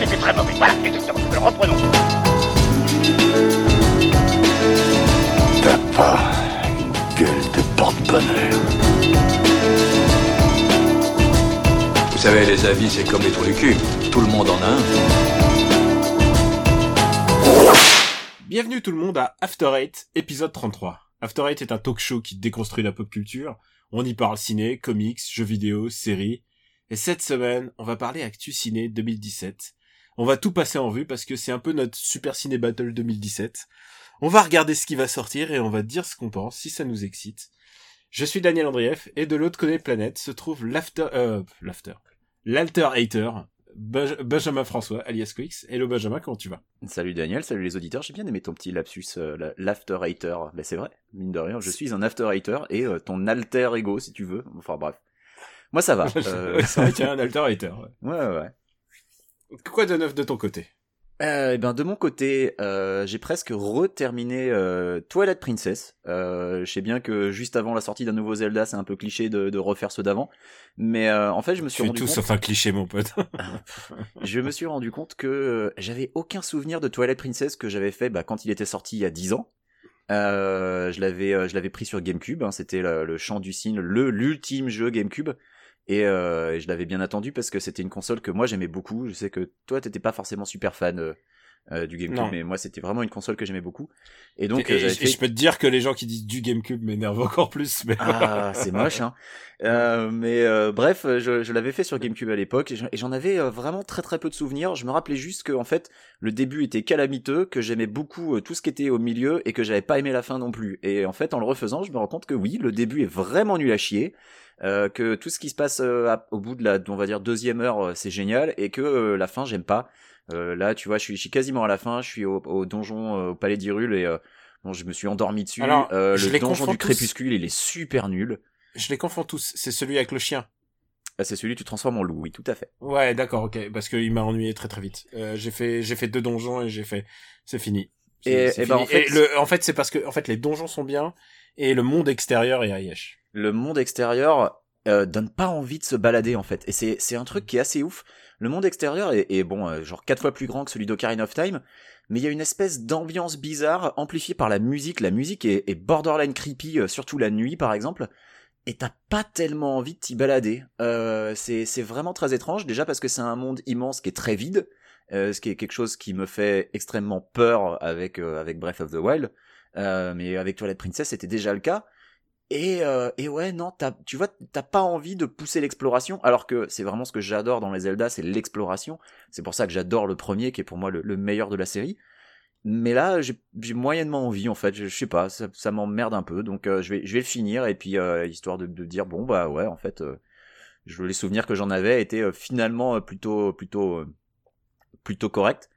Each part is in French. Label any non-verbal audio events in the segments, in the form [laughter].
c'était très mauvais. Voilà, exactement. Alors reprenons. T'as pas une gueule de porte-bonheur. Vous savez, les avis, c'est comme les trous du cul. Tout le monde en a un. Bienvenue tout le monde à After Eight, épisode 33. After Eight est un talk show qui déconstruit la pop culture. On y parle ciné, comics, jeux vidéo, séries. Et cette semaine, on va parler Actu Ciné 2017. On va tout passer en vue parce que c'est un peu notre Super Ciné Battle 2017. On va regarder ce qui va sortir et on va dire ce qu'on pense, si ça nous excite. Je suis Daniel Andrieff et de l'autre côté de la planète se trouve l'After, euh, l'After, l'Alter Hater, Benj- Benjamin François, alias Quix. Hello Benjamin, comment tu vas? Salut Daniel, salut les auditeurs. J'ai bien aimé ton petit lapsus, euh, la- l'after hater. Ben c'est vrai, mine de rien, je suis un after hater et euh, ton alter ego si tu veux. Enfin bref. Moi ça va. [laughs] Euh, C'est vrai un Alter Hater. ouais. ouais ouais. Quoi de neuf de ton côté? Euh, eh ben de mon côté, euh, j'ai presque reterminé euh, Twilight Princess. Euh, je sais bien que juste avant la sortie d'un nouveau Zelda, c'est un peu cliché de, de refaire ceux d'avant, mais euh, en fait je me suis rendu tout compte. sauf un cliché, mon pote. [laughs] je me suis rendu compte que j'avais aucun souvenir de Twilight Princess que j'avais fait bah, quand il était sorti il y a 10 ans. Je l'avais je l'avais pris sur GameCube, hein, c'était le, le chant du cygne, le l'ultime jeu GameCube. Et, euh, je l'avais bien attendu parce que c'était une console que moi j'aimais beaucoup. Je sais que toi t'étais pas forcément super fan euh, euh, du GameCube, Non. mais moi c'était vraiment une console que j'aimais beaucoup. Et donc et, euh, et je peux te dire que les gens qui disent du GameCube m'énervent encore plus. Mais Ah, [laughs] c'est moche, hein. Euh, mais euh, bref, je, je l'avais fait sur GameCube à l'époque et j'en- avais euh, vraiment très très peu de souvenirs. Je me rappelais juste que en fait, le début était calamiteux, que j'aimais beaucoup euh, tout ce qui était au milieu et que j'avais pas aimé la fin non plus. Et en fait, en le refaisant, je me rends compte que oui, le début est vraiment nul à chier. euh, que tout ce qui se passe euh, au bout de la, on va dire deuxième heure, euh, c'est génial, et que euh, la fin, j'aime pas. Euh, là, tu vois, je suis, je suis quasiment à la fin, je suis au, au donjon, euh, au palais d'Hyrule, et euh, bon, je me suis endormi dessus. Alors, le donjon du tous. crépuscule, il est super nul. je les confonds tous. C'est celui avec le chien. Ah, c'est celui que tu transformes en loup, oui, tout à fait. Ouais, d'accord, ok. Parce qu'il m'a ennuyé très très vite. J'ai fait, j'ai fait deux donjons et j'ai fait, c'est fini. Et- et ben, en fait- Et le, en fait, c'est parce que, en fait, les donjons sont bien et le monde extérieur est Ayesh. Le monde extérieur euh, donne pas envie de se balader en fait, et c'est c'est un truc qui est assez ouf. Le monde extérieur est, est, bon, euh, genre quatre fois plus grand que celui d'Ocarina of Time, mais il y a une espèce d'ambiance bizarre amplifiée par la musique. La musique est, borderline creepy, euh, surtout la nuit par exemple. Et t'as pas tellement envie de t'y balader. Euh, c'est vraiment très étrange, déjà parce que c'est un monde immense qui est très vide, euh, ce qui est quelque chose qui me fait extrêmement peur avec euh, avec Breath of the Wild. Euh, mais avec Twilight Princess, c'était déjà le cas. Et, euh, et ouais, non, t'as, tu vois, t'as pas envie de pousser l'exploration, alors que c'est vraiment ce que j'adore dans les Zelda, c'est l'exploration. C'est pour ça que j'adore le premier, qui est pour moi le, le meilleur de la série. Mais là, j'ai, moyennement envie, en fait, je, sais pas, ça, ça m'emmerde un peu, donc euh, je, vais, je vais le finir, et puis euh, histoire de, dire, bon, bah ouais, en fait, euh, je, les souvenirs que j'en avais étaient finalement plutôt, plutôt, plutôt corrects.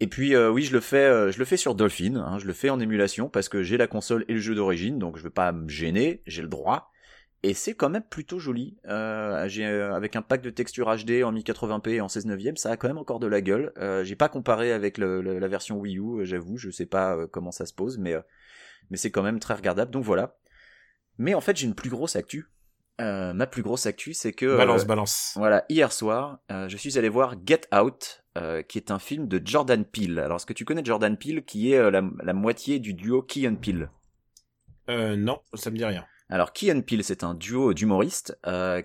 Et puis euh, oui, je le fais, euh, je le fais sur Dolphin. hein, je le fais en émulation parce que j'ai la console et le jeu d'origine, donc je veux pas me gêner, j'ai le droit. Et c'est quand même plutôt joli. Euh, avec un pack de texture HD en 1080p et en 16 neuvième, ça a quand même encore de la gueule. J'ai pas comparé avec la version Wii U, j'avoue, je sais pas comment ça se pose, mais mais c'est quand même très regardable. Donc voilà. Mais en fait, j'ai une plus grosse actu. Euh, ma plus grosse actu, c'est que Balance, euh, balance. voilà, hier soir, euh, je suis allé voir Get Out, qui est un film de Jordan Peele. Alors, est-ce que tu connais Jordan Peele, qui est la, la moitié du duo Key and Peele? Euh, non, ça me dit rien. Alors, Key and Peele, c'est un duo d'humoristes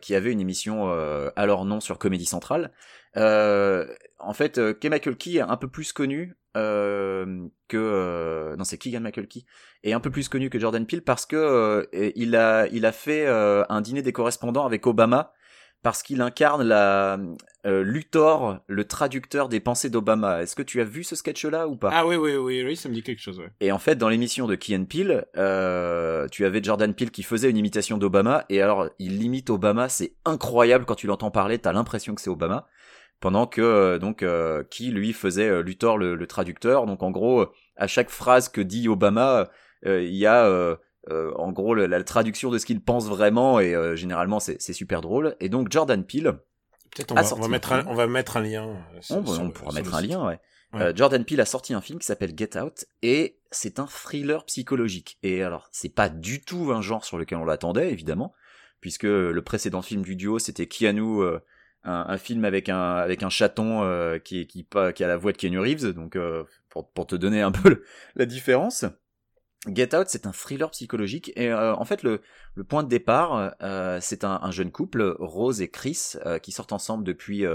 qui avait une émission à leur nom sur Comédie Centrale. En fait, Keegan Key est un peu plus connu euh, que euh, non, c'est Keegan Key est un peu plus connu que Jordan Peele parce que euh, il a il a fait euh, un dîner des correspondants avec Obama parce qu'il incarne la euh, Luthor, le traducteur des pensées d'Obama. Est-ce que tu as vu ce sketch-là ou pas? Ah oui, oui, oui, oui, ça me dit quelque chose, ouais. et en fait, dans l'émission de Key and Peele, euh, tu avais Jordan Peele qui faisait une imitation d'Obama, et alors il imite Obama, c'est incroyable quand tu l'entends parler, t'as l'impression que c'est Obama, pendant que euh, donc euh, qui lui faisait euh, Luthor le, le traducteur. Donc en gros, euh, à chaque phrase que dit Obama, euh, il y a euh, euh, en gros le- la traduction de ce qu'il pense vraiment, et euh, généralement c'est c'est super drôle. Et donc Jordan Peele, Peut-être on, va- on va mettre un, on va mettre un lien. sur- on, sur on pourra mettre un site. lien, ouais. Ouais. Euh, Jordan Peele a sorti un film qui s'appelle Get Out et c'est un thriller psychologique. Et alors, c'est pas du tout un genre sur lequel on l'attendait, évidemment, puisque le précédent film du duo, c'était Keanu euh, un, film avec un chaton euh, qui qui a la voix de Keanu Reeves, donc euh, pour te donner un [laughs] peu la différence. Get Out, c'est un thriller psychologique et euh, en fait le point de départ, c'est un, un jeune couple, Rose et Chris, qui sortent ensemble depuis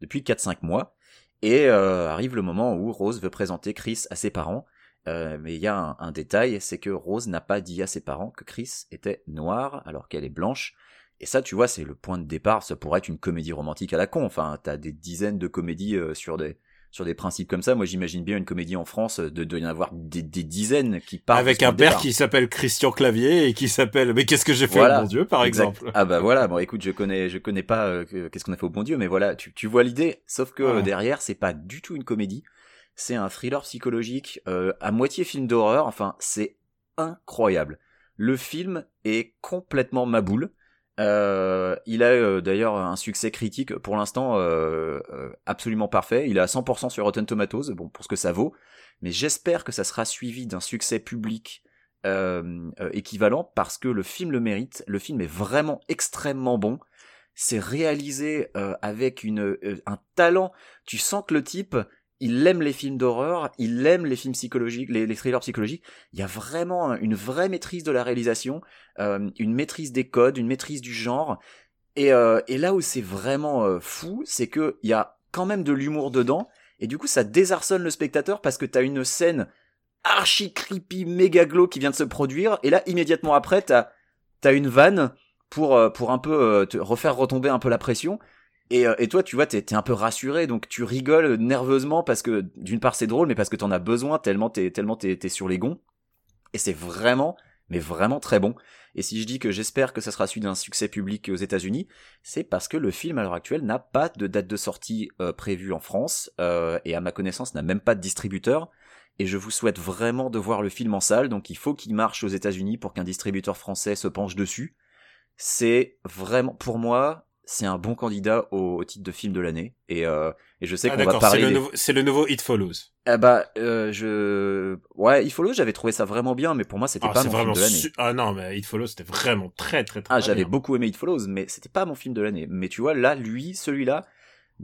depuis 4-5 mois et arrive le moment où Rose veut présenter Chris à ses parents. Mais il y a un détail, c'est que Rose n'a pas dit à ses parents que Chris était noir alors qu'elle est blanche. Et ça, tu vois, c'est le point de départ. Ça pourrait être une comédie romantique à la con. Enfin, t'as des dizaines de comédies euh, sur des sur des principes comme ça. Moi, j'imagine bien une comédie en France euh, de de y en avoir des, des dizaines qui partent Avec un père départ. qui s'appelle Christian Clavier et qui s'appelle mais qu'est-ce que j'ai fait Voilà. au bon Dieu par Exact. exemple? Ah bah voilà, bon écoute, je connais je connais pas euh, que- qu'est-ce qu'on a fait au bon Dieu, mais voilà, tu, tu vois l'idée, sauf que derrière, c'est pas du tout une comédie, c'est un thriller psychologique euh, à moitié film d'horreur, enfin, c'est incroyable. Le film est complètement maboule. Euh, il a euh, d'ailleurs un succès critique pour l'instant euh, absolument parfait. Il est à 100% sur Rotten Tomatoes, bon pour ce que ça vaut, mais j'espère que ça sera suivi d'un succès public équivalent parce que le film le mérite. Le film est vraiment extrêmement bon. C'est réalisé avec une un talent. Tu sens que le type, il aime les films d'horreur, il aime les films psychologiques, les, les thrillers psychologiques. Il y a vraiment une vraie maîtrise de la réalisation, euh, une maîtrise des codes, une maîtrise du genre. Et, euh, là où c'est vraiment euh, fou, c'est que il y a quand même de l'humour dedans. Et du coup, ça désarçonne le spectateur parce que t'as une scène archi creepy, méga glauque qui vient de se produire. Et là, immédiatement après, t'as t'as une vanne pour pour un peu te refaire retomber un peu la pression. Et, euh, et toi, tu vois, t'es t'es un peu rassuré, donc tu rigoles nerveusement parce que d'une part c'est drôle, mais parce que t'en as besoin tellement t'es tellement t'es t'es sur les gonds. Et c'est vraiment, mais vraiment très bon. Et si je dis que j'espère que ça sera suivi d'un succès public aux États-Unis, c'est parce que le film à l'heure actuelle n'a pas de date de sortie euh, prévue en France euh, et à ma connaissance n'a même pas de distributeur. Et je vous souhaite vraiment de voir le film en salle, donc il faut qu'il marche aux États-Unis pour qu'un distributeur français se penche dessus. C'est vraiment, pour moi, c'est un bon candidat au, au titre de film de l'année. Et, euh, et je sais Ah, qu'on va d'accord, c'est parler. le, nouveau, c'est le nouveau It Follows. Ah bah, euh, je, ouais, il follow, j'avais trouvé ça vraiment bien, mais pour moi, c'était Ah, pas mon film de l'année. su- Ah non, mais It Follows c'était vraiment très très très Ah, j'avais beaucoup aimé It Follows, mais c'était pas mon film de l'année. Mais tu vois, là, lui, celui-là,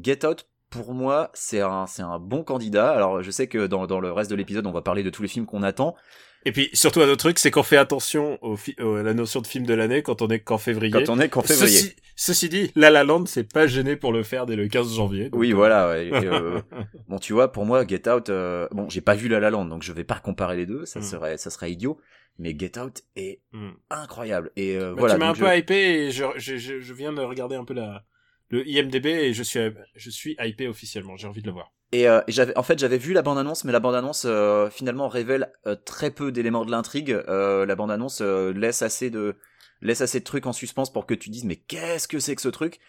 Get Out, pour moi, c'est un, c'est un bon candidat. Alors, je sais que dans, dans le reste de l'épisode, on va parler de tous les films qu'on attend. Et puis surtout un autre truc, c'est qu'on fait attention au à la notion de film de l'année quand on est qu'en février. Quand on est qu'en février. Ceci, ceci dit, La La Land c'est pas gêné pour le faire dès le 15 janvier. donc, Oui, voilà. ouais, [laughs] euh, bon, tu vois, pour moi, Get Out, euh, bon, j'ai pas vu La La Land, donc je vais pas comparer les deux, ça Mm. serait, ça serait idiot. Mais Get Out est hmm. incroyable. Et euh, Bah, voilà. tu m'as un donc peu je- hypé et je, je, je, je viens de regarder un peu la le IMDb et je suis je suis hypé officiellement. J'ai envie de le voir. Et euh, j'avais, en fait, j'avais vu la bande-annonce, mais la bande-annonce euh, finalement révèle euh, très peu d'éléments de l'intrigue. Euh, la bande-annonce euh, laisse assez de laisse assez de trucs en suspens pour que tu dises mais qu'est-ce que c'est que ce truc?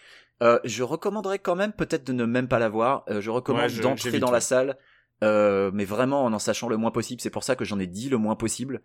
Euh, Je recommanderais quand même peut-être de ne même pas la voir. Euh, je recommande Ouais, d'entrer dans la salle, euh, mais vraiment en en sachant le moins possible. C'est pour ça que j'en ai dit le moins possible.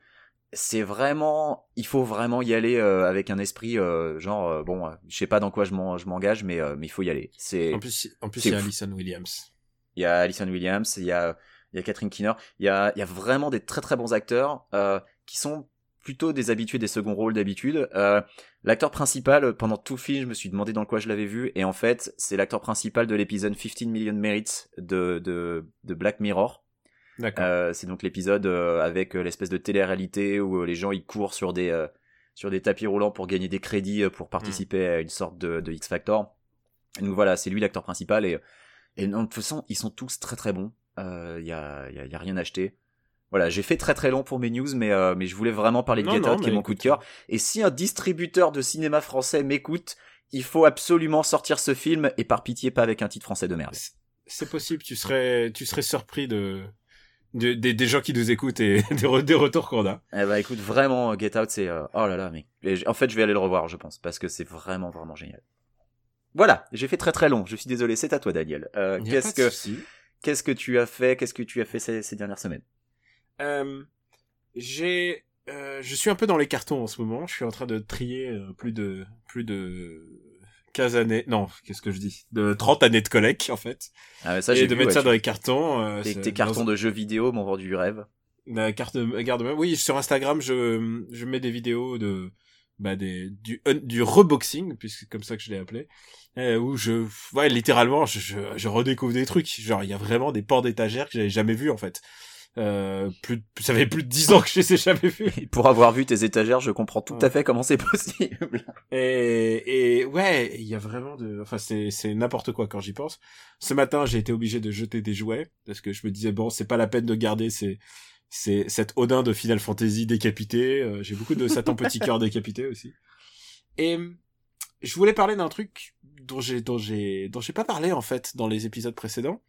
C'est vraiment, il faut vraiment y aller euh, avec un esprit euh, genre euh, bon, euh, je sais pas dans quoi je m'en- je m'engage, mais euh, mais il faut y aller. C'est En plus en plus il y a. Alison Williams. il y a Alison Williams, il y a, il y a Catherine Keener, il y a, il y a vraiment des très très bons acteurs euh, qui sont plutôt des habitués des seconds rôles d'habitude. Euh, l'acteur principal, pendant tout le film, je me suis demandé dans quoi je l'avais vu, et en fait, c'est l'acteur principal de l'épisode 15 Million Merits de, de, de Black Mirror. Euh, c'est donc l'épisode euh, avec euh, l'espèce de télé-réalité où les gens ils courent sur des sur des tapis roulants pour gagner des crédits pour participer à une sorte de, de X Factor. Et donc voilà, c'est lui l'acteur principal et et non, de toute façon ils sont tous très très bons. Il euh, y a y a, y a rien à acheter. Voilà, j'ai fait très très long pour mes news, mais euh, mais je voulais vraiment parler de Get Out qui est mon coup de cœur. Et si un distributeur de cinéma français m'écoute, il faut absolument sortir ce film et par pitié pas avec un titre français de merde. C'est possible, tu serais tu serais surpris de, de- des, des gens qui nous écoutent et [laughs] des, re- des retours qu'on a. Eh bah écoute, vraiment, Get Out, c'est... euh, oh là là, mais... et en fait, je vais aller le revoir, je pense, parce que c'est vraiment, vraiment génial. Voilà, j'ai fait très très long, je suis désolé, c'est à toi, Daniel. Euh, qu'est-ce que qu'est-ce que tu as fait Qu'est-ce que tu as fait ces, ces dernières semaines? Euh, j'ai, euh, je suis un peu dans les cartons en ce moment. Je suis en train de trier euh, plus de, plus de 15 années, non, qu'est-ce que je dis, de 30 années de collecte en fait, Ah, mais ça, et de vu, mettre ouais, ça dans les cartons. Euh, tes, tes cartons de jeux vidéo m'ont vendu du rêve. la carte de garde même. Oui, sur Instagram, je, je mets des vidéos de, bah des du du reboxing puisque c'est comme ça que je l'ai appelé euh, où je ouais littéralement je, je, je redécouvre des trucs genre il y a vraiment des ports d'étagères que j'avais jamais vu en fait euh, plus ça fait plus de dix ans que je les ai jamais vus Et pour avoir vu tes étagères, je comprends tout Ouais. à fait comment c'est [laughs] possible. et, et ouais, il y a vraiment de, enfin c'est c'est n'importe quoi quand j'y pense. Ce matin, j'ai été obligé de jeter des jouets parce que je me disais bon, c'est pas la peine de garder ces c'est cet Odin de Final Fantasy décapité. Euh, j'ai beaucoup de Satan Petit Cœur [laughs] décapité aussi. Et euh, je voulais parler d'un truc dont j'ai dont j'ai dont j'ai pas parlé en fait dans les épisodes précédents.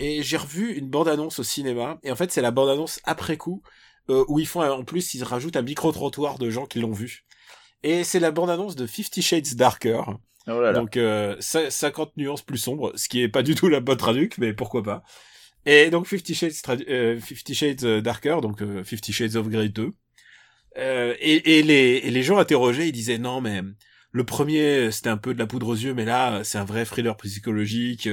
Et j'ai revu une bande annonce au cinéma. Et en fait, c'est la bande annonce après coup euh, où ils font en plus ils rajoutent un micro trottoir de gens qui l'ont vu. Et c'est la bande annonce de Fifty Shades Darker. Oh là là. Donc euh, cin- 50 nuances plus sombres, ce qui est pas du tout la bonne traduc, mais pourquoi pas. Et donc Fifty Shades, euh, Fifty Shades euh, Darker, donc euh, Fifty Shades of Grey 2. Euh, et, et, les, et les gens interrogés, ils disaient non mais le premier c'était un peu de la poudre aux yeux, mais là c'est un vrai thriller psychologique,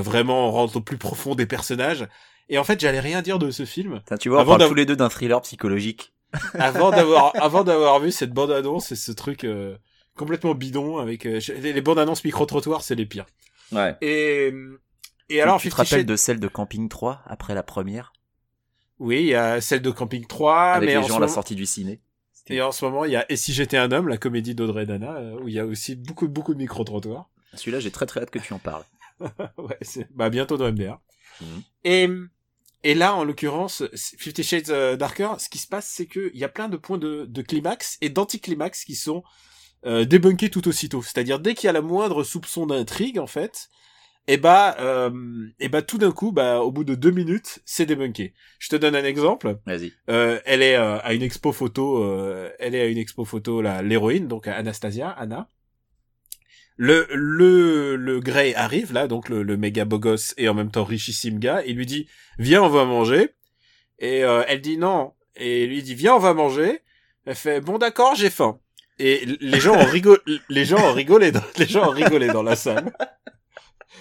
vraiment on rentre au plus profond des personnages. Et en fait j'allais rien dire de ce film tu vois, on Avant parle d'av- tous les deux d'un thriller psychologique. [laughs] avant d'avoir [laughs] avant d'avoir vu cette bande annonce et ce truc euh, complètement bidon avec euh, les, les bandes annonces micro trottoirs c'est les pires. Ouais. Et et alors tu te Fifty rappelles Shades- de celle de Camping 3 après la première? Oui, il y a celle de Camping 3, avec mais les en gens à la moment- sortie du ciné. et en ce moment, il y a Et si j'étais un homme, la comédie d'Audrey Dana, euh, où il y a aussi beaucoup, beaucoup de micro-trottoirs. Celui-là, j'ai très très hâte que tu en parles. [laughs] ouais, bah, bientôt dans MDR. Mhm. Et, et là, en l'occurrence, Fifty Shades euh, Darker, ce qui se passe, c'est que il y a plein de points de, de climax et d'anticlimax qui sont euh, débunkés tout aussitôt. C'est-à-dire, dès qu'il y a la moindre soupçon d'intrigue, en fait, et bah, euh, et bah, tout d'un coup, bah, au bout de deux minutes, c'est débunké. Je te donne un exemple. Vas-y. Euh, elle est euh, à une expo photo, elle est à une expo photo là, l'héroïne, donc Anastasia, Anna. Le le le Grey arrive là, donc le, le méga beau gosse et en même temps richissime gars, il lui dit viens on va manger. Et euh, elle dit non, et lui dit viens on va manger. Elle fait bon d'accord j'ai faim. Et les gens ont rigolé, les gens ont rigolé, dans, les gens ont rigolé dans la salle.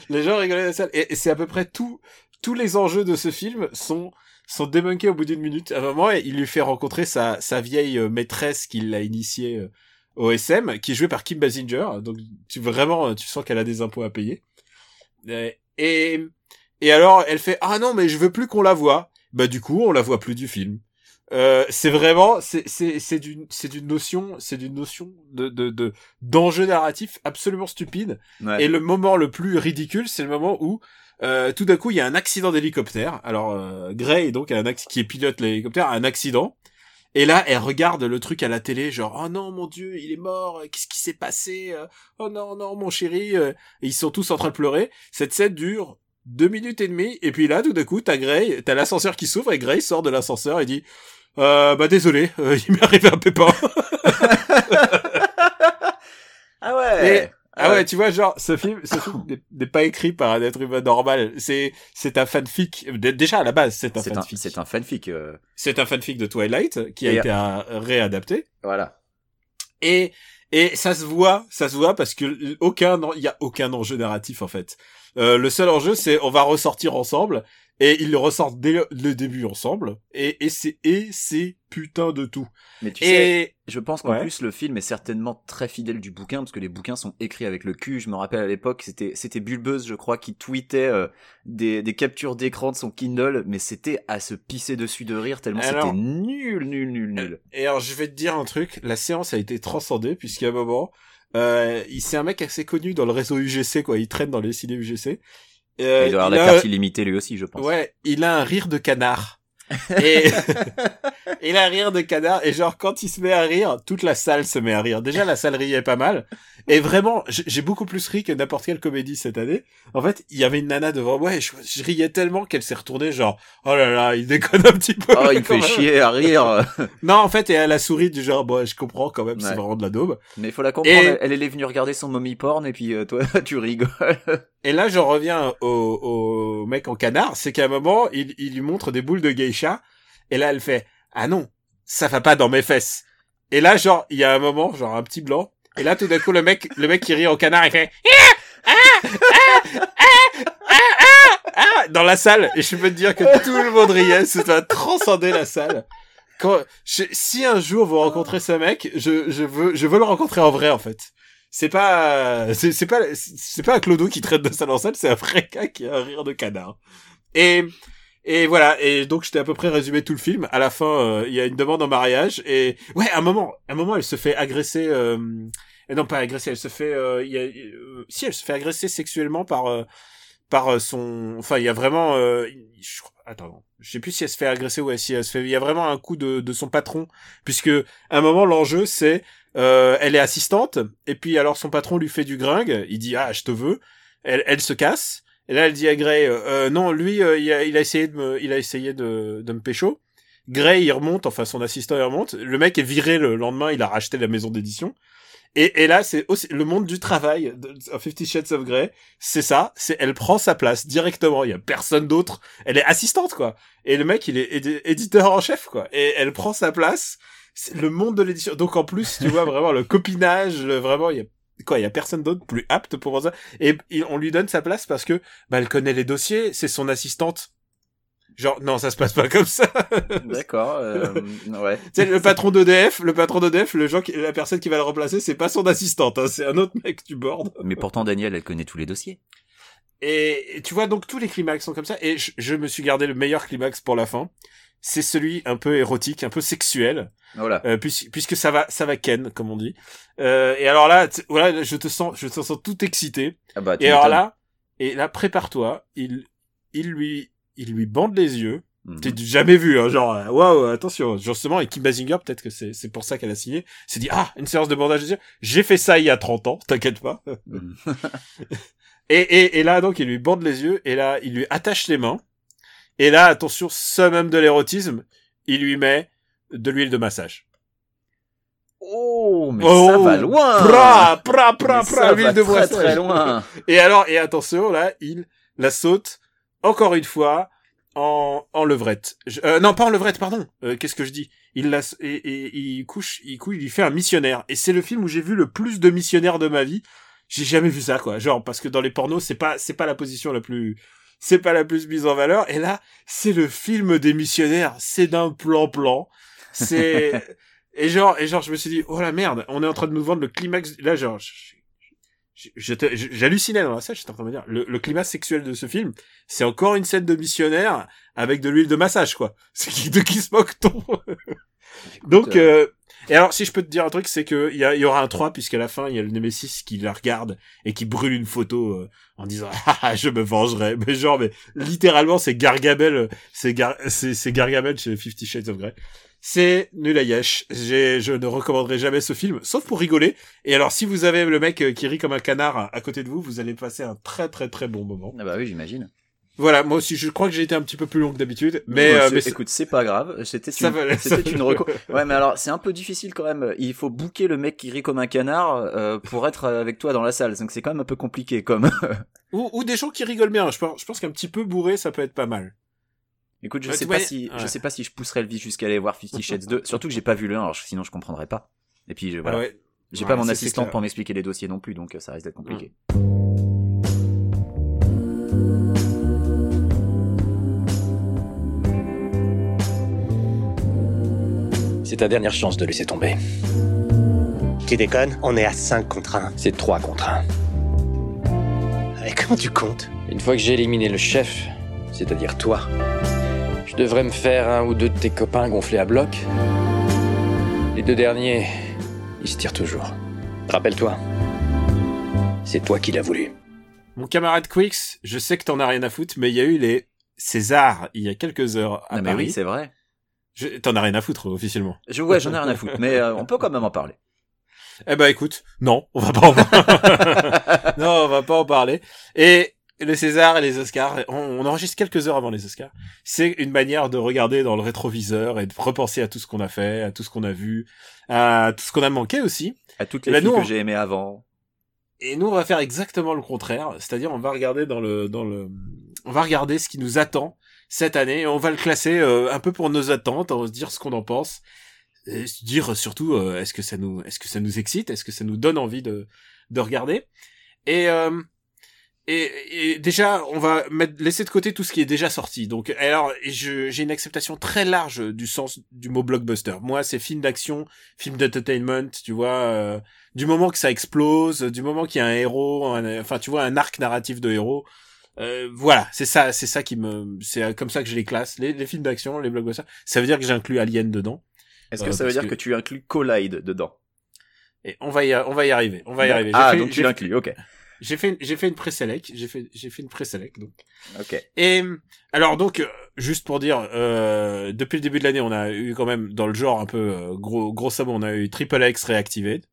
Les gens ont rigolé dans la salle. Et, c'est à peu près tout, tous les enjeux de ce film sont sont débunkés au bout d'une minute. À un moment, il lui fait rencontrer sa, sa vieille euh, maîtresse qui l'a initié euh, au SM, qui est jouée par Kim Basinger. Donc, tu vraiment, tu sens qu'elle a des impôts à payer. Euh, Et, et alors, elle fait, ah non, mais je veux plus qu'on la voie. Bah, du coup, on la voit plus du film. Euh, c'est vraiment, c'est, c'est, c'est d'une, c'est d'une notion, c'est d'une notion de, de, de, d'enjeu narratif absolument stupide. Ouais. Et le moment le plus ridicule, c'est le moment où euh, tout d'un coup il y a un accident d'hélicoptère. Alors euh, Gray donc un qui pilote l'hélicoptère a un accident. Et là, elle regarde le truc à la télé, genre oh non mon dieu, il est mort, qu'est-ce qui s'est passé Euh, Oh non non mon chéri, euh, et ils sont tous en train de pleurer. Cette scène dure deux minutes et demie, et puis là tout d'un coup t'as Gray, t'as l'ascenseur qui s'ouvre et Gray sort de l'ascenseur et dit euh, bah désolé, euh, [laughs] il m'est arrivé un pépin. [laughs] Ah ouais. Ah ouais, tu vois, genre, ce film, ce [coughs] film n'est- pas écrit par un être humain normal. C'est, c'est un fanfic. Dé- Déjà, à la base, c'est un fanfic. c'est un fanfic. euh, C'est un fanfic de Twilight qui a Et- été euh, réadapté. Voilà. Et, et ça se voit, ça se voit parce que aucun, il y a aucun enjeu narratif, en fait. Euh, le seul enjeu, c'est on va ressortir ensemble. Et ils le ressortent dès le, début ensemble. Et, et c'est, et c'est putain de tout. Mais tu sais, Et, je pense qu'en Ouais. plus le film est certainement très fidèle du bouquin parce que les bouquins sont écrits avec le cul. Je me rappelle à l'époque, c'était c'était Bulbeuse, je crois, qui tweetait euh, des, des captures d'écran de son Kindle, mais c'était à se pisser dessus de rire tellement Alors- c'était nul, nul, nul, nul. Et alors, je vais te dire un truc. La séance a été transcendée puisqu'à un moment, euh, il c'est un mec assez connu dans le réseau UGC, quoi. Il traîne dans les ciné UGC. Euh, il doit avoir il la carte illimitée lui aussi, je pense. Ouais, il a un rire de canard. Et [laughs] il a un rire de canard et genre quand il se met à rire, toute la salle se met à rire. Déjà la salle riait pas mal et vraiment j'ai beaucoup plus ri que n'importe quelle comédie cette année. En fait, il y avait une nana devant moi et je, je riais tellement qu'elle s'est retournée genre oh là là, il déconne un petit peu. Oh, il [laughs] fait même. chier à rire. [laughs] Non, en fait, et elle a souri du genre bon, je comprends quand même, c'est Ouais. vraiment de la daube. Mais il faut la comprendre, Et- elle, elle est venue regarder son mommy porn et puis euh, toi tu rigoles. Et là, j'en reviens au, au mec en canard, c'est qu'à un moment, il, il lui montre des boules de geisha, et là, elle fait, ah non, ça va pas dans mes fesses. Et là, genre, il y a un moment, genre un petit blanc, et là, tout d'un coup, le mec, le mec qui rit en canard, il fait, ah, ah, ah, ah, ah, ah, ah, dans la salle, et je peux te dire que tout le monde riait, ça a transcendé la salle. quand je- si un jour vous rencontrez ce mec, je, je veux je veux le rencontrer en vrai en fait. C'est pas c'est pas c'est pas un clodo qui traite de ça dans salle, c'est un gars qui a un rire de canard. Et et voilà et donc je t'ai à peu près résumé tout le film. À la fin, euh, il y a une demande en mariage et ouais, à un moment, à un moment, elle se fait agresser. Euh... non, pas agresser, elle se fait. euh, y a, euh, si, elle se fait agresser sexuellement par euh, par son. Enfin, il y a vraiment. Je crois- Attends, je sais plus si elle se fait agresser ou si elle se fait. Il y a vraiment un coup de son patron, puisque à un moment l'enjeu c'est euh, elle est assistante et puis alors son patron lui fait du gringue. Il dit ah je te veux. Elle elle se casse. Et là, elle dit à Gray, euh, Euh, non, lui, euh, il, a, il a essayé de me, il a essayé de, de me pécho. Gray, il remonte, enfin son assistant, il remonte. Le mec est viré le lendemain, il a racheté la maison d'édition. Et, et là, c'est aussi le monde du travail de Fifty Shades of Grey. C'est ça, c'est elle prend sa place directement. Il y a personne d'autre. Elle est assistante quoi. Et le mec, il est édi- éditeur en chef quoi. Et elle prend sa place. C'est le monde de l'édition. Donc en plus, tu vois vraiment le copinage, le, vraiment il y a quoi, il y a personne d'autre plus apte pour ça. Et il- on lui donne sa place parce que bah elle connaît les dossiers, c'est son assistante. Genre non, ça se passe pas comme ça. D'accord. euh, [laughs] ouais. Tu sais, le patron d'EDF, le patron d'EDF, le gens qui, la personne qui va le remplacer, c'est pas son assistante, hein, c'est un autre mec du board. Mais pourtant, Daniel, elle connaît tous les dossiers. Et, tu vois, donc tous les climax sont comme ça. Et je, je me suis gardé le meilleur climax pour la fin. C'est celui un peu érotique, un peu sexuel, Voilà. euh, puisque, puisque ça va, ça va ken, comme on dit. Euh, et alors là, tu- voilà, je te sens, je te sens tout excité. Ah bah, tu Et alors là, et là, prépare-toi, il, il lui, il lui bande les yeux. Mhm. T'es jamais vu, hein, genre, euh, waouh, attention, justement, et Kim Basinger, peut-être que c'est, c'est pour ça qu'elle a signé, s'est dit, ah, une séance de bandage des yeux, j'ai fait ça il y a 30 ans, t'inquiète pas. Mhm. [laughs] Et, et, et là, donc, il lui bande les yeux, et là, il lui attache les mains, et là, attention, summum de l'érotisme, il lui met de l'huile de massage. Oh, mais Oh, ça va loin. Pra, pra, pra, pra, l'huile de très massage. très loin. Et alors, et attention, là, il la saute, encore une fois, en, en levrette. Je- euh, non, pas en levrette, pardon. Euh, Qu'est-ce que je dis? Il la, et, et, il couche, il couche, il fait un missionnaire. Et c'est le film où j'ai vu le plus de missionnaires de ma vie. J'ai jamais vu ça, quoi. Genre, parce que dans les pornos, c'est pas, c'est pas la position la plus, c'est pas la plus mise en valeur. Et là, c'est le film des missionnaires. C'est d'un plan-plan. C'est, [laughs] et genre, et genre, je me suis dit, oh la merde, on est en train de nous vendre le climax. Là, genre, je- j'hallucinais dans la salle, j'étais en train de me dire, le, le climat sexuel de ce film, c'est encore une scène de missionnaire avec de l'huile de massage, quoi. [laughs] C'est qui, de qui se moque-t-on? Donc, euh, et alors, si je peux te dire un truc, c'est que il y, y aura un 3, puisqu'à la fin, il y a le Nemesis qui la regarde et qui brûle une photo euh, en disant [laughs] ah, je me vengerai. Mais genre, mais littéralement, c'est Gargamel, euh, c'est Gar c'est c'est Gargamel chez Fifty Shades of Grey. C'est nul à yesh. Je ne recommanderai jamais ce film, sauf pour rigoler. Et alors, si vous avez le mec euh, qui rit comme un canard à, côté de vous, vous allez passer un très très très bon moment. Ah bah oui, j'imagine. Voilà, moi aussi, je crois que j'ai été un petit peu plus long que d'habitude, mais, Ouais, euh, mais écoute, c'est pas grave. C'était Ça une, va, c'était une reco. Ouais, mais alors c'est un peu difficile quand même. Il faut booker le mec qui rit comme un canard euh, pour être avec toi dans la salle. Donc c'est quand même un peu compliqué. Comme. [laughs] ou, ou des gens qui rigolent bien. Je pense, je pense qu'un petit peu bourré, ça peut être pas mal. Écoute, je Ouais, sais pas si, ouais. je sais pas si je pousserais le vice jusqu'à aller voir Fifty Shades 2. Surtout que j'ai pas vu le 1, alors sinon je comprendrais pas. Et puis je- voilà. Ah ouais. J'ai Ouais, pas mon clair. pour m'expliquer les dossiers non plus, donc ça risque d'être compliqué. C'est ta dernière chance de laisser tomber. Tu déconnes On est à 5 contre 1. C'est 3 contre 1. Et comment tu comptes? Une fois que j'ai éliminé le chef, c'est-à-dire toi, je devrais me faire un ou deux de tes copains gonflés à bloc. Les deux derniers, ils se tirent toujours. Rappelle-toi, c'est toi qui l'as voulu. Mon camarade Quix, je sais que t'en as rien à foutre, mais il y a eu les Césars il y a quelques heures à Ah, mais Paris. oui, c'est vrai. Je- T'en as rien à foutre officiellement. Je, ouais, j'en ai rien à foutre, mais euh, on peut quand même en parler. Eh ben écoute, non, on va pas en parler. [laughs] non, on va pas en parler. Et le César et les Oscars, on, on enregistre quelques heures avant les Oscars. C'est une manière de regarder dans le rétroviseur et de repenser à tout ce qu'on a fait, à tout ce qu'on a vu, à tout ce qu'on a manqué aussi. À toutes les Bah, filles nous, que j'ai aimées avant. Et nous, on va faire exactement le contraire, c'est-à-dire on va regarder dans le dans le, on va regarder ce qui nous attend cette année et on va le classer euh, un peu pour nos attentes, on va se dire ce qu'on en pense, et se dire surtout euh, est-ce que ça nous est-ce que ça nous excite, est-ce que ça nous donne envie de de regarder? Et euh, et, et déjà, on va mettre, laisser de côté tout ce qui est déjà sorti. Donc, alors, j'ai une acceptation très large du sens du mot blockbuster. Moi, c'est film d'action, film d'entertainment, tu vois. euh, du moment que ça explose, du moment qu'il y a un héros, un- enfin, tu vois, un arc narratif de héros. euh, voilà, c'est ça, c'est ça qui me, c'est comme ça que je les classe. Les, les films d'action, les blockbusters. Ça veut dire que j'inclus Alien dedans. Est-ce que Euh, ça veut dire que- que... tu inclus Collide dedans? Et on va y, on va y arriver. On va y arriver. Ah, fait- donc tu l'inclus, ok. J'ai fait, j'ai fait une pré-select. J'ai fait, j'ai fait une pré-select. Donc. Ok. Et alors donc euh, juste pour dire, euh, depuis le début de l'année, on a eu quand même dans le genre un peu euh, gros gros sabot, on a eu Triple X Reactivated.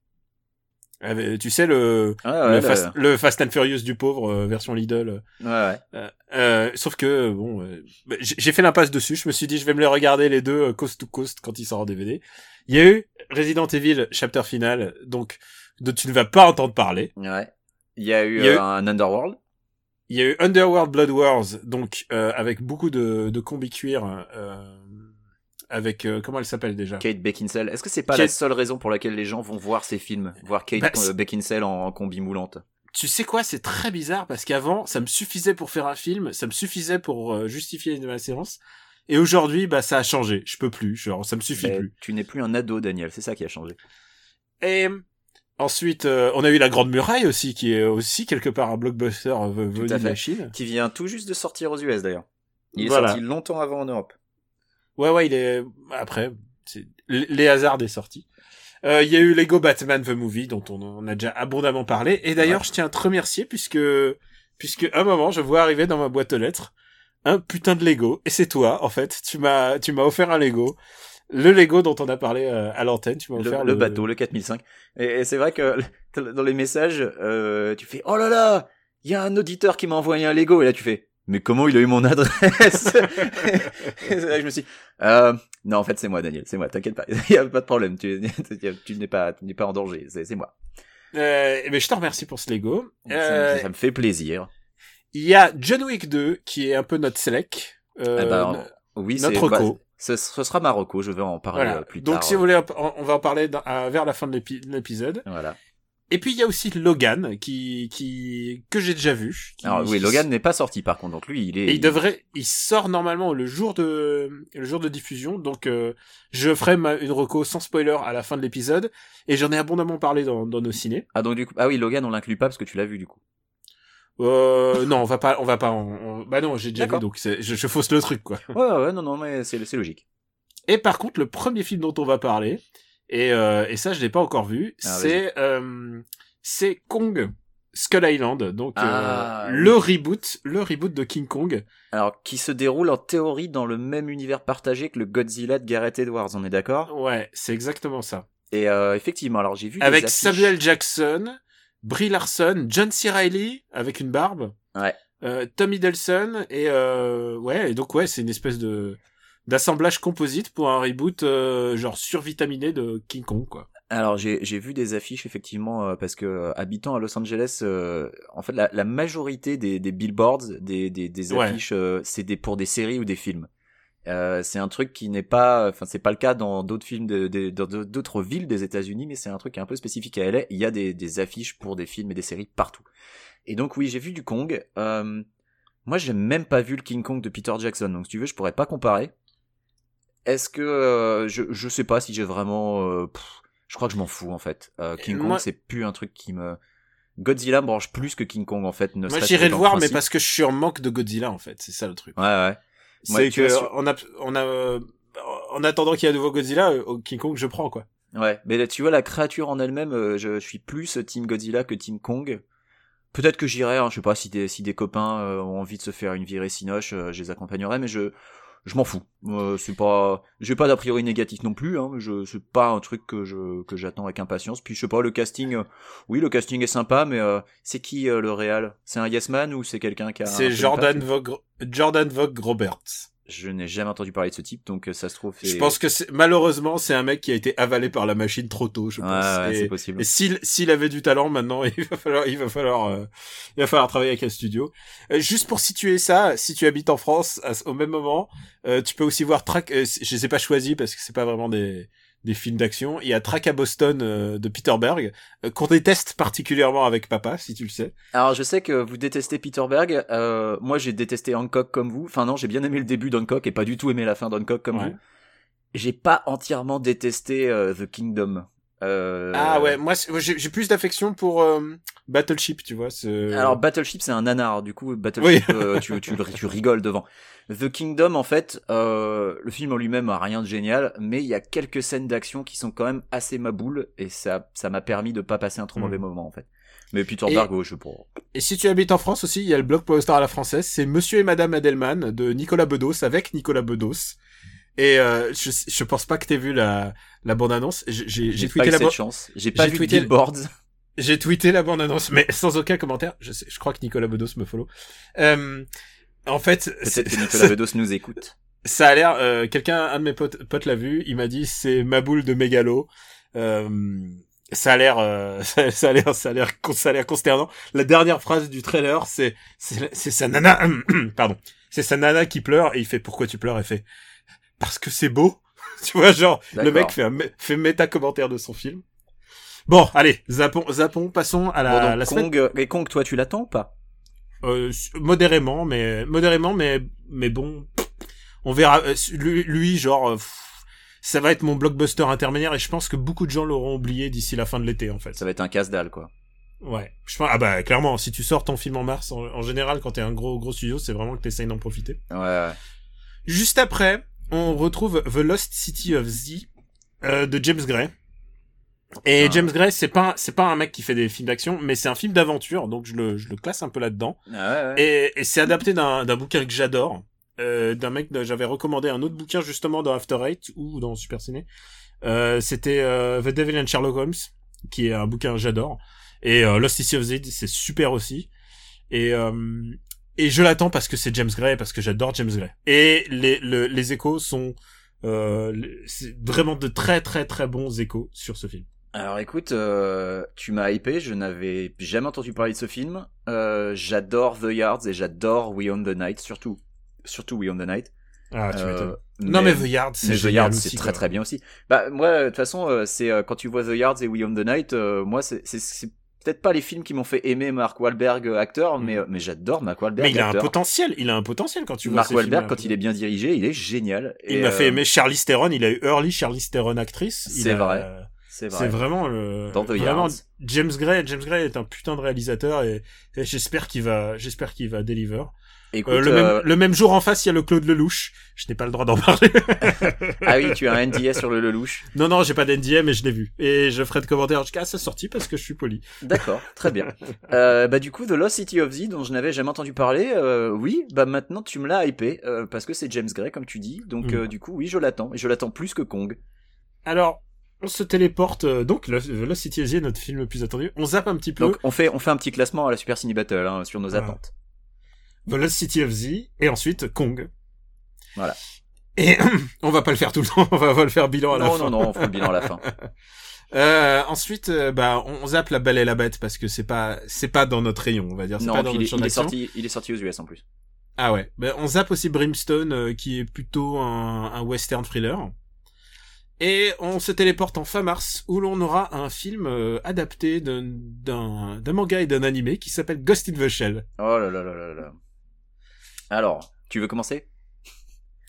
Avec- tu sais le Ah, ouais, le, Fast, le Fast and Furious du pauvre euh, version Lidl. ouais, ouais. Euh, euh, sauf que bon, euh, bah, j'ai fait l'impasse dessus. Je me suis dit je vais me les regarder les deux euh, coast to coast quand ils sortent en DVD. Il y a eu Resident Evil Chapter Final, donc dont tu ne vas pas entendre parler. Ouais. Il y a eu, Il y a euh, eu- un Underworld. Il y a eu Underworld Blood Wars, donc euh, avec beaucoup de, de combi cuir, euh, avec euh, comment elle s'appelle déjà? Kate Beckinsale. Est-ce que c'est pas Kate- la seule raison pour laquelle les gens vont voir ces films Voir Kate Bah, euh, Beckinsale en, en combi moulante? Tu sais quoi, c'est très bizarre parce qu'avant, ça me suffisait pour faire un film, ça me suffisait pour euh, justifier ma séance. Et aujourd'hui, bah ça a changé. Je peux plus, genre ça me suffit Mais plus. tu n'es plus un ado, Daniel. C'est ça qui a changé. Et ensuite, euh, on a eu la Grande Muraille aussi, qui est aussi quelque part un blockbuster euh, venu de la Chine. Qui vient tout juste de sortir aux US d'ailleurs. Il est Voilà. sorti longtemps avant en Europe. Ouais, ouais, il est après. c'est- Les hasards des sorties. Euh, Il y a eu Lego Batman the Movie dont on en a déjà abondamment parlé. Et d'ailleurs, Ouais. je tiens à te remercier puisque puisque à un moment, je vois arriver dans ma boîte aux lettres un putain de Lego. Et c'est toi, en fait. Tu m'as tu m'as offert un Lego. Le Lego dont on a parlé euh, à l'antenne. Tu m'as Le, offert le bateau, le 4005. Et, et c'est vrai que [laughs] dans les messages, euh, tu fais Oh là là, il y a un auditeur qui m'a envoyé un Lego. Et là tu fais Mais comment il a eu mon adresse [laughs] Et là je me suis dit, euh, Non, en fait c'est moi, Daniel. C'est moi. T'inquiète pas. [laughs] Il y a pas de problème. Tu, tu n'es pas, tu n'es pas en danger. C'est moi. Euh, mais je te remercie pour ce Lego. Ça, Euh, ça me fait plaisir. Il y a John Wick 2 qui est un peu notre select. Euh, Eh ben, oui, notre bah, reco. Ce, ce sera Marocco. Je vais en parler Voilà. euh, plus Donc tard. si vous voulez, on va en parler dans- à- vers la fin de l'épi- de l'épisode. Voilà. Et puis il y a aussi Logan qui qui que j'ai déjà vu. qui- Alors oui, Logan n'est pas sorti par contre. Donc lui, il est. Et il devrait, il sort normalement le jour de le jour de diffusion. Donc euh, je ferai ma, une reco sans spoiler à la fin de l'épisode. Et j'en ai abondamment parlé dans, dans nos ciné. Ah donc du coup, ah oui, Logan, on l'inclut pas parce que tu l'as vu du coup. Euh, non, on va pas, on va pas. en- Bah non, j'ai déjà vu donc je, je fausse le truc quoi. Ouais, ouais, ouais, non, non, mais c'est c'est logique. Et par contre, le premier film dont on va parler, et, euh, et ça je l'ai pas encore vu, Ah, c'est euh, c'est Kong Skull Island, donc Ah, euh, oui. le reboot, le reboot de King Kong. Alors, qui se déroule en théorie dans le même univers partagé que le Godzilla de Gareth Edwards, on est d'accord? Ouais, c'est exactement ça. Et euh, effectivement, alors j'ai vu Avec Samuel Jackson, Brie Larson, John C. Reilly avec une barbe, Ouais. euh, Tom Hiddleston et euh, ouais, et donc ouais, c'est une espèce de d'assemblage composite pour un reboot euh, genre survitaminé de King Kong quoi. Alors j'ai j'ai vu des affiches effectivement euh, parce que euh, habitant à Los Angeles, euh, en fait la, la majorité des, des billboards, des, des, des Ouais. affiches, euh, c'est des pour des séries ou des films. Euh, c'est un truc qui n'est pas, enfin c'est pas le cas dans d'autres films, de, de- dans d'autres villes des États-Unis, mais c'est un truc un peu spécifique à LA. Il y a des, des affiches pour des films et des séries partout. Et donc oui, j'ai vu du Kong. Euh, moi, j'ai même pas vu le King Kong de Peter Jackson, donc si tu veux, je pourrais pas comparer. Est-ce que euh, je je sais pas si j'ai vraiment, euh, pff, je crois que je m'en fous en fait. King Kong, moi- c'est plus un truc qui me Godzilla me branche plus que King Kong en fait. Ne Moi j'irai le voir, mais parce que je suis en manque de Godzilla en fait, c'est ça le truc. Ouais ouais. C'est que sur- on a on a en attendant qu'il y ait un nouveau Godzilla, euh, King Kong je prends quoi. Ouais, mais là, tu vois la créature en elle-même, euh, je, je suis plus Team Godzilla que Team Kong. Peut-être que j'irai, hein, je sais pas si des si des copains euh, ont envie de se faire une virée sinoche, je les accompagnerai, mais je je m'en fous. Euh, c'est pas, j'ai pas d'a priori négatif non plus. Hein, je c'est pas un truc que je que j'attends avec impatience. Puis je sais pas le casting, euh, oui le casting est sympa, mais euh, c'est qui euh, le réal? C'est un Yes Man ou c'est quelqu'un qui a C'est Jordan Vogue Jordan Vogue Roberts. Je n'ai jamais entendu parler de ce type, donc euh, ça se trouve. Je pense que c'est malheureusement c'est un mec qui a été avalé par la machine trop tôt, je pense. ouais, Et- c'est possible. Et s'il s'il avait du talent maintenant, [laughs] il va falloir il va falloir euh, il va falloir travailler avec un studio. Euh, juste pour situer ça, si tu habites en France à au même moment, euh, tu peux aussi voir Track. euh, je les ai pas choisis parce que c'est pas vraiment des des films d'action. Il y a Track à Boston euh, de Peter Berg, euh, qu'on déteste particulièrement avec papa, si tu le sais. Alors je sais que vous détestez Peter Berg. Euh, moi j'ai détesté Hancock comme vous. Enfin non, j'ai bien aimé le début d'Hancock et pas du tout aimé la fin d'Hancock comme Ouais. vous. J'ai pas entièrement détesté The Kingdom. Euh, Ah ouais, moi j'ai plus d'affection pour euh, Battleship, tu vois. Alors Battleship c'est un nanar, du coup Battleship Oui. euh, tu, tu, tu rigoles devant. The Kingdom en fait, le film en lui-même a rien de génial, mais il y a quelques scènes d'action qui sont quand même assez maboules et ça ça m'a permis de pas passer un trop Mm. mauvais moment en fait. Mais Peter Et- ouais, je pas. Et si tu habites en France aussi, il y a le blockbuster à la française, c'est Monsieur et Madame Adelman de Nicolas Bedos avec Nicolas Bedos. Et euh, je, je pense pas que t'aies vu la, la bande-annonce. J'ai j'ai- j'ai pas tweeté eu la cette bande chance. J'ai pas vu tweeté- Billboards. j'ai tweeté la bande-annonce, mais sans aucun commentaire. Je, sais, je crois que Nicolas Bedos me follow. Euh, en fait, Peut-être que [laughs] Nicolas Bedos nous écoute. ça a l'air. Euh, Quelqu'un, un de mes potes, potes l'a vu. Il m'a dit c'est ma boule de mégalo. Euh, ça a l'air, euh, [laughs] ça, ça a l'air, ça a l'air, ça a l'air consternant. La dernière phrase du trailer, c'est, c'est, c'est sa nana, [clears throat] pardon, c'est sa nana qui pleure et il fait pourquoi tu pleures et fait parce que c'est beau. [laughs] tu vois, genre le mec fait un fait méta commentaire de son film. Bon, allez, zappons, zappons, passons à la, Bon, donc, la semaine. Kong, et Kong, toi, tu l'attends ou pas? Euh, modérément, mais modérément, mais mais bon, on verra. Euh, Lui, lui, genre, euh, pff, ça va être mon blockbuster intermédiaire et je pense que beaucoup de gens l'auront oublié d'ici la fin de l'été, en fait. Ça va être un casse-dalle, quoi. Ouais. Je pense, ah bah clairement, si tu sors ton film en mars, en, en général, quand t'es un gros gros studio, c'est vraiment que t'essayes d'en profiter. Ouais, ouais. Juste après, on retrouve The Lost City of Z euh, de James Gray. Et Ah. James Gray, c'est pas c'est pas un mec qui fait des films d'action, mais c'est un film d'aventure, donc je le je le classe un peu là-dedans. Ah ouais, ouais. Et, et c'est adapté d'un d'un bouquin que j'adore, euh, d'un mec j'avais recommandé un autre bouquin justement dans After Eight ou dans Super Ciné. Euh, C'était euh, The Devil and Sherlock Holmes, qui est un bouquin que j'adore. Et euh, Lost City of Z, c'est super aussi. Et euh, et je l'attends parce que c'est James Gray, parce que j'adore James Gray. Et les le- les échos sont euh, vraiment de très très très bons échos sur ce film. Alors écoute, euh, tu m'as hypé, je n'avais jamais entendu parler de ce film. Euh, j'adore The Yards et j'adore We Own the Night, surtout. Surtout We Own the Night. Ah, tu Euh, m'étonnes. Non mais The Yard, c'est mais The Yards, c'est très très bien aussi. Bah moi, de toute façon, c'est quand tu vois The Yards et We Own the Night, moi c'est peut-être pas les films qui m'ont fait aimer Mark Wahlberg euh, acteur, mais euh, mais j'adore Mark Wahlberg Mm. Mais il a un potentiel, il a un potentiel quand tu vois Mark Wahlberg, quand il est bien dirigé, il est génial. Il m'a fait euh, aimer Charlize Theron, il a eu Early Charlize Theron actrice. C'est vrai. C'est C'est vrai. vraiment le Dans vraiment. James Gray, James Gray est un putain de réalisateur et, et j'espère qu'il va j'espère qu'il va deliver. Écoute, Euh, le, euh, même, le même jour en face, il y a le Claude Lelouch. Je n'ai pas le droit d'en parler. [laughs] ah oui, tu as un NDA sur le Lelouch. non non, j'ai pas d'NDA mais je l'ai vu et je ferai de commentaires jusqu'à sa sortie parce que je suis poli. D'accord, très bien. [laughs] Euh, bah du coup, The Lost City of Z, dont je n'avais jamais entendu parler, euh, oui, bah maintenant tu me l'as hypé euh, parce que c'est James Gray comme tu dis, donc Mm. euh, du coup oui, je l'attends et je l'attends plus que Kong. Alors, on se téléporte euh, donc Lost City of Z, notre film le plus attendu. On zappe un petit peu Donc on fait on fait un petit classement à la Super Ciné Battle hein, sur nos Ah. attentes. The Lost City of Z et ensuite Kong. Voilà. Et [clears throat] on va pas le faire tout le temps, [laughs] on va, le faire bilan à la Non fin. non non, on fera le bilan à la fin. [laughs] Euh, ensuite, euh, bah, on, zappe la Belle et la Bête parce que c'est pas, c'est pas dans notre rayon, on va dire. C'est non, pas dans puis il, notre est, il sorti il est sorti aux US en plus. Ah ouais. Ben, on zappe aussi Brimstone, euh, qui est plutôt un, un western thriller. Et on se téléporte en fin mars, où l'on aura un film euh, adapté d'un, d'un, d'un manga et d'un animé qui s'appelle Ghost in the Shell. Oh là là là là là. Alors, tu veux commencer?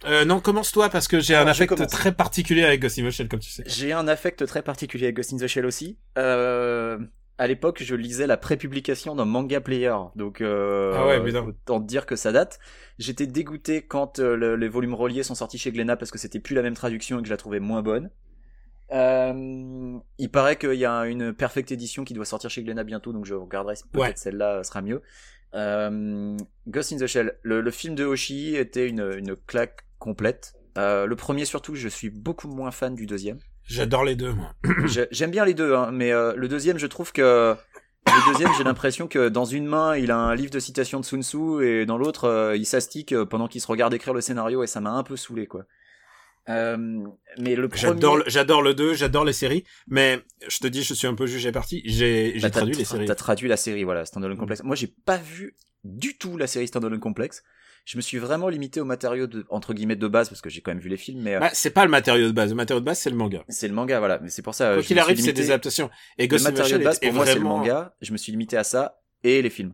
Euh, non, commence-toi parce que j'ai un affect commence. très particulier avec Ghost in the Shell, comme tu sais. J'ai un affect très particulier avec Ghost in the Shell aussi. Euh, à l'époque, je lisais la prépublication d'un manga player, donc euh, Ah ouais, autant dire que ça date. J'étais dégoûté quand euh, le- les volumes reliés sont sortis chez Glénat parce que c'était plus la même traduction et que je la trouvais moins bonne. Euh, il paraît qu'il y a une perfect édition qui doit sortir chez Glénat bientôt, donc je regarderai si peut-être Ouais. celle-là sera mieux. Euh, Ghost in the Shell, le, le film de Hoshi était une, une claque complète. Euh, le premier surtout, je suis beaucoup moins fan du deuxième. J'adore les deux, moi. [clears throat] J'ai- J'aime bien les deux, hein, mais euh, le deuxième, je trouve que le deuxième, j'ai l'impression que dans une main, il a un livre de citations de Sun Tzu et dans l'autre, il s'astique pendant qu'il se regarde écrire le scénario et ça m'a un peu saoulé, quoi. Euh, mais le premier, J'adore, le- j'adore le 2, j'adore les séries, mais je te dis, je suis un peu jugé parti. J'ai, Bah, traduit les séries. T'as traduit la série, voilà, Standalone Mm. Complex. Moi, j'ai pas vu du tout la série Standalone Complex. je me suis vraiment limité au matériau de, entre guillemets de base parce que j'ai quand même vu les films, mais euh, Bah, c'est pas le matériau de base. Le matériau de base, c'est le manga. c'est le manga, voilà. Mais c'est pour ça. euh, Quoi qu'il arrive, c'est des adaptations. Et Le Ghost the matériau de base pour moi c'est le manga. Je me suis limité à ça et les films.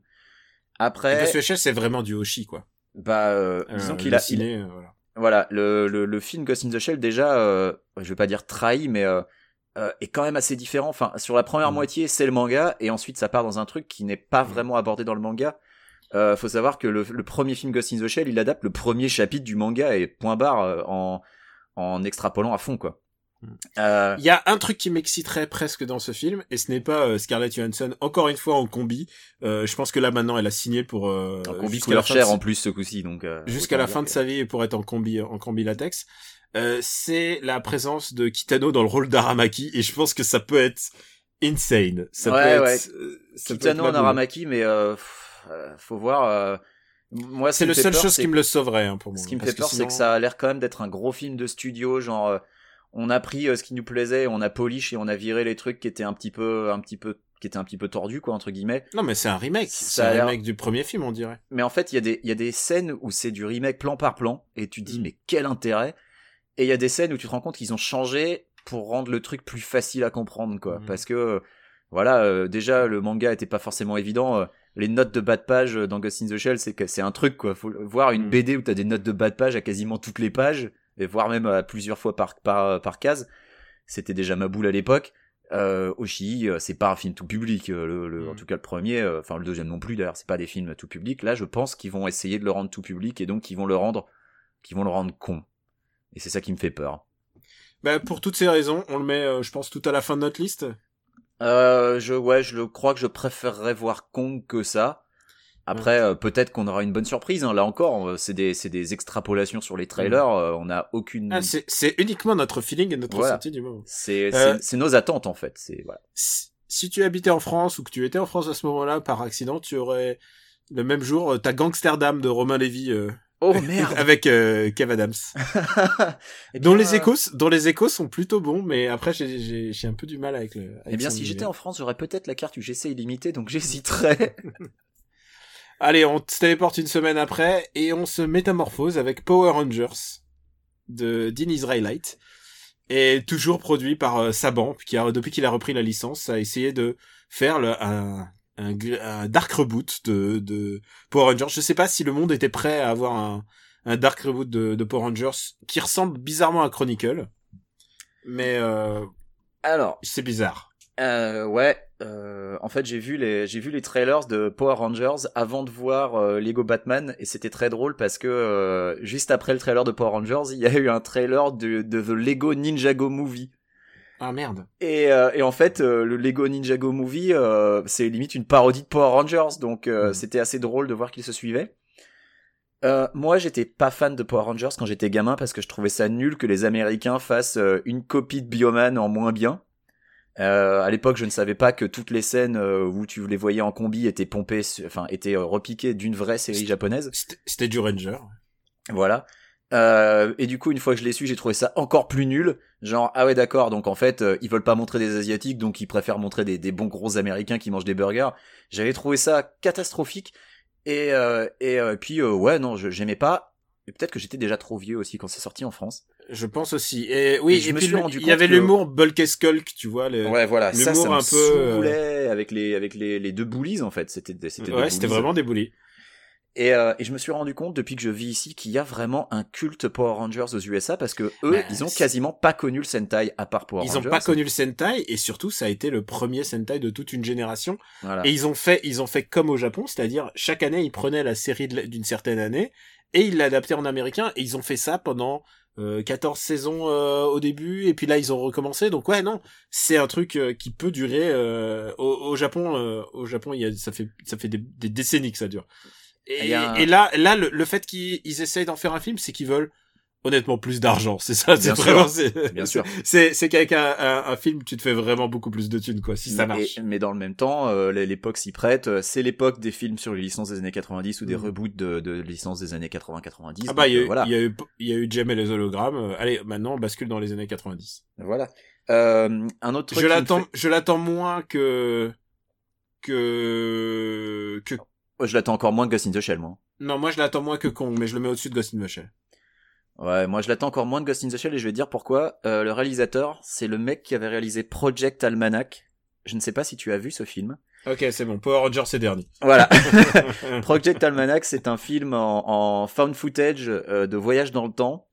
Après, Ghost c'est vraiment du Hoshi, quoi. bah, euh, disons qu'il le a, ciné, voilà. Voilà, le, le, le film Ghost in the Shell déjà, euh, je vais pas dire trahi, mais euh, euh, est quand même assez différent. Enfin, sur la première Mm. moitié, c'est le manga, et ensuite ça part dans un truc qui n'est pas Mm. vraiment abordé dans le manga. Euh, faut savoir que le, le premier film Ghost in the Shell, il adapte le premier chapitre du manga et point barre euh, en, en extrapolant à fond, quoi. Mm. Euh, Il y a un truc qui m'exciterait presque dans ce film, et ce n'est pas euh, Scarlett Johansson, encore une fois en combi. Euh, je pense que là maintenant elle a signé pour un combi couleur chair en plus ce coup-ci, donc jusqu'à la fin de sa vie pour être en combi en combi latex. C'est la présence de Kitano dans le rôle d'Aramaki, et je pense que ça peut être insane. Ça Ouais, peut ouais. ça peut être Kitano en. Aramaki, mais faut voir. moi, ce C'est le me fait seul peur, chose qui me le sauverait hein, pour moi. Ce qui me fait peur, c'est que ça a l'air quand même d'être un gros film de studio, genre on a pris euh, ce qui nous plaisait, on a polish et on a viré les trucs qui étaient un petit peu, un petit peu, qui étaient un petit peu tordus, quoi, entre guillemets. Non, mais c'est un remake. C'est un remake du premier film, on dirait. Mais en fait, il y a des, il y a des scènes où c'est du remake plan par plan, et tu te dis Mm. mais quel intérêt? Et il y a des scènes où tu te rends compte qu'ils ont changé pour rendre le truc plus facile à comprendre, quoi. Mm. Parce que euh, voilà, euh, déjà le manga était pas forcément évident. euh, les notes de bas de page dans Ghost in the Shell, c'est que c'est un truc, quoi. Faut voir une Mm. BD où t'as des notes de bas de page à quasiment toutes les pages, et voire même à plusieurs fois par par par case. C'était déjà ma boule à l'époque. Euh, Oshi, euh, c'est pas un film tout public. euh, Le, En Mm. tout cas, le premier, euh, enfin le deuxième non plus. D'ailleurs, c'est pas des films tout public. Là, je pense qu'ils vont essayer de le rendre tout public et donc qu'ils vont le rendre, qu'ils vont le rendre con. Et c'est ça qui me fait peur. Bah, pour toutes ces raisons, on le met, euh, je pense, tout à la fin de notre liste. Euh, je, ouais, je le crois que je préférerais voir Kong que ça. Après, euh, peut-être qu'on aura une bonne surprise. hein. Là encore, euh, c'est des, c'est des extrapolations sur les trailers. euh, on n'a aucune. Ah, c'est c'est uniquement notre feeling et notre Voilà. ressenti du moment. c'est, c'est, c'est nos attentes en fait. C'est voilà. Si, tu habitais en France ou que tu étais en France à ce moment-là par accident, tu aurais le même jour ta Gangsterdam de Romain Lévy euh, Oh [laughs] merde. avec euh, Kev Adams. [laughs] Eh dont bien, les échos, dont les échos sont plutôt bons, mais après j'ai- j'ai j'ai un peu du mal avec le. avec Eh bien, si j'étais en France, j'aurais peut-être la carte UGC illimitée, donc [laughs] j'hésiterais. Allez, on se téléporte une semaine après et on se métamorphose avec Power Rangers de Dean Israelite et toujours produit par euh, Saban qui a depuis qu'il a repris la licence a essayé de faire le, un, un, un dark reboot de, de Power Rangers. Je sais pas si le monde était prêt à avoir un, un dark reboot de, de Power Rangers qui ressemble bizarrement à Chronicle, mais euh, Alors, c'est bizarre. Euh, ouais, euh, en fait j'ai vu les j'ai vu les trailers de Power Rangers avant de voir euh, Lego Batman et c'était très drôle parce que euh, juste après le trailer de Power Rangers il y a eu un trailer de, de The Lego Ninjago Movie Ah merde. et, euh, et en fait euh, le Lego Ninjago Movie euh, c'est limite une parodie de Power Rangers donc euh, Mhm. c'était assez drôle de voir qu'ils se suivaient. Euh, moi, j'étais pas fan de Power Rangers quand j'étais gamin parce que je trouvais ça nul que les Américains fassent euh, une copie de Bioman en moins bien. Euh, à l'époque, je ne savais pas que toutes les scènes euh, où tu les voyais en combi étaient pompées, enfin étaient euh, repiquées d'une vraie série japonaise. C'était- du Ranger. Voilà. Euh, et du coup, une fois que je l'ai su, j'ai trouvé ça encore plus nul. Genre, ah ouais, d'accord, donc en fait, euh, ils veulent pas montrer des Asiatiques, donc ils préfèrent montrer des, des bons gros Américains qui mangent des burgers. J'avais trouvé ça catastrophique. Et, euh, et puis, ouais, non, je- j'aimais pas. Et peut-être que j'étais déjà trop vieux aussi quand c'est sorti en France. Je pense aussi. Et oui, Et je et me puis suis rendu il y avait que- l'humour Bulk et Skulk, tu vois. Le... Ouais, voilà, ça, ça me un peu, euh, avec les, avec les, les deux bullies, en fait. C'était, c'était ouais, c'était vraiment des bullies. Et, euh, et je me suis rendu compte depuis que je vis ici qu'il y a vraiment un culte Power Rangers aux USA parce que eux, Bah, ils ont quasiment pas connu le Sentai à part Power Ils ont Rangers. pas connu le Sentai et surtout ça a été le premier Sentai de toute une génération. Voilà. Et ils ont fait, ils ont fait comme au Japon, c'est-à-dire chaque année ils prenaient la série d'une certaine année et ils l'adaptaient en américain et ils ont fait ça pendant euh, 14 saisons euh, au début et puis là ils ont recommencé. Donc ouais non, c'est un truc euh, qui peut durer euh, au, au Japon. euh, au Japon il y a, ça fait ça fait des, des décennies que ça dure. Et, Il y a un- et là là le, le fait qu'ils ils essayent d'en faire un film, c'est qu'ils veulent honnêtement plus d'argent. C'est ça, c'est vraiment c'est Bien [laughs] sûr. c'est c'est qu'avec un, un, un film tu te fais vraiment beaucoup plus de thunes quoi si ça marche. Et- mais dans le même temps, euh, l'époque s'y prête. euh, C'est l'époque des films sur les licences des années 90 ou des Mhm. reboots de, de licences des années 80-90. Ah bah, il y, a donc, eu- euh, voilà. il y a eu, il y a eu Jem et les hologrammes. Euh, Allez, maintenant, on bascule dans les années 90. Voilà. Euh, un autre Je l'attends, fait- je l'attends moins que, que, que Oh, je l'attends encore moins que Ghost in the Shell, moi. Non, moi je l'attends moins que Kong, mais je le mets au-dessus de Ghost in the Shell. Ouais, moi je l'attends encore moins de Ghost in the Shell et je vais te dire pourquoi. Euh, le réalisateur, c'est le mec qui avait réalisé Project Almanac. Je ne sais pas si tu as vu ce film. Ok, c'est bon. Power Rangers, c'est dernier. Voilà. [laughs] [laughs] Project Almanac, c'est un film en, en found footage euh, de voyage dans le temps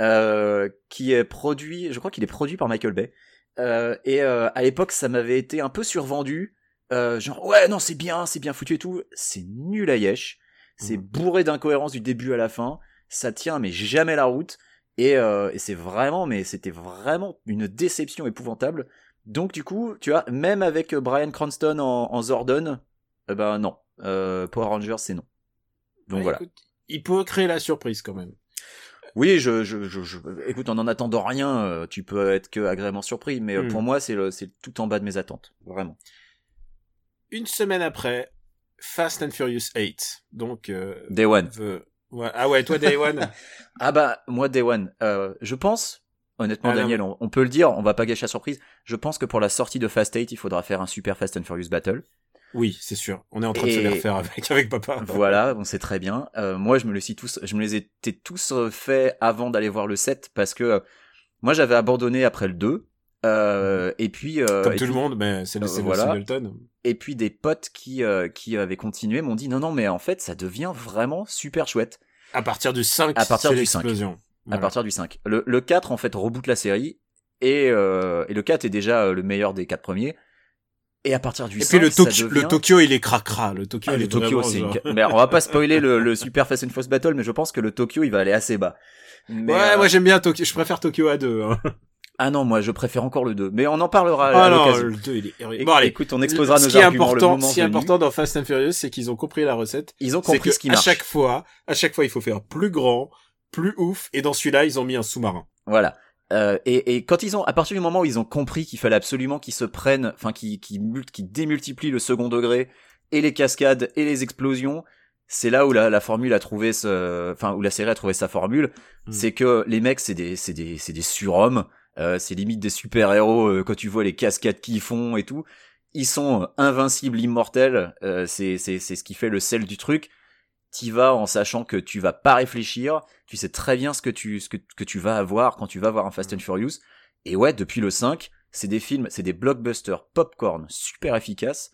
euh, qui est produit, je crois qu'il est produit par Michael Bay. Euh, et euh, à l'époque, ça m'avait été un peu survendu. Euh, genre ouais, non, c'est bien, c'est bien foutu et tout. C'est nul à yesh. C'est Mhm. bourré d'incohérences du début à la fin. Ça tient mais jamais la route. Et, euh, et c'est vraiment, mais c'était vraiment une déception épouvantable. Donc du coup, tu vois, même avec euh, Brian Cranston en, en Zordon, eh ben non. Euh, Power Rangers, c'est non. Donc Ouais, voilà. écoute, il peut créer la surprise quand même. Oui, je, je, je, je- écoute, en en attendant rien, euh, tu peux être que agréablement surpris, mais euh, Hmm. pour moi, c'est le, c'est tout en bas de mes attentes, vraiment. Une semaine après, Fast and Furious 8. Donc, euh, Day One. the- ouais. ah ouais, toi Day One. [laughs] Ah bah, moi, Day One, euh, je pense, honnêtement, Ah Daniel, on, on peut le dire, on va pas gâcher la surprise, je pense que pour la sortie de Fast 8, il faudra faire un super Fast and Furious Battle. oui, c'est sûr. On est en train de se les refaire avec, [laughs] avec papa. voilà, on sait très bien. Euh, moi, je me, les suis tous, je me les étais tous faits avant d'aller voir le 7, parce que euh, moi, j'avais abandonné après le 2, euh, et puis... euh, Comme et tout puis- le monde, mais c'est le, voilà. Singleton. et puis des potes qui euh, qui avaient continué m'ont dit non non mais en fait ça devient vraiment super chouette À partir du 5, À partir du 5. l'explosion. à partir du 5. Le, le 4 en fait reboot la série et euh, et le 4 est déjà euh, le meilleur des quatre premiers et à partir du Et 5 puis le, devient- le Tokyo, il est cracra. Le Tokyo, Ah, il le est Tokyo c'est une... mais on va pas spoiler le, le super Fast and Furious Battle mais je pense que le Tokyo il va aller assez bas. Mais, ouais, euh, moi j'aime bien Tokyo. Je préfère Tokyo à 2. Hein. Ah non, moi je préfère encore le 2, mais on en parlera Ah à l'occasion. le 2, il est Bon, allez. Écoute, on exposera ce nos qui est arguments le important, moment ce qui est important dans Fast and Furious, c'est qu'ils ont compris la recette. Ils ont compris ce qui à marche. chaque fois, à chaque fois, il faut faire plus grand, plus ouf. Et dans celui-là, ils ont mis un sous-marin. Voilà. Euh, et, et quand ils ont, à partir du moment où ils ont compris qu'il fallait absolument qu'ils se prennent, enfin qu'ils mul- qu'ils démultiplient le second degré et les cascades et les explosions, c'est là où la, la formule a trouvé ce, enfin où la série a trouvé sa formule. Mm. C'est que les mecs c'est des, c'est des, c'est des surhommes. Euh, c'est limite des super héros quand tu vois les cascades qu'ils font et tout. Ils sont euh, invincibles, immortels. Euh, c'est, c'est, c'est ce qui fait le sel du truc. T'y vas en sachant que tu vas pas réfléchir, tu sais très bien ce que tu ce que, que tu vas avoir quand tu vas voir un Fast and Furious. Et ouais, depuis le 5, c'est des films, c'est des blockbusters popcorn super efficaces,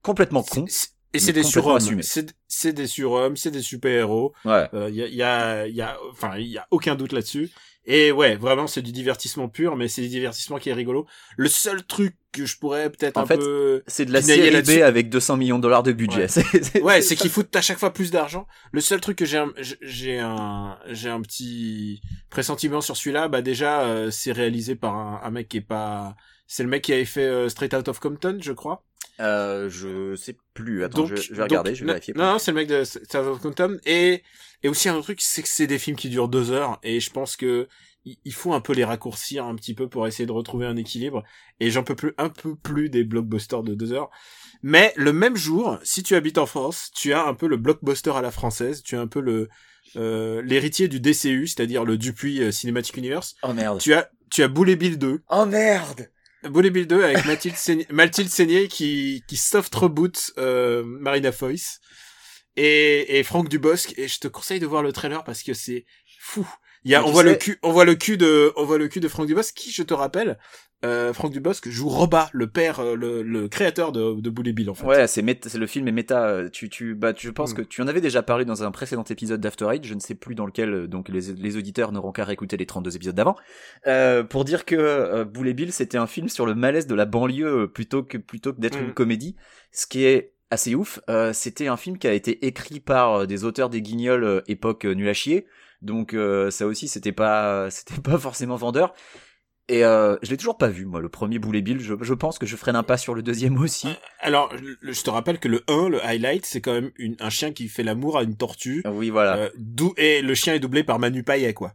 complètement cons. Et c'est des surhommes. C'est c'est des surhommes, c'est des super-héros. Ouais. Il y a, y a, y a, enfin, il y a aucun doute là-dessus. Et ouais, vraiment, c'est du divertissement pur, mais c'est du divertissement qui est rigolo. Le seul truc que je pourrais peut-être En un fait, peu, C'est de la série B avec 200 millions de dollars de budget. Ouais. [laughs] C'est- ouais, qu'ils foutent à chaque fois plus d'argent. Le seul truc que j'ai, un- j'ai un, j'ai un petit pressentiment sur celui-là. Bah déjà, euh, c'est réalisé par un, un mec qui est pas, c'est le mec qui avait fait euh, Straight Out of Compton, je crois. Euh, je sais plus. Attends, je, je vais donc- regarder, je vais vérifier. Non, non, c'est le mec de Straight Out of Compton. Et, et aussi un autre truc, c'est que c'est des films qui durent deux heures. Et je pense que il faut un peu les raccourcir un petit peu pour essayer de retrouver un équilibre. Et j'en peux plus, un peu plus des blockbusters de deux heures. Mais le même jour, si tu habites en France, tu as un peu le blockbuster à la française. Tu as un peu le euh, l'héritier du DCU, c'est-à-dire le Dupuis euh, Cinematic Universe. Oh merde. Tu as tu as Boule et Bill 2. Oh merde. Bill 2 avec Mathilde Seigné, [laughs] Mathilde Seigné qui, qui soft reboot euh, Marina Foïs et, et Franck Dubosc et je te conseille de voir le trailer parce que c'est fou. Il y a, on voit le cul, on voit le cul de, on voit le cul de Franck Dubosc qui, je te rappelle, euh, Franck Dubosc joue Roba, le père, euh, le, le créateur de, de Bullet Bill en fait. Ouais, c'est méta- c'est le film est méta. euh, Tu, tu, bah, je pense Mm. que tu en avais déjà parlé dans un précédent épisode d'After Eight. Je ne sais plus dans lequel, euh, donc les, les auditeurs n'auront qu'à réécouter les 32 épisodes d'avant. Euh, pour dire que euh, Boulet Bill, c'était un film sur le malaise de la banlieue plutôt que plutôt que d'être Mm. une comédie. Ce qui est assez ouf. Euh, c'était un film qui a été écrit par des auteurs des Guignols époque nul à chier. Donc euh, ça aussi, c'était pas, [laughs] c'était pas forcément vendeur. Et euh, je l'ai toujours pas vu, moi, le premier Boulet Bill. Je, je pense que je ferai l'impasse sur le deuxième aussi. Alors, le- je te rappelle que le 1, le highlight, c'est quand même une, un chien qui fait l'amour à une tortue. Oui, voilà. Euh, d'où et le chien est doublé par Manu Payet quoi.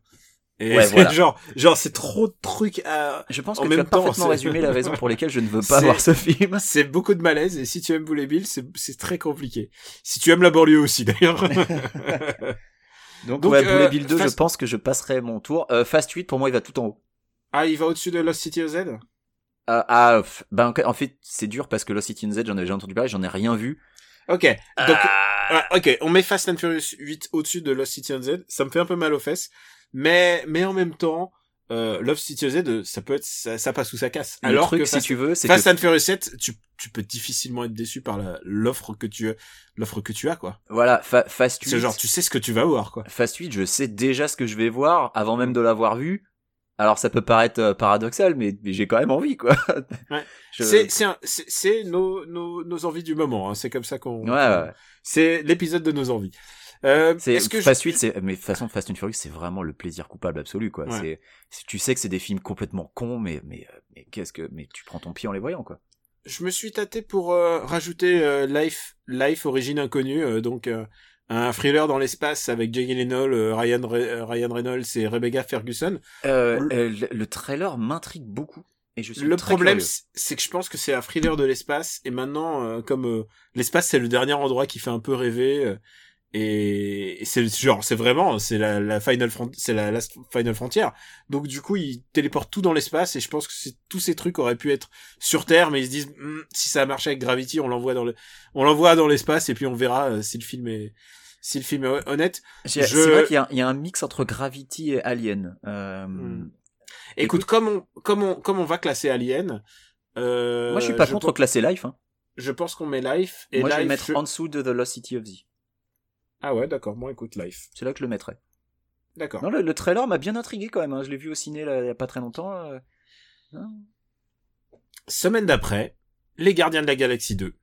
Et Ouais, voilà. genre, genre c'est trop de trucs à. Je pense En que tu même as temps, parfaitement résumé la raison pour laquelle je ne veux pas voir ce film. [laughs] C'est beaucoup de malaise et si tu aimes Bullet Bill, c'est très compliqué. Si tu aimes la banlieue aussi d'ailleurs. [laughs] [laughs] Donc, Donc, ouais, euh, Boulet Bill 2, je Fast- pense que je passerai mon tour. Euh, Fast 8, pour moi, il va tout en haut. Ah, il va au-dessus de Lost City OZ Euh, ah, ben, en fait, c'est dur parce que Lost City in Z, j'en ai déjà entendu parler, j'en ai rien vu. Ok, donc ouais, ok, on met Fast and Furious 8 au-dessus de Lost City of Z. Ça me fait un peu mal aux fesses, mais mais en même temps, euh, Love City of Z, euh, ça peut être ça, ça passe ou ça casse. Le Alors truc, que si Fast, tu veux, c'est Fast que and Furious 7, tu tu peux difficilement être déçu par l'offre que tu l'offre que tu as quoi. voilà, fa- Fast 8, C'est genre tu sais ce que tu vas voir quoi. Fast 8, je sais déjà ce que je vais voir avant même de l'avoir vu. Alors ça peut paraître euh, paradoxal, mais, mais j'ai quand même envie, quoi. Ouais. [laughs] Je- C'est nos nos nos envies du moment. Hein. C'est comme ça qu'on. Ouais. C'est l'épisode de nos envies. Euh, C'est Est-ce que je- Fast 8, c'est mais de toute façon Fast and Furious, c'est vraiment le plaisir coupable absolu, quoi. Ouais. C'est c'est- tu sais que c'est des films complètement cons, mais mais euh, mais qu'est-ce que mais tu prends ton pied en les voyant, quoi. je me suis tâté pour euh, rajouter euh, Life, Life Origine Inconnue, donc un thriller dans l'espace avec Jake Gyllenhaal, euh, Ryan, Re- euh, Ryan Reynolds et Rebecca Ferguson. Euh, Le- euh, le, le trailer m'intrigue beaucoup et je suis Le problème, c'est- que je pense que c'est un thriller de l'espace et maintenant, euh, comme euh, l'espace c'est le dernier endroit qui fait un peu rêver. euh, et et c'est genre c'est vraiment c'est la, la final front c'est la final frontier donc du coup ils téléportent tout dans l'espace et je pense que tous ces trucs auraient pu être sur terre mais ils se disent Hmm, si ça a marché avec Gravity on l'envoie dans le on l'envoie dans l'espace et puis on verra euh, si le film est si le film est honnête je- C'est vrai qu'il y, a- il y a un mix entre Gravity et Alien. Euh, Hmm. écoute, comme on comme on comme on va classer Alien euh, Moi, je suis pas je contre pense- classer Life. Hein. je pense qu'on met Life et Moi, je vais Life, le mettre je- en dessous de The Lost City of Z. ah ouais d'accord bon écoute Life C'est là que je le mettrais. d'accord Non, le, le trailer m'a bien intrigué quand même. hein. Je l'ai vu au ciné là, il y a pas très longtemps. euh. Semaine d'après, Les Gardiens de la Galaxie 2.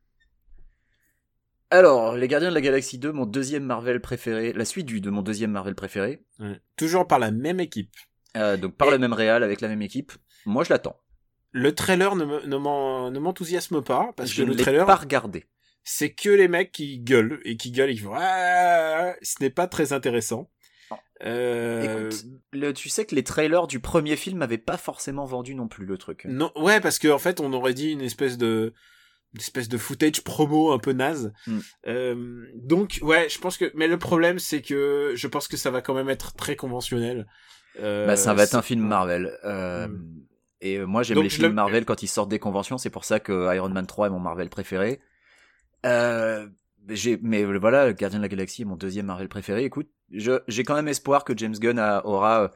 Alors, Les Gardiens de la Galaxie 2, mon deuxième Marvel préféré, la suite du de mon deuxième Marvel préféré. Toujours par la même équipe. Euh, donc par Et- le même réal avec la même équipe. Moi, je l'attends. Le trailer ne me- ne m'en- ne m'enthousiasme pas, parce je que ne le l'ai trailer, pas regardé. c'est que les mecs qui gueulent, et qui gueulent, et qui font Ah ce n'est pas très intéressant. Euh, Écoute, le, tu sais que les trailers du premier film n'avaient pas forcément vendu non plus le truc. non, ouais, parce qu'en en fait, on aurait dit une espèce de, une espèce de footage promo un peu naze. Mm. Euh, donc, ouais, je pense que, mais le problème, c'est que je pense que ça va quand même être très conventionnel. Euh, bah, ça va être un film Marvel. Euh, Mm. Et moi, j'aime les films le- Marvel quand ils sortent des conventions. C'est pour ça que Iron Man 3 est mon Marvel préféré. J'ai, mais voilà, Gardien de la Galaxie est mon deuxième Marvel préféré. Écoute, j'ai quand même espoir que James Gunn a- aura.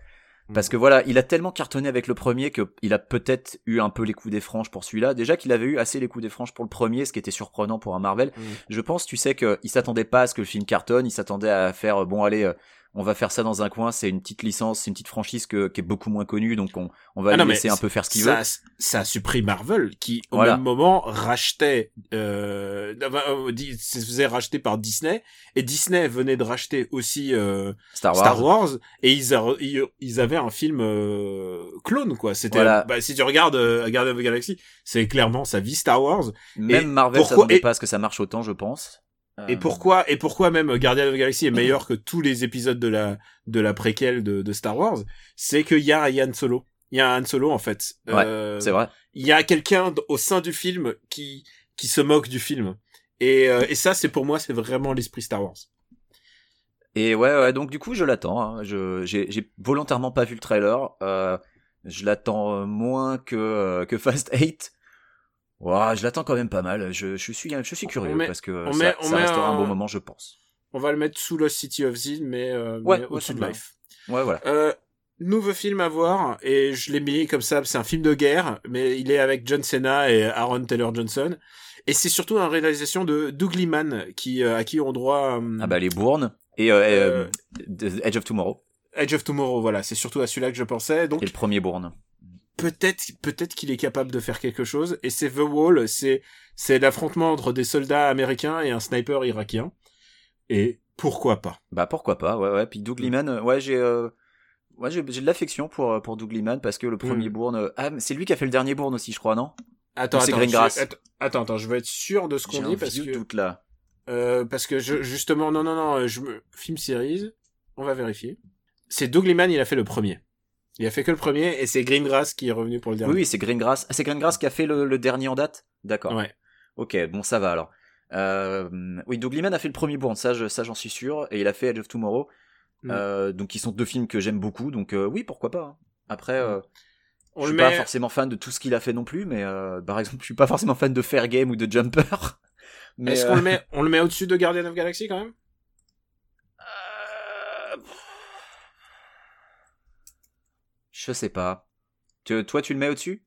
Parce que voilà, il a tellement cartonné avec le premier que il a peut-être eu un peu les coups des franges pour celui-là. Déjà qu'il avait eu assez les coups des franges pour le premier, ce qui était surprenant pour un Marvel. Mm. Je pense, tu sais, qu'il s'attendait pas à ce que le film cartonne. Il s'attendait à faire, euh, bon, allez, euh, on va faire ça dans un coin. C'est une petite licence, c'est une petite franchise que, qui est beaucoup moins connue, donc on, on va Ah lui non, mais laisser un peu faire ce qu'il veut. ça, ça a surpris Marvel, qui au Voilà. même moment rachetait, euh, euh, se faisait racheter par Disney, et Disney venait de racheter aussi euh, Star Wars. Star Wars, et ils, a- ils, ils avaient un film euh, clone quoi. C'était, Voilà. bah, si tu regardes euh, Guardians of the Galaxy, c'est clairement sa vie Star Wars. Même Et Marvel pourquoi- s'attendait et- pas à ce que ça marche autant, je pense. Et Euh, pourquoi et pourquoi même Guardian of the Galaxy est meilleur que tous les épisodes de la de la préquelle de, de Star Wars, c'est qu'il y a un Han Solo. Il y a un Han Solo en fait. Ouais, Euh, C'est vrai. il y a quelqu'un au sein du film qui qui se moque du film. Et, euh, et ça, c'est pour moi, c'est vraiment l'esprit Star Wars. Et ouais, ouais, donc du coup, je l'attends. hein. Je, j'ai, j'ai volontairement pas vu le trailer. Euh, je l'attends euh, moins que que Fast 8. Ouah, je l'attends quand même pas mal. Je, je suis, je suis curieux met- parce que ça, met- ça restera un... un- bon moment, je pense. On va le mettre sous Lost City of Z, mais, euh, Ouais, mais ouais, au-dessus de. Life. Ouais, voilà. Euh, nouveau film à voir, et je l'ai mis comme ça, c'est un film de guerre, mais il est avec John Cena et Aaron Taylor Johnson. Et c'est surtout une réalisation de Doug Liman, qui, euh, à qui on droit euh, Ah bah les Bournes et euh, Edge of Tomorrow, Edge of Tomorrow, voilà, c'est surtout à celui-là que je pensais. Donc est le premier Bourne. Peut-être peut-être qu'il est capable de faire quelque chose et c'est The Wall c'est c'est l'affrontement entre des soldats américains et un sniper irakien et pourquoi pas? Bah pourquoi pas, ouais ouais. Puis Doug Mm. Liman, euh, ouais j'ai, euh, ouais j'ai, de l'affection pour euh, pour Doug Liman parce que le premier Mm. Bourne, euh, ah mais c'est lui qui a fait le dernier Bourne aussi, je crois, non? Attends attends, je, attends attends attends, je veux être sûr de ce qu'on dit parce que doute là. euh, parce que je, justement non non non je me film series on va vérifier c'est Doug Liman il a fait le premier il a fait que le premier et c'est Greengrass qui est revenu pour le dernier Oui, oui, c'est Greengrass. Ah, c'est Greengrass qui a fait le, le dernier en date? D'accord. ouais Ok, bon, ça va alors. Euh, oui, Doug Liman a fait le premier Bourne, ça, je- ça j'en suis sûr, et il a fait Edge of Tomorrow. Mm. Euh, donc, qui sont deux films que j'aime beaucoup, donc euh, oui, pourquoi pas. hein. Après, euh, on je suis pas forcément fan de tout ce qu'il a fait non plus, mais par exemple, je suis pas forcément fan de Fair Game ou de Jumper. [laughs] Mais Est-ce qu'on le met, on le met au-dessus de Guardian of Galaxy quand même? Je sais pas. Toi, tu le mets au-dessus?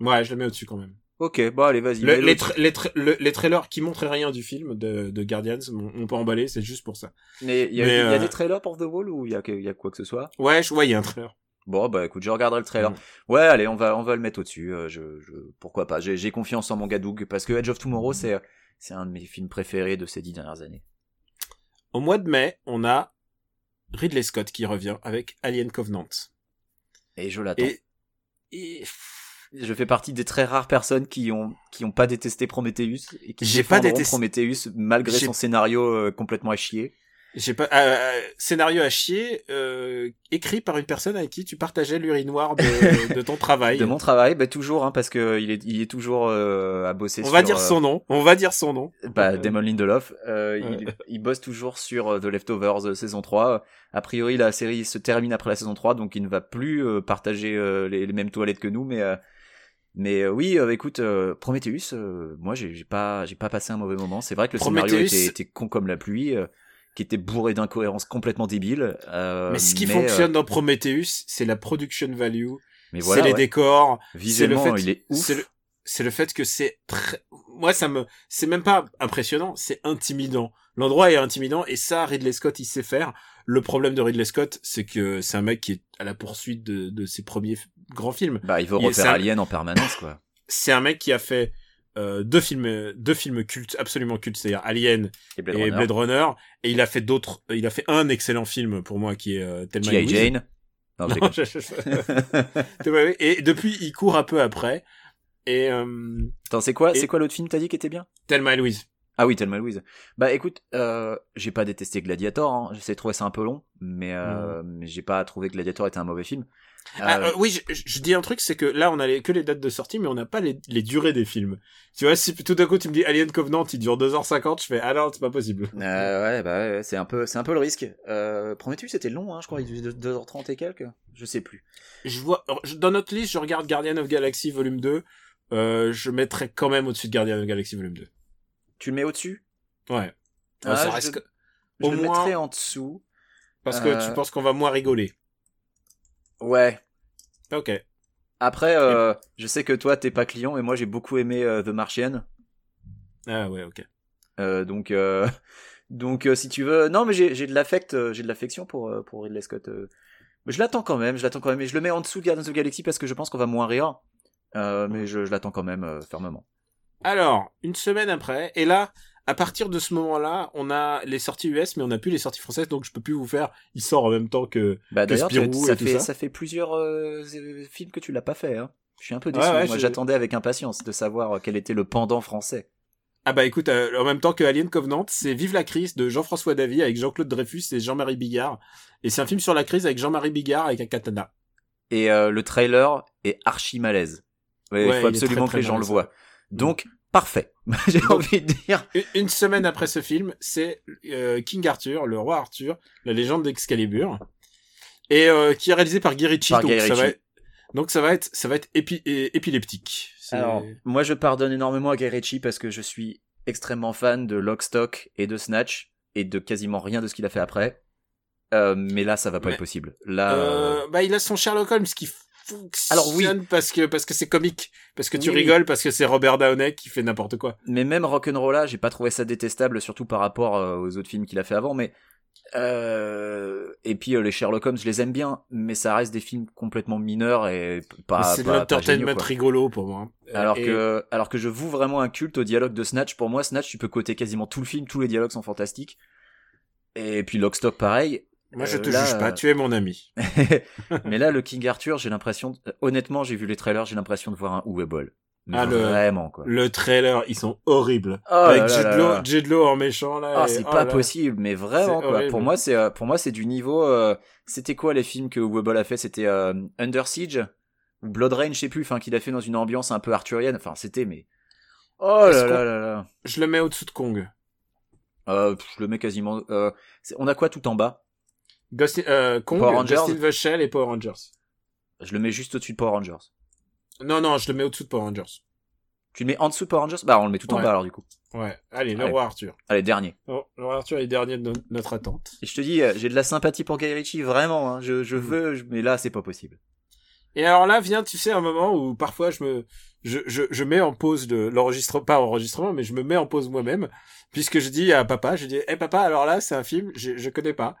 Ouais, je le mets au-dessus quand même. Ok, bon allez, vas-y. Le- les, tra- les, tra- le- les trailers qui montraient rien du film de, de Guardians, on, on peut emballer, c'est juste pour ça. Mais il y a, y euh, des trailers pour The Wall ou il y a, y quoi que ce soit? Ouais, je vois, il y a un trailer. Bon, bah écoute, je regarderai le trailer. Mm. Ouais, allez, on va, on va le mettre au-dessus. euh, je, je, pourquoi pas J'ai confiance en mon Gadoug parce que Edge of Tomorrow, c'est, c'est un de mes films préférés de ces dix dernières années. Au mois de mai, on a Ridley Scott qui revient avec Alien Covenant. Et je l'attends. Et, et Je fais partie des très rares personnes qui ont, qui ont pas détesté Prometheus et qui J'ai pas détesté- Prometheus malgré son scénario euh, complètement à chier. J'ai pas euh, scénario à chier euh, écrit par une personne avec qui tu partageais l'urinoir de, [laughs] de ton travail. De mon travail, bah toujours, hein, parce que il est, il est toujours euh, à bosser. on sur, va dire euh, son nom. On va dire son nom. Bah, Euh, Damon Lindelof, euh, il, il bosse toujours sur euh, The Leftovers euh, saison 3. A priori, la série se termine après la saison 3, donc il ne va plus euh, partager euh, les, les mêmes toilettes que nous, mais euh, mais euh, oui, euh, écoute, euh, Prometheus, euh, moi j'ai pas j'ai pas passé un mauvais moment. C'est vrai que le scénario était, était con comme la pluie, euh, qui était bourré d'incohérences complètement débiles. euh, mais ce qui mais, fonctionne euh, dans Prometheus, c'est la production value, mais voilà, c'est les ouais. décors, visuellement, c'est le fait, il est ouf. C'est le, fait que c'est très, moi ça me, c'est même pas impressionnant, c'est intimidant. L'endroit est intimidant et ça Ridley Scott il sait faire. Le problème de Ridley Scott, c'est que c'est un mec qui est à la poursuite de, de ses premiers grands films. Bah, il veut il- refaire c'est un- Alien en permanence, quoi. C'est un mec qui a fait euh, deux films, deux films cultes, absolument cultes, c'est-à-dire Alien Et Blade et Runner. Blade Runner, et il a fait d'autres, il a fait un excellent film pour moi qui est euh, Thelma et Louise. Jane. Non, Non, je- [laughs] [laughs] et depuis il court un peu après et euh, Attends, c'est quoi, Et- c'est quoi l'autre film t'as dit qui était bien? Thelma et Louise. Ah oui, Thelma Louise. Bah écoute, euh, j'ai pas détesté Gladiator, hein. j'ai trouvé ça un peu long, mais, euh, mais j'ai pas trouvé que Gladiator était un mauvais film. Ah, Euh, euh, oui, je, dis un truc, c'est que là, on a les- que les dates de sortie, mais on n'a pas les, les durées des films. Tu vois, si tout d'un coup tu me dis Alien Covenant, il dure 2h50, je fais, ah non, c'est pas possible. euh, ouais, bah ouais, c'est un peu, c'est un peu le risque. Euh, Prometheus c'était long, hein, je crois, il durait 2h30 et quelques, je sais plus. Je vois, dans notre liste, je regarde Guardian of Galaxy volume 2, euh, je mettrais quand même au-dessus de Guardian of Galaxy volume 2. Tu le mets au-dessus? Ouais. Ah, ça je reste le- que- Je Au le moins- mettrais en dessous. Parce que tu penses qu'on va moins rigoler. Ouais. Ok. Après, euh, je sais que toi t'es pas client, mais moi j'ai beaucoup aimé euh, The Martian. Ah ouais, ok. Euh, donc, [laughs] donc si tu veux, non, mais j'ai de l'affect, j'ai de l'affection pour pour Ridley Scott. Mais je l'attends quand même, je l'attends quand même, et je le mets en dessous de Guardians of the Galaxy parce que je pense qu'on va moins rire. Mais je, je l'attends quand même fermement. Alors, une semaine après, et là, à partir de ce moment-là, on a les sorties US, mais on n'a plus les sorties françaises, donc je peux plus vous faire. Il sort en même temps que. Bah Que Spirou ça et tout fait ça. ça fait plusieurs euh, films que tu l'as pas fait. Hein. Je suis un peu déçu. ouais, Moi, j'attendais avec impatience de savoir euh, quel était le pendant français. Ah bah écoute, euh, en même temps que Alien Covenant, c'est Vive la crise de Jean-François Davy avec Jean-Claude Dreyfus et Jean-Marie Bigard. Et c'est un film sur la crise avec Jean-Marie Bigard avec un katana. Et euh, le trailer est archi malaise. Ouais, il faut absolument très, très que les gens le voient. Donc parfait. [laughs] J'ai envie de dire. Une, semaine après ce film, c'est euh, King Arthur, le roi Arthur, la légende d'Excalibur, et euh, qui est réalisé par Guy Ritchie. Par donc, Guy ça va être, donc ça va être, ça va être épi- épileptique. Alors, moi je pardonne énormément à Guy Ritchie parce que je suis extrêmement fan de Lockstock et de Snatch et de quasiment rien de ce qu'il a fait après. Euh, mais là, ça va pas Mais- être possible. Là, bah il a son Sherlock Holmes qui fonctionne Alors, oui. parce que parce que c'est comique, parce que tu Oui, oui. rigoles, parce que c'est Robert Downey qui fait n'importe quoi. mais même Rock'n'Rolla, j'ai pas trouvé ça détestable, surtout par rapport euh, aux autres films qu'il a fait avant. Mais euh, et puis euh, les Sherlock Holmes, je les aime bien, mais ça reste des films complètement mineurs et pas. c'est de l'entertainment rigolo pour moi. Alors Et- que, alors que je voue vraiment un culte au dialogue de Snatch. Pour moi, Snatch, tu peux coter quasiment tout le film, tous les dialogues sont fantastiques. Et puis Lockstock, pareil. Moi je euh, te là, juge pas, euh, tu es mon ami. [laughs] Mais là, le King Arthur, j'ai l'impression, de- honnêtement, j'ai vu les trailers, j'ai l'impression de voir un. Mais Ah, le- Vraiment, quoi. Le trailer, ils sont horribles. Oh Avec Law en méchant là. Ah, et- c'est oh pas là. possible, mais vraiment quoi. horrible. Pour moi, c'est euh, pour moi c'est du niveau. euh, C'était quoi les films que Uwe Boll a fait? C'était euh, Under Siege ou Blood Rain, je sais plus. Enfin, qu'il a fait dans une ambiance un peu arthurienne. Enfin, c'était mais. Oh là là là là. Je le mets au-dessous de Kong. Euh, je le mets quasiment. euh, on a quoi tout en bas? Ghost euh, Kong, Power Rangers. Ghost in the Shell et Power Rangers. Je le mets juste au-dessus de Power Rangers. Non, non, je le mets au-dessous de Power Rangers. Tu le mets en dessous de Power Rangers? Bah, on le met tout en bas alors du coup. Ouais. Allez, le Allez. roi Arthur. Allez, dernier. Oh, le roi Arthur est dernier de no- notre attente. Et je te dis, euh, j'ai de la sympathie pour Guy Ritchie, vraiment. Hein. Je, je veux, je- mais là, c'est pas possible. Et alors là vient, tu sais, un moment où parfois je me, je, je, je mets en pause de l'enregistrement, pas enregistrement, mais je me mets en pause moi-même, puisque je dis à papa, je dis, eh papa, alors là, c'est un film, je, je connais pas.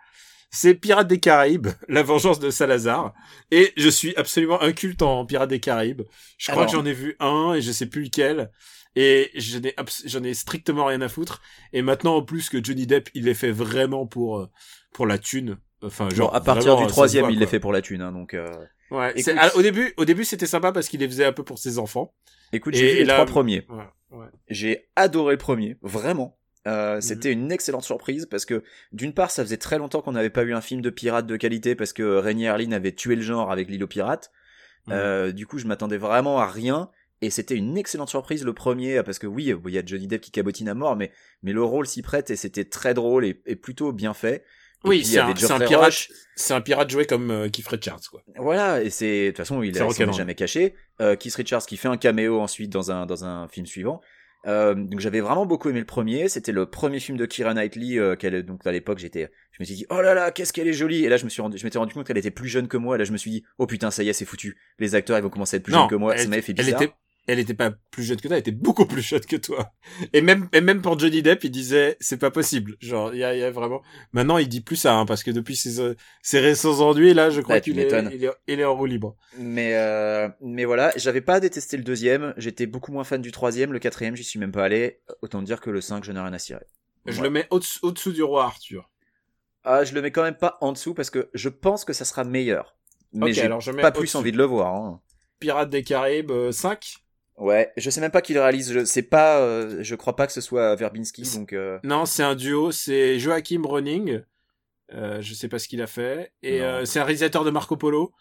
C'est Pirates des Caraïbes, [laughs] La Vengeance de Salazar, et je suis absolument inculte en Pirates des Caraïbes. Je crois que j'en ai vu un et je sais plus lequel. Et j'en ai strictement rien à foutre. Et maintenant, en plus que Johnny Depp, il est fait vraiment pour euh, pour la thune. Enfin, genre Genre, à partir vraiment, du troisième, voit, il l'est fait pour la thune, hein, donc. Euh... Ouais, Écoute. c'est- alors, au début, au début, c'était sympa parce qu'il les faisait un peu pour ses enfants. Écoute, j'ai vu les là- trois premiers. Ouais, ouais. J'ai adoré le premier, vraiment. Mhm. Euh, C'était une excellente surprise parce que d'une part, ça faisait très longtemps qu'on n'avait pas eu un film de pirate de qualité parce que Rainier Harlin avait tué le genre avec l'île aux pirates. Mhm. Euh, du coup, je m'attendais vraiment à rien et c'était une excellente surprise le premier parce que oui, il y a Johnny Depp qui cabotine à mort, mais mais le rôle s'y prête et c'était très drôle et, et plutôt bien fait. Et Oui, c'est un, pirate, c'est un pirate joué comme euh, Keith Richards, quoi. Voilà, et c'est de toute façon il s'en est jamais caché. Euh, Keith Richards qui fait un caméo ensuite dans un dans un film suivant. Euh, donc j'avais vraiment beaucoup aimé le premier. C'était le premier film de Kira Knightley. Euh, qu'elle donc à l'époque j'étais, je me suis dit oh là là qu'est-ce qu'elle est jolie. Et là je me suis rendu, je m'étais rendu compte qu'elle était plus jeune que moi. Et là je me suis dit oh putain ça y est c'est foutu. Les acteurs ils vont commencer à être plus non, jeunes que moi. elle, ça m'avait fait elle bizarre. était, elle était pas plus jeune que toi, elle était beaucoup plus jeune que toi. Et même, et même pour Johnny Depp, il disait, c'est pas possible. Genre, il y y a vraiment, maintenant, il dit plus ça, hein, parce que depuis ses, euh, ses récents ennuis, là, je crois Ouais, qu'il est, il est, il est en roue libre. Mais euh, mais voilà, j'avais pas détesté le deuxième. J'étais beaucoup moins fan du troisième. Le quatrième j'y suis même pas allé. Autant dire que le 5 je n'ai rien à cirer. Je Ouais. le mets au-dessous du roi Arthur. Ah je le mets quand même pas en dessous parce que je pense que ça sera meilleur. Mais Ok, j'ai pas plus envie de le voir. Hein. Pirates des Caraïbes euh, 5. Ouais, je sais même pas qui le réalise. Je sais pas. euh, je crois pas que ce soit Verbinski, donc. euh, Non, c'est un duo, c'est Joachim Ronning. Euh, je sais pas ce qu'il a fait. Et euh, c'est un réalisateur de Marco Polo.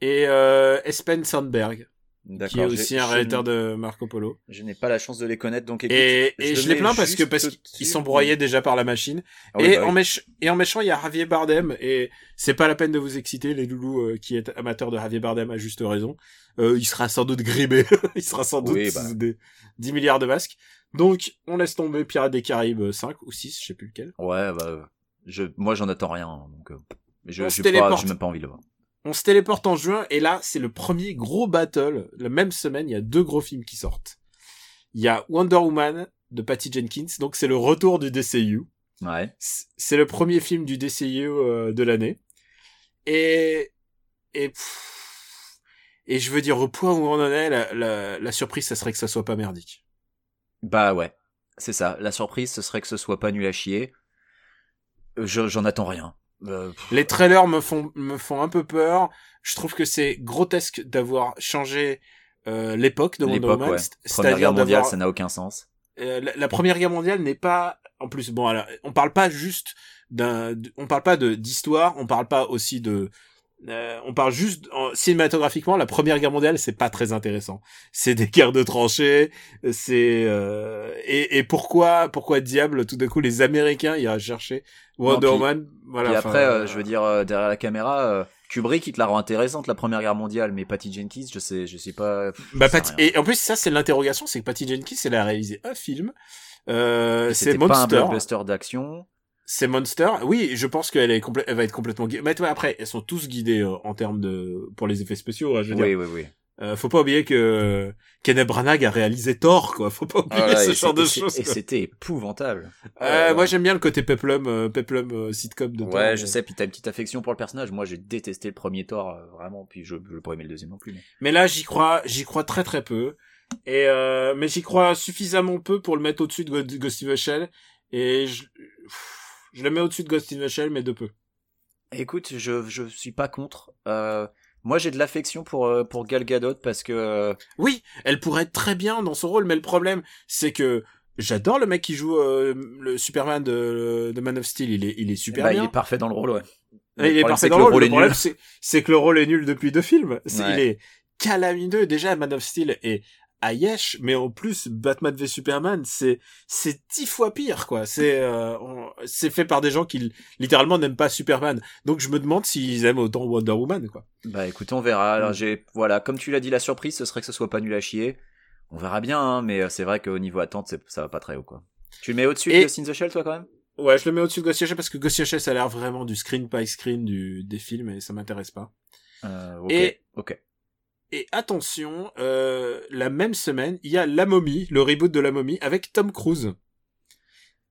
Et euh, Espen Sandberg. Qui est aussi un je réalisateur de Marco Polo. Je n'ai pas la chance de les connaître, donc écoute. Et, je et je les plains parce que parce qu'ils sont broyés déjà par la machine. Ah oui, et, bah oui. en et en méchant, il y a Javier Bardem. Et c'est pas la peine de vous exciter, les loulous euh, qui est amateur de Javier Bardem à juste raison. Euh, il sera sans doute grimé. [laughs] il sera sans doute Oui, bah. des 10 milliards de masques. Donc, on laisse tomber Pirates des Caraïbes 5 ou 6, je sais plus lequel. Ouais, bah. Je, moi, j'en attends rien, donc. euh, je, se pas, j'ai même pas envie de le voir. On se téléporte en juin et là, c'est le premier gros battle. La même semaine, il y a deux gros films qui sortent. Il y a Wonder Woman de Patty Jenkins, donc c'est le retour du DCU. Ouais. C'est le premier film du DCU euh, de l'année. Et et pff, et je veux dire au point où on en est, la, la, la surprise, ça serait que ça soit pas merdique. Bah ouais. C'est ça. La surprise, ce serait que ce soit pas nul à chier. Je, j'en attends rien. Euh, pff, Les trailers me font me font un peu peur. Je trouve que c'est grotesque d'avoir changé euh, l'époque de Wonder Woman, ouais. Première guerre mondiale, ça n'a aucun sens. Euh, la, la Première Guerre mondiale n'est pas en plus bon alors on parle pas juste d'un on parle pas de d'histoire on parle pas aussi de euh, on parle juste en- cinématographiquement la Première Guerre mondiale c'est pas très intéressant c'est des guerres de tranchées c'est euh, et, et pourquoi pourquoi diable tout d'un coup les Américains iraient chercher Wonder Non, puis- Woman? Voilà Et après, euh, euh, je veux dire, euh, derrière la caméra, Kubrick, il te la rend intéressante, la Première Guerre mondiale, mais Patty Jenkins, je sais, je sais pas. bah, sais Patty- et en plus ça c'est l'interrogation c'est que Patty Jenkins elle a réalisé un film euh, c'est C'était pas un Monster blockbuster d'action. C'est Monster. Oui, je pense qu'elle est complè- elle va être complètement guidée. Mais ouais, après, elles sont tous guidées euh, en termes de pour les effets spéciaux. hein, je veux Oui, dire, oui, oui. Euh, faut pas oublier que Kenneth Branagh a réalisé Thor, quoi. Faut pas oublier Voilà, ce genre de choses. Et c'était épouvantable. Euh, moi, j'aime bien le côté peplum, euh, peplum euh, sitcom de Thor. Ouais, je sais, puis t'as une petite affection pour le personnage. Moi, j'ai détesté le premier Thor, euh, vraiment, puis je, je pas aimé le deuxième non plus. mais- Mais là, j'y crois, j'y crois très très peu. Et euh, mais j'y crois suffisamment peu pour le mettre au-dessus de Ghost the Shell. Et je, je le mets au-dessus de Ghost in the Shell, mais de peu. Écoute, je, je suis pas contre. Euh, moi, j'ai de l'affection pour, euh, pour Gal Gadot parce que, euh, Oui, elle pourrait être très bien dans son rôle, mais le problème, c'est que j'adore le mec qui joue euh, le Superman de, de Man of Steel. Il est, il est super bah, bien. il est parfait dans le rôle, ouais. Il est parfait dans le rôle. Le problème, nul. c'est, que le rôle est nul depuis deux films. Ouais. Il est calamineux. Déjà, Man of Steel est à Yesh, mais en plus, Batman v Superman, c'est, c'est dix fois pire, quoi. C'est, euh, c'est fait par des gens qui, littéralement, n'aiment pas Superman. Donc, je me demande s'ils aiment autant Wonder Woman, quoi. Bah écoute, on verra. Alors Mm. j'ai voilà, comme tu l'as dit, la surprise, ce serait que ce soit pas nul à chier. On verra bien, hein, mais euh, c'est vrai qu'au niveau attente, ça va pas très haut quoi. Tu le mets au-dessus Et- de Ghost in the Shell, toi, quand même? Ouais, je le mets au-dessus de Ghost in the Shell parce que Ghost in the Shell, ça a l'air vraiment du screen by screen du, des films et ça m'intéresse pas. euh, Ok. Et- Ok. Et attention, euh, la même semaine, il y a La Momie, le reboot de La Momie, avec Tom Cruise.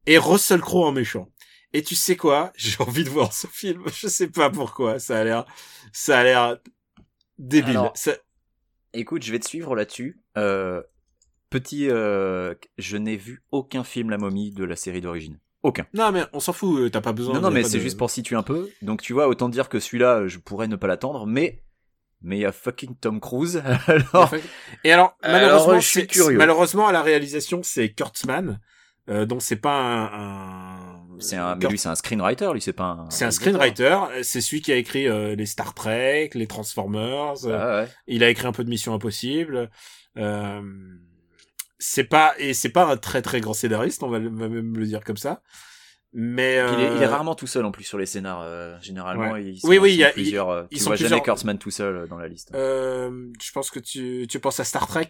Et Russell Crowe en méchant. Et tu sais quoi? [laughs] J'ai envie de voir ce film. [laughs] Je sais pas pourquoi. Ça a l'air, ça a l'air débile. Alors, Ça- Écoute, je vais te suivre là-dessus. Euh, petit, euh, je n'ai vu aucun film La Momie de la série d'origine. Aucun. Non mais on s'en fout. T'as pas besoin. Non, non, mais c'est de- juste pour situer un peu. Donc tu vois, autant dire que celui-là, je pourrais ne pas l'attendre, mais mais il y a fucking Tom Cruise. [laughs] Alors, Et alors, Alors, malheureusement, je suis curieux. malheureusement à la réalisation, c'est Kurtzman. Euh, donc c'est pas un, un- c'est un, mais lui, c'est un screenwriter, lui, c'est pas un. c'est un screenwriter. C'est celui qui a écrit euh, les Star Trek, les Transformers. euh, Ah ouais. Il a écrit un peu de Mission Impossible. Euh, c'est pas et c'est pas un très très grand scénariste, on va même le dire comme ça. Mais Il, est, il est euh, rarement tout seul en plus sur les scénars. euh, généralement, Ouais. ils sont, Oui, oui, ils il sont y a- plusieurs. euh, ils tu sont vois plusieurs- jamais Kurtzman tout seul euh, dans la liste. euh, je pense que tu tu penses à Star Trek.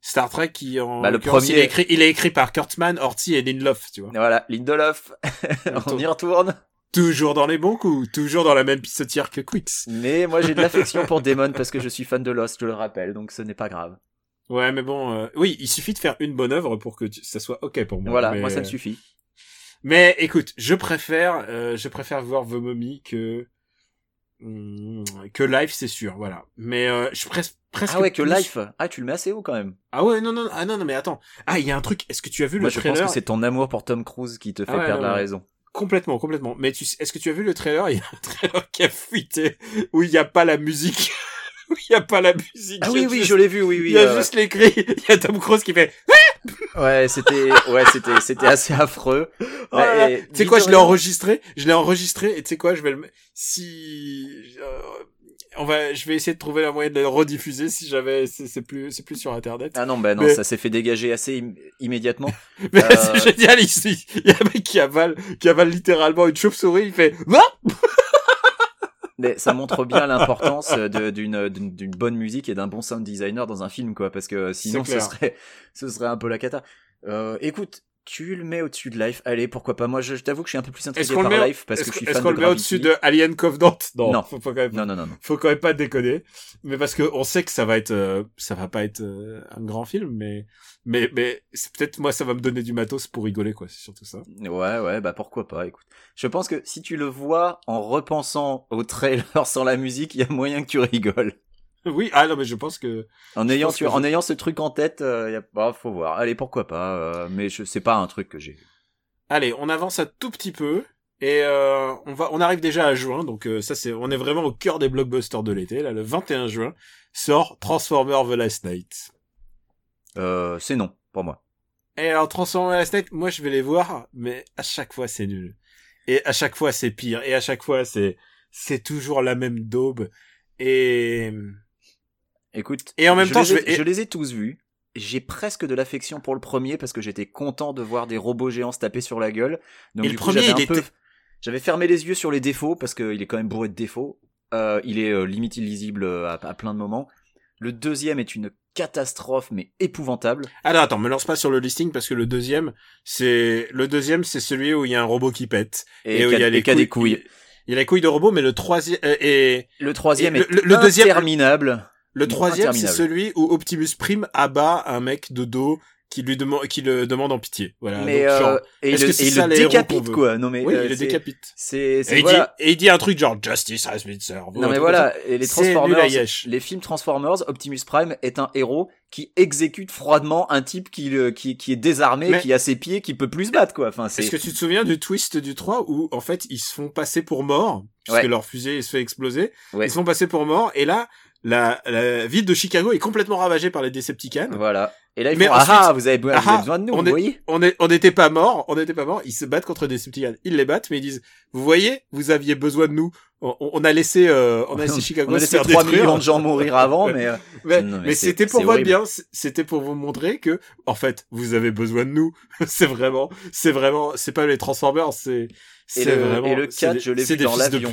Star Trek qui en Bah, le premier- il est écrit il est écrit par Kurtzman, Horty et Lindelof, tu vois. Voilà, Lindelof. [laughs] On y retourne. Toujours dans les bons coups, toujours dans la même pissotière que Quix. Mais moi, j'ai de l'affection pour [laughs] Damon parce que je suis fan de Lost, je le rappelle, donc ce n'est pas grave. Ouais, mais bon, euh, oui, il suffit de faire une bonne œuvre pour que tu- ça soit ok pour moi. Voilà, mais, moi, ça me suffit. Mais écoute, je préfère, euh, je préfère voir The Mummy que que Life, c'est sûr, voilà. Mais euh, je presque presque. Ah ouais, que plus- Life. Ah, tu le mets assez haut quand même. Ah ouais, non, non, ah non, non, mais attends. Ah, il y a un truc. Est-ce que tu as vu Moi, le je trailer pense que c'est ton amour pour Tom Cruise qui te fait Ah ouais, perdre non, la non. raison. Complètement, complètement. Mais tu, est-ce que tu as vu le trailer? Il y a un trailer qui a fuité où il n'y a pas la musique. [laughs] où il n'y a pas la musique. Ah oui, oui, juste- je l'ai vu, oui, oui. Il y a euh, juste les cris. Il y a Tom Cruise qui fait. Ouais, c'était, ouais, c'était, c'était assez affreux. Oh. Et- Tu sais quoi, je l'ai enregistré, je l'ai enregistré, et tu sais quoi, je vais le, si, euh, on va, je vais essayer de trouver la moyen de le rediffuser si jamais c'est plus, c'est plus sur internet. Ah non, bah non, Mais- ça s'est fait dégager assez im- immédiatement. [laughs] Mais euh, c'est génial ici. Il y a un mec qui avale, qui avale littéralement une chauve-souris, il fait, va! Mais ça montre bien l'importance de- d'une d'une d'une bonne musique et d'un bon sound designer dans un film, quoi, parce que sinon C'est ce serait ce serait un peu la cata. Euh, écoute, tu le mets au-dessus de Life. Allez, pourquoi pas? Moi, je, je t'avoue que je suis un peu plus intrigué par met, Life parce est-ce que je suis est-ce qu'on le met au-dessus de Alien Covenant? Non. Non. Faut, faut quand même, Non, non, non, non. faut quand même pas déconner. Mais parce que on sait que ça va être, euh, ça va pas être euh, un grand film, mais, mais, mais c'est peut-être moi ça va me donner du matos pour rigoler quoi. C'est surtout ça. Ouais, ouais, bah pourquoi pas, écoute. Je pense que si tu le vois en repensant au trailer [laughs] sans la musique, il y a moyen que tu rigoles. Oui, ah non mais je pense que En ayant, pense tu, que en je- ayant ce truc en tête, euh, y a, bah, faut voir. Allez, pourquoi pas. euh, mais je sais pas un truc que j'ai. vu. Allez, on avance un tout petit peu et euh, on va, on arrive déjà à juin, donc euh, ça c'est, on est vraiment au cœur des blockbusters de l'été. Là, le 21 juin sort Transformer The Last Night. Euh, c'est non pour moi. Et alors Transformer The Last Night, moi je vais les voir, mais à chaque fois c'est nul. Et à chaque fois c'est pire. Et à chaque fois c'est, c'est toujours la même daube. Et Écoute, Et en même temps, les je ai- vais- je les ai tous vus. J'ai presque de l'affection pour le premier parce que j'étais content de voir des robots géants se taper sur la gueule. Donc Et du le coup, premier, j'avais il un peu, était- j'avais fermé les yeux sur les défauts parce qu'il est quand même bourré de défauts. Euh, il est euh, limite illisible à, à plein de moments. Le deuxième est une catastrophe mais épouvantable. alors attends, me lance pas sur le listing parce que le deuxième, c'est le deuxième, c'est celui où il y a un robot qui pète Et, où qui a- et qui a des couilles. Il y a les couilles de robot, mais le troisième euh, et Le troisième est le- le- le deuxième- interminable. Le troisième, c'est celui où Optimus Prime abat un mec de dos qui lui demande, qui le demande en pitié. Voilà. mais Donc, genre, euh, et, le, que c'est et il le décapite quoi. Non mais oui, euh, il le c'est- décapite. C'est Et c'est il, voilà. dit, et il dit un truc genre Justice has been served. Non mais voilà, et les C'est Transformers, les films Transformers, Optimus Prime est un héros qui exécute froidement un type qui le- qui, qui est désarmé, Mais- qui a ses pieds, qui peut plus se battre quoi. Enfin ça. Est-ce c'est que tu te souviens du twist du 3 où, en fait, ils se font passer pour morts, puisque Ouais. leur fusée se fait exploser. Ouais. Ils se font passer pour morts, et là, la, la ville de Chicago est complètement ravagée par les Decepticons. voilà. Et là ils Mais font ensuite- ah, ah, vous avez, vous avez Ah, besoin de nous, on vous est- voyez on est, on n'était pas morts, on n'était pas morts, ils se battent contre des Decepticons. Ils les battent, mais ils disent, vous voyez, vous aviez besoin de nous. On, on a laissé, euh, on a laissé Chicago [laughs] On a se laissé faire 3 détruire. millions de gens mourir avant, mais euh, [laughs] Mais, mais c'était pour votre bien, c'était pour vous montrer que, en fait, vous avez besoin de nous. [laughs] c'est vraiment, c'est vraiment, c'est pas les Transformers, c'est, c'est le- vraiment, et le c'est 4, des- je l'ai vu dans l'avion.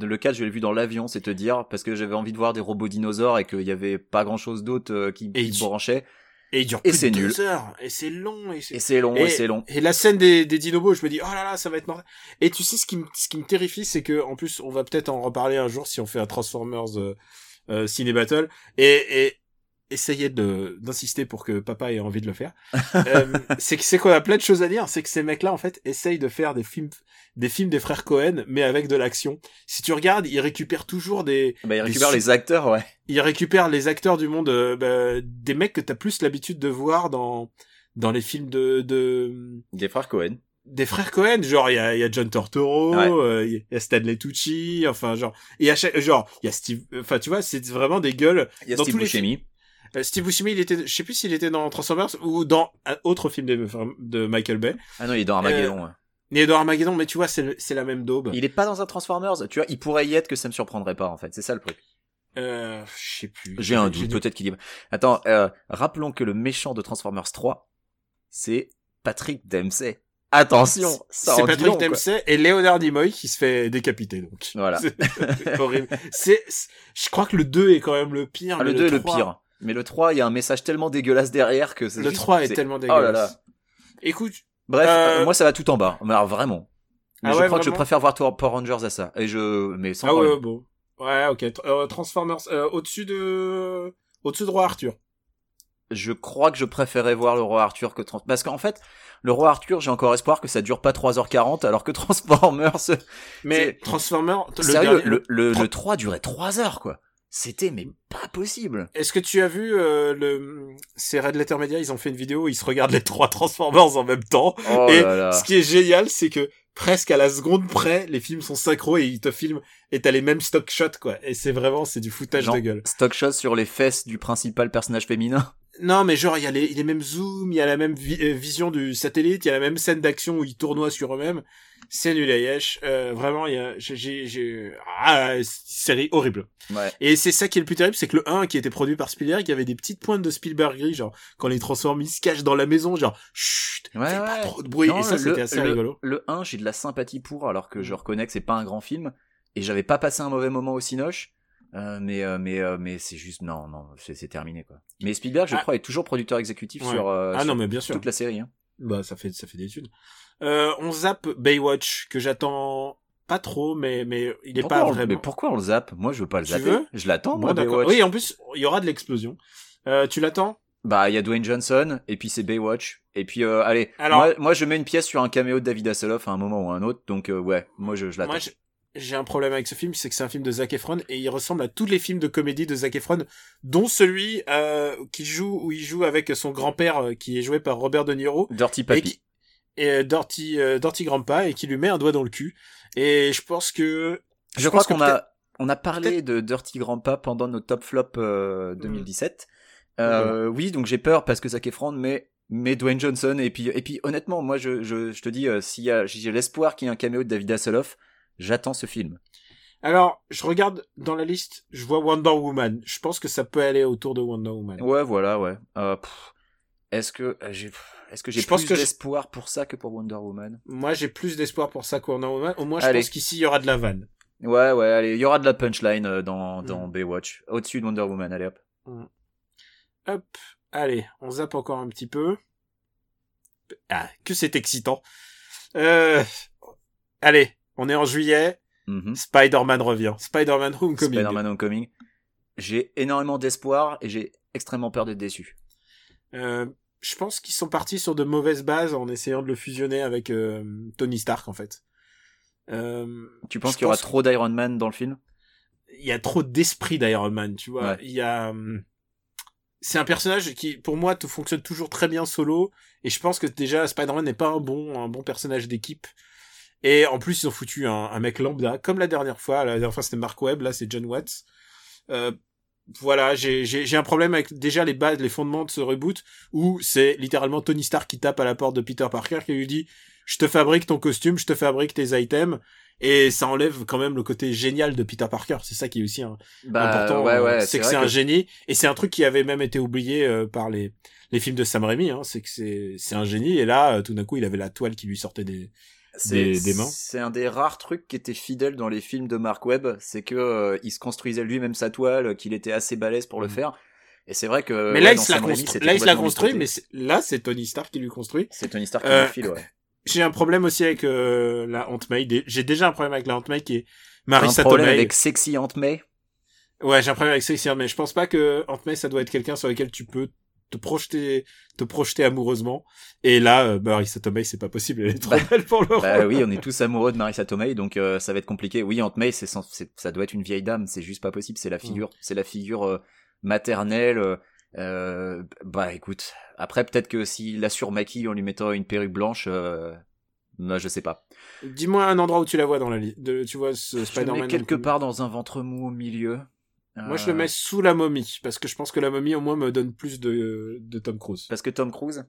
le 4 je l'ai vu dans l'avion, c'est te dire, parce que j'avais envie de voir des robots dinosaures et qu'il y avait pas grand chose d'autre euh, qui, Et qui branchait. Et il dure Et plus de deux heures. Et c'est long. Et c'est Et c'est long, et, c'est long. Et la scène des, des dinobos, je me dis, oh là là, ça va être mortel. Et tu sais, ce qui me, ce qui me terrifie, c'est que, en plus, on va peut-être en reparler un jour si on fait un Transformers euh, euh, Ciné Battle. Et, et essayez de, d'insister pour que papa ait envie de le faire. euh, [laughs] c'est que, c'est qu'on a plein de choses à dire. C'est que ces mecs-là, en fait, essayent de faire des films, des films des frères Cohen, mais avec de l'action. Si tu regardes, ils récupèrent toujours des, Bah, il des récupère su- les acteurs, ouais. ils récupèrent les acteurs du monde, euh, bah, des mecs que t'as plus l'habitude de voir dans, dans les films de, de, Des frères Cohen. des frères Cohen, genre il y a, il y a John Tortoro, Ouais. euh, il y a Stanley Tucci, enfin genre et à chaque genre il y a Steve, enfin tu vois c'est vraiment des gueules. Il y a Dans Steve tous les Buscemi. Euh, Steve Buscemi il était, je sais plus s'il était dans Transformers ou dans un autre film de, de Michael Bay. Ah non, il est dans Armageddon. ouais. Il est dans Armageddon, mais tu vois c'est la même daube. Il est pas dans un Transformers. Tu vois, il pourrait y être que ça me surprendrait pas, en fait. C'est ça le truc. Euh, je sais plus. J'ai un doute, peut-être qu'il y Attends, euh, rappelons que le méchant de Transformers 3, c'est Patrick Dempsey. Attention, ça C'est Patrick long. Dempsey et Leonard Nimoy qui se fait décapiter donc. Voilà. [laughs] C'est horrible. C'est, je crois que le 2 est quand même le pire. Ah, mais le 2 est le 3 pire. Mais le 3, il y a un message tellement dégueulasse derrière que c'est Le juste- 3 est tellement Oh dégueulasse. là là. Écoute, Bref, Euh, moi ça va tout en bas. Mais alors vraiment. Mais Ah je ouais, crois que je préfère voir Power Rangers à ça. Et je, mais sans Ah ouais, problème. ouais, bon. Ouais, ok. Euh, Transformers, euh, au-dessus de, au-dessus de Roi Arthur. Je crois que je préférais voir le roi Arthur que Trans... Parce qu'en fait, le roi Arthur, j'ai encore espoir que ça dure pas 3h40, alors que Transformers, [laughs] Mais Transformers, le sérieux, dernier- le, le, le 3 durait 3 heures, quoi. C'était, mais pas possible. Est-ce que tu as vu euh, le, c'est Red Letter Media, ils ont fait une vidéo où ils se regardent les trois Transformers en même temps. Oh Et là là. Ce qui est génial, c'est que presque à la seconde près, les films sont synchro et ils te filment et t'as les mêmes stock shots, quoi. Et c'est vraiment, c'est du foutage Genre, de gueule. stock shot sur les fesses du principal personnage féminin. [laughs] Non, mais genre, il y a les, les mêmes zooms, il y a la même vi- euh, vision du satellite, il y a la même scène d'action où ils tournoient sur eux-mêmes. C'est nul à yesh. Euh, vraiment, il y a, j'ai, j'ai, j'ai- ah, série horrible. Ouais. Et c'est ça qui est le plus terrible, c'est que le 1 qui était produit par Spielberg, il y avait des petites pointes de Spielberg gris, genre, quand les transforme, ils se cachent dans la maison, genre, chut, Ouais, fais pas ouais. trop de bruit. Non, et ça, le- c'était assez le- rigolo. Le 1, j'ai de la sympathie pour, alors que Mm. je reconnais que c'est pas un grand film. Et j'avais pas passé un mauvais moment au Cinoche. Euh, mais euh, mais euh, mais c'est juste non non c'est c'est terminé quoi. Mais Spielberg je Ah. crois est toujours producteur exécutif Ouais. sur, euh, ah sur non, mais bien sûr. toute la série. Hein. Bah, ça fait, ça fait des études. Euh, on zappe Baywatch, que j'attends pas trop, mais, mais il est Pourquoi pas on, vraiment. mais pourquoi on le zappe? Moi je veux pas le Tu zapper. veux? Je l'attends moi. Baywatch. Oui, en plus, il y aura de l'explosion. Euh, tu l'attends? Bah il y a Dwayne Johnson et puis c'est Baywatch et puis euh, allez Alors- moi, moi je mets une pièce sur un caméo de David Hasselhoff à un moment ou à un autre donc euh, ouais moi je, je l'attends. Moi, j'ai- un problème avec ce film, c'est que c'est un film de Zac Efron et il ressemble à tous les films de comédie de Zac Efron, dont celui euh, qui joue où il joue avec son grand-père euh, qui est joué par Robert De Niro Dirty Papi. Et Dirty euh, Dirty Grandpa et qui lui met un doigt dans le cul. Et je pense que Je, crois qu'on a on a parlé de Dirty Grandpa pendant nos top flop euh, 2017. Euh, Oui, donc j'ai peur parce que Zac Efron, mais mais Dwayne Johnson et puis et puis honnêtement, moi je je, je te dis s'il y a j'ai l'espoir qu'il y ait un caméo de David Hasselhoff, j'attends ce film. alors je regarde dans la liste, je vois Wonder Woman. Je pense que ça peut aller autour de Wonder Woman. Ouais, voilà, ouais. Est-ce que j'ai est-ce que j'ai plus d'espoir pour ça que pour Wonder Woman? Moi, j'ai plus d'espoir pour ça que Wonder Woman. Au moins, je Allez. pense qu'ici il y aura de la vanne. Ouais, ouais, allez, il y aura de la punchline euh, dans dans Mm. Baywatch, au-dessus de Wonder Woman, allez hop. Hop, allez, on zappe encore un petit peu. Ah, que c'est excitant. Euh, allez, on est en juillet. Mhm. Spider-Man revient. Spider-Man Homecoming. Spider-Man Homecoming. J'ai énormément d'espoir et j'ai extrêmement peur d'être déçu. Euh, je pense qu'ils sont partis sur de mauvaises bases en essayant de le fusionner avec euh, Tony Stark en fait. Euh, Tu penses qu'il y aura pense- trop d'Iron Man dans le film? Il y a trop d'esprit d'Iron Man, tu vois. Ouais. Il y a, hum, c'est un personnage qui, pour moi, fonctionne toujours très bien solo. Et je pense que déjà, Spider-Man n'est pas un bon, un bon personnage d'équipe. Et en plus, ils ont foutu un, un mec lambda, comme la dernière fois. La dernière fois, c'était Mark Webb, là, c'est John Watts. Euh, voilà, j'ai, un problème avec déjà les bases, les fondements de ce reboot, où c'est littéralement Tony Stark qui tape à la porte de Peter Parker, qui lui dit, je te fabrique ton costume, je te fabrique tes items, et ça enlève quand même le côté génial de Peter Parker. C'est ça qui est aussi un, important. ouais, ouais, c'est que c'est un génie, et c'est un truc qui avait même été oublié euh, par les les films de Sam Raimi. Hein, c'est que c'est c'est un génie, et là, euh, tout d'un coup, il avait la toile qui lui sortait des. C'est des- des mains. C'est un des rares trucs qui était fidèle dans les films de Mark Webb, c'est que euh, il se construisait lui-même sa toile, qu'il était assez balèze pour le Mhm. faire. Et c'est vrai que. mais ouais, là, il se l'a Là, il se l'a construit, mais là, c'est Tony Stark qui lui construit. C'est Tony Stark qui Euh, le file, ouais. [laughs] J'ai un problème aussi avec euh, la Aunt May. J'ai déjà un problème avec la Aunt May qui est T'as un Marissa problème Tomei. avec Sexy Aunt May Ouais, j'ai un problème avec Sexy Aunt May. Je pense pas que Aunt May, ça doit être quelqu'un sur lequel tu peux te projeter, te projeter amoureusement. Et là, euh, bah, Marissa Tomei, c'est pas possible. Elle est trop Bah, belle pour le Bah oui, on est [laughs] tous amoureux de Marissa Tomei, donc euh, ça va être compliqué. Oui, Aunt May, c'est, ça doit être une vieille dame, c'est juste pas possible. C'est la figure, c'est la figure euh, maternelle. euh, euh, bah écoute, après peut-être que s'il la surmaquille en lui mettant une perruque blanche, euh, bah, je sais pas. Dis-moi un endroit où tu la vois dans la liste. De, tu vois ce Spider-Man. quelque part dans un ventre mou au milieu. Moi, je le Euh, mets sous la momie, parce que je pense que la momie, au moins, me donne plus de, de Tom Cruise. parce que Tom Cruise.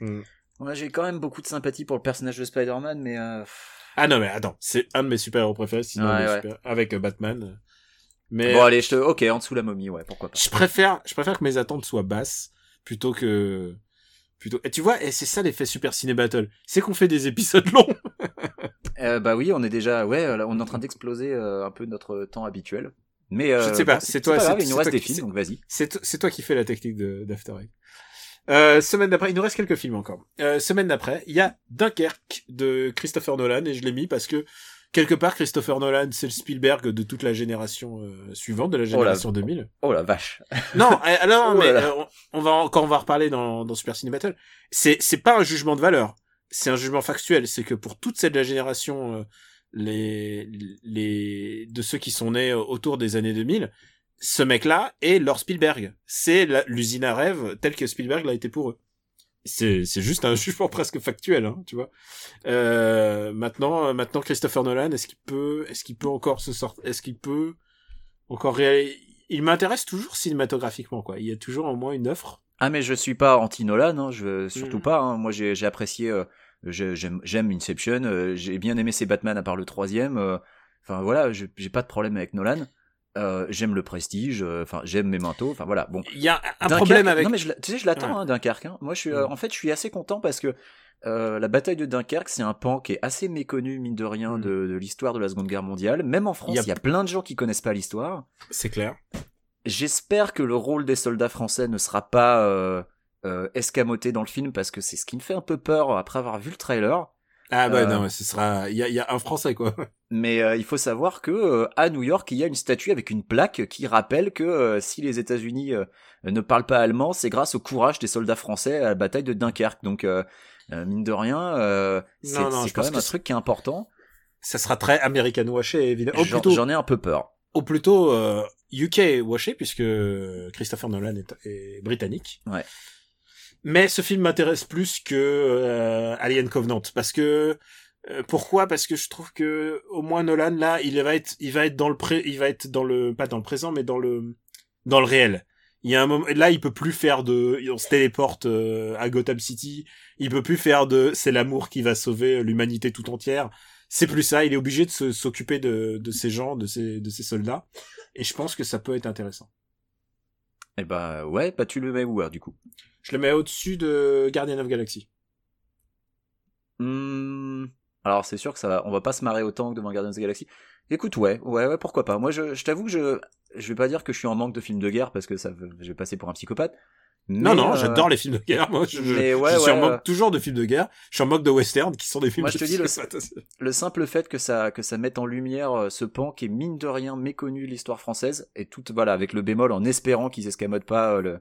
Mm. Moi, j'ai quand même beaucoup de sympathie pour le personnage de Spider-Man, mais euh, Ah non, mais attends, c'est un de mes super-héros préférés, sinon Ouais, le ouais. super- avec euh, Batman. Mais bon allez, je te, ok, en dessous la momie, ouais, pourquoi pas. je préfère, je préfère que mes attentes soient basses plutôt que, plutôt. Et tu vois, et c'est ça l'effet Super Ciné Battle, c'est qu'on fait des épisodes longs. [laughs] Euh, bah oui, on est déjà, ouais, là, on est en train d'exploser euh, un peu notre temps habituel. Mais euh, Je sais pas, c'est toi, grave, il nous reste des qui- films, donc vas-y. C'est toi qui fais la technique d'After Eight. Euh, semaine d'après, il nous reste quelques films encore. Euh, semaine d'après, il y a Dunkerque de Christopher Nolan et je l'ai mis parce que quelque part Christopher Nolan c'est le Spielberg de toute la génération euh, suivante, de la génération 2000. Oh la vache. [laughs] Non, euh, alors Oh mais euh, on va encore on va en reparler dans dans Super Ciné Battle. C'est c'est pas un jugement de valeur, c'est un jugement factuel. C'est que pour toute cette la génération euh, les les de ceux qui sont nés autour des années 2000, ce mec-là est leur Spielberg. C'est l'usine à rêve telle que Spielberg l'a été pour eux. C'est c'est juste un [laughs] jugement presque factuel, hein, tu vois. Euh, maintenant, euh, maintenant Christopher Nolan, est-ce qu'il peut, est-ce qu'il peut encore se sortir, est-ce qu'il peut encore réaliser Il m'intéresse toujours cinématographiquement, quoi. Il y a toujours au moins une offre. Ah mais je suis pas anti Nolan, hein, je surtout Mhm. pas. hein. Moi j'ai apprécié, euh, j'aime Inception, euh, j'ai bien aimé ses Batman à part le troisième. euh, Enfin voilà, j'ai pas de problème avec Nolan. Euh, j'aime le Prestige, euh, enfin j'aime Memento, enfin voilà. Bon, Il y a un Dunkerque- problème avec. Non mais je, la- tu sais, je l'attends, Ouais. hein, Dunkerque. hein. Moi, je suis, euh, Mm. en fait, je suis assez content parce que la bataille de Dunkerque, c'est un pan qui est assez méconnu, mine de rien, Mm. de, de l'histoire de la Seconde Guerre mondiale. Même en France, Il y y a plein de gens qui connaissent pas l'histoire. C'est clair. J'espère que le rôle des soldats français ne sera pas euh, escamoté dans le film parce que c'est ce qui me fait un peu peur après avoir vu le trailer. Ah bah Euh, non, ce sera. Il y a, il y a un Français, quoi. [laughs] Mais euh, il faut savoir que euh, à New York, il y a une statue avec une plaque qui rappelle que si les États-Unis ne parlent pas allemand, c'est grâce au courage des soldats français à la bataille de Dunkerque. Donc mine de rien, c'est quand même un truc qui est important. Ça sera très American washé, évidemment. J'en ai un peu peur. ou plutôt UK washé, puisque Christopher Nolan est, est britannique. Ouais. Mais ce film m'intéresse plus que euh, Alien Covenant, parce que euh, pourquoi? Parce que je trouve que au moins Nolan là, il va être, il va être dans le pré, il va être dans le pas dans le présent, mais dans le dans le réel. Il y a un moment là, il peut plus faire de, on se téléporte euh, à Gotham City. Il peut plus faire de, c'est l'amour qui va sauver l'humanité tout entière. C'est plus ça. Il est obligé de s'occuper de, de ces gens, de ces de ces soldats. Et je pense que ça peut être intéressant. Et bah ouais, bah tu le mets alors, du coup? Je le mets au-dessus de Guardian of Galaxy. Hmm, Alors c'est sûr que ça va, on va pas se marrer autant que devant Guardians of the Galaxy. Écoute, ouais, ouais, ouais, pourquoi pas. Moi, je, je t'avoue que je, je vais pas dire que je suis en manque de films de guerre parce que ça, veut- je vais passer pour un psychopathe. Non, Mais, non, euh, j'adore les films de guerre. Moi, je, je- mais ouais, je suis en manque euh, toujours de films de guerre. Je suis en manque de western, qui sont des films Moi, je te dis, le- [laughs] le simple fait que ça que ça mette en lumière euh, ce pan qui est mine de rien méconnu de l'histoire française et tout voilà avec le bémol en espérant qu'ils escamotent pas le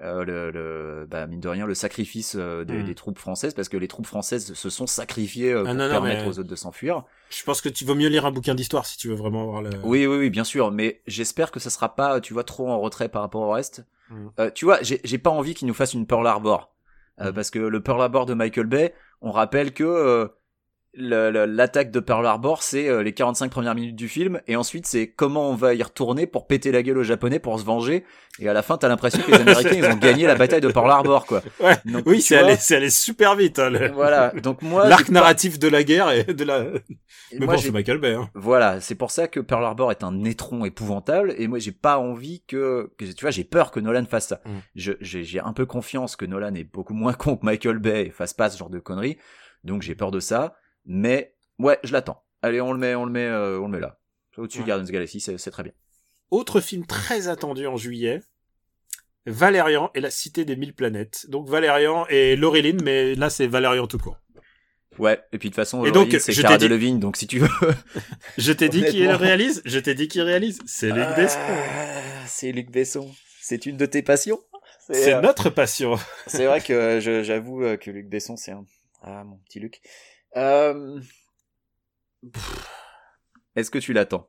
euh, le, le bah, mine de rien le sacrifice euh, des, Mm. des troupes françaises parce que les troupes françaises se sont sacrifiées euh, Ah, pour non, non, permettre mais- aux autres de s'enfuir. Je pense que tu vaut mieux lire un bouquin d'histoire si tu veux vraiment avoir le. Oui oui oui bien sûr mais j'espère que ça sera pas tu vois trop en retrait par rapport au reste. Mm. Euh, tu vois j'ai j'ai pas envie qu'ils nous fassent une Pearl Harbor Euh, Mm. parce que le Pearl Harbor de Michael Bay on rappelle que euh, l'attaque de Pearl Harbor, c'est euh, les 45 premières minutes du film, et ensuite c'est comment on va y retourner pour péter la gueule aux Japonais pour se venger, et à la fin t'as l'impression que les [laughs] Américains ils ont gagné la bataille de Pearl Harbor quoi. [laughs] Ouais. Donc, Oui, c'est allé, c'est allé super vite. Hein, le- [laughs] Voilà, donc moi, L'arc narratif de la guerre et de la. Mais moi, bon, c'est Michael Bay. Hein. voilà, c'est pour ça que Pearl Harbor est un étron épouvantable, et moi j'ai pas envie que, que- tu vois, j'ai peur que Nolan fasse ça. Mm. J'ai un peu confiance que Nolan est beaucoup moins con que Michael Bay et fasse pas ce genre de conneries, donc j'ai peur de ça, mais ouais, je l'attends. Allez, on le met, on le met, euh, on le met là. Au-dessus Ouais. de Guardians of the Galaxy, c'est très bien. Autre film très attendu en juillet. Valérian et la cité des mille planètes. Donc Valérian et Laureline, mais là c'est Valérian tout court. Ouais, et puis de toute façon, Et donc, c'est Cara dit- Delevingne, donc si tu veux. [laughs] Je t'ai dit qui réalise Je t'ai dit qui réalise C'est Luc Besson. Ah, C'est Luc Besson. C'est une de tes passions. C'est euh, notre passion. C'est vrai que j'avoue euh, que Luc Besson, c'est un. Ah, mon petit Luc. Euh... Est-ce que tu l'attends?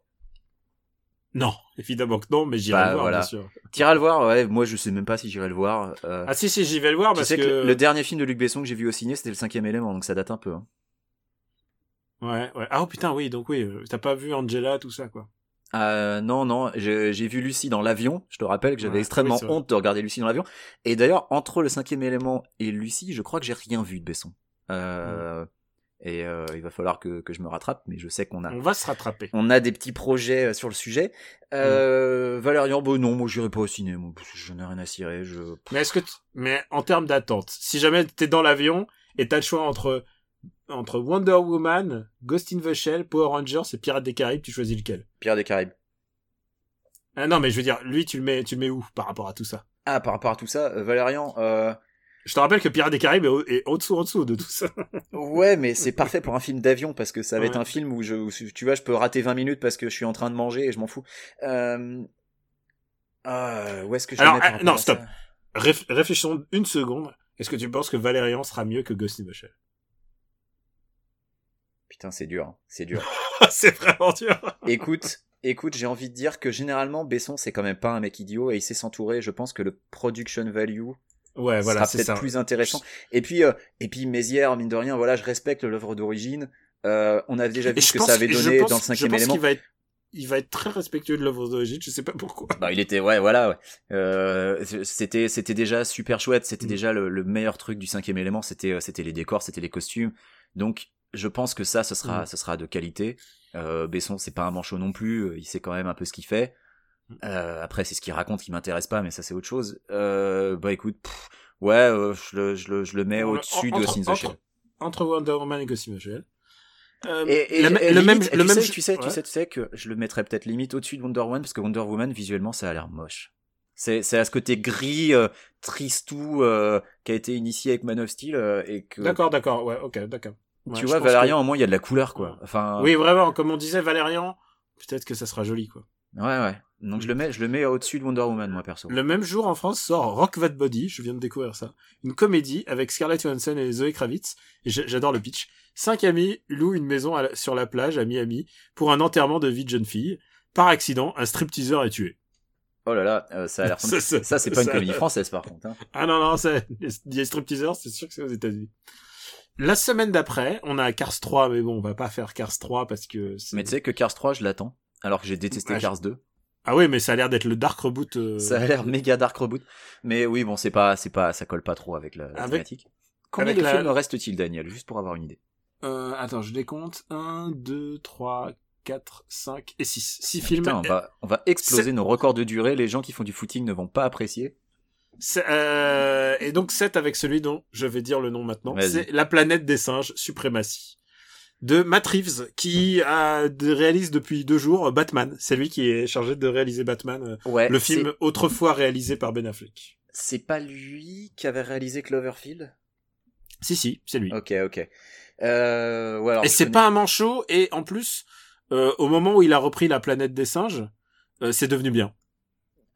Non, évidemment que non, mais j'irai Bah, le voir, voilà. bien sûr. T'iras le voir Ouais, moi je sais même pas si j'irai le voir. Euh, Ah si, si, j'y vais le voir tu parce sais que... que, le dernier film de Luc Besson que j'ai vu au ciné, c'était le cinquième élément, donc ça date un peu. hein. Ouais, ouais. Ah oh, putain, oui, donc oui, euh, t'as pas vu Angela, tout ça, quoi. Euh, non, non, j'ai vu Lucie dans l'avion. Je te rappelle que j'avais Ouais, extrêmement oui, honte de regarder Lucie dans l'avion. Et d'ailleurs, entre le cinquième élément et Lucie, je crois que j'ai rien vu de Besson. Euh, Et euh, il va falloir que, que je me rattrape, mais je sais qu'on a On va se rattraper. on a des petits projets euh, sur le sujet. Euh, Valérian, bon non, moi j'irai pas au ciné, moi je n'ai rien à cirer. Je... Mais est-ce que, t- mais en termes d'attente, si jamais t'es dans l'avion et t'as le choix entre entre Wonder Woman, Ghost in the Shell, Power Rangers et Pirates des Caraïbes, tu choisis lequel? Pierre des Caraïbes. Ah non, mais je veux dire, lui, tu le mets, tu le mets où par rapport à tout ça? Ah, par rapport à tout ça, euh, Valérian, euh... Je te rappelle que Pirates des Caraïbes est, au- est au-dessous, en dessous de tout ça. [laughs] ouais, mais c'est parfait pour un film d'avion parce que ça va Ouais. être un film où je, où, tu vois, je peux rater 20 minutes parce que je suis en train de manger et je m'en fous. Euh... Ah, où est-ce que je Alors, vais mettre par non, stop. Réf- réfléchissons une seconde. Est-ce que tu penses que Valérian sera mieux que Ghost in the Shell? Putain, c'est dur, hein, c'est dur. [laughs] C'est vraiment dur. écoute, écoute, j'ai envie de dire que généralement Besson c'est quand même pas un mec idiot et il sait s'entourer. Je pense que le production value Ouais, voilà, sera c'est peut-être ça. plus intéressant. Et puis, euh, et puis Mézières, mine de rien, voilà, je respecte l'œuvre d'origine. Euh, on a déjà vu ce que pense- ça avait donné pense- dans le cinquième Je pense élément. qu'il va être, il va être très respectueux de l'œuvre d'origine. Je sais pas pourquoi. Bah, il était, ouais, voilà, ouais. Euh, c'était, c'était déjà super chouette. C'était Mm. déjà le, le meilleur truc du cinquième élément. C'était, euh, c'était les décors, c'était les costumes. Donc, je pense que ça, ce sera, Mm. ce sera de qualité. Euh, Besson, c'est pas un manchot non plus. euh, Il sait quand même un peu ce qu'il fait. Euh, après, c'est ce qu'il raconte qui m'intéresse pas, mais ça, c'est autre chose. Euh, bah, écoute, pff, ouais, euh, je, le, je, le, je le mets au-dessus de entre- Ghost in the entre- Shell. Entre Wonder Woman et Ghost in the Shell. Euh, Et, et- le, et le limite, même, et le tu, même, sais, tu sais, tu sais, tu sais que je le mettrais peut-être limite au-dessus de Wonder Woman parce que Wonder Woman visuellement ça a l'air moche. C'est c'est à ce côté gris, euh, tristou euh, qui a été initié avec Man of Steel euh, et que D'accord, d'accord, ouais, ok, d'accord. Ouais, tu vois Valérian au moins il y a de la couleur quoi. Enfin Oui, vraiment, comme on disait Valérian, peut-être que ça sera joli, quoi. Ouais ouais. Donc je le mets je le mets au-dessus de Wonder Woman moi perso. Le même jour en France sort Rock That Body, je viens de découvrir ça. Une comédie avec Scarlett Johansson et Zoe Kravitz. Et j'adore le pitch. Cinq amis louent une maison la- sur la plage à Miami pour un enterrement de vie de jeune fille. Par accident, un stripteaseur est tué. Oh là là, euh, ça a l'air [laughs] Ça, ça- ça c'est pas une comédie française par contre hein. Ah non, non, c'est, les stripteaseurs, c'est sûr que c'est aux États-Unis. La semaine d'après, on a Cars 3, mais bon, on va pas faire Cars 3 parce que Mais tu sais que Cars 3 je l'attends alors que j'ai détesté Ouais, Cars 2. Ah oui, mais ça a l'air d'être le dark reboot. euh, Ça a l'air méga dark reboot. Mais oui, bon, c'est pas, c'est pas, ça colle pas trop avec la, la Avec- thématique. Combien avec de la- films reste-t-il, Daniel, juste pour avoir une idée Euh, attends, je décompte. 1, 2, 3, 4, 5 et 6. 6 films. Putain, on va, on va exploser nos records de durée. Les gens qui font du footing ne vont pas apprécier. Euh, et donc 7 avec celui dont je vais dire le nom maintenant. C'est La planète des singes, Suprématie. De Matt Reeves, qui a, de- réalise depuis deux jours Batman. C'est lui qui est chargé de réaliser Batman, euh, Ouais. le film autrefois réalisé par Ben Affleck. C'est pas lui qui avait réalisé Cloverfield? Si, si, c'est lui. Ok, ok. Euh, ouais, alors, et c'est connais- pas un manchot, et en plus, euh, au moment où il a repris La planète des singes, euh, c'est devenu bien.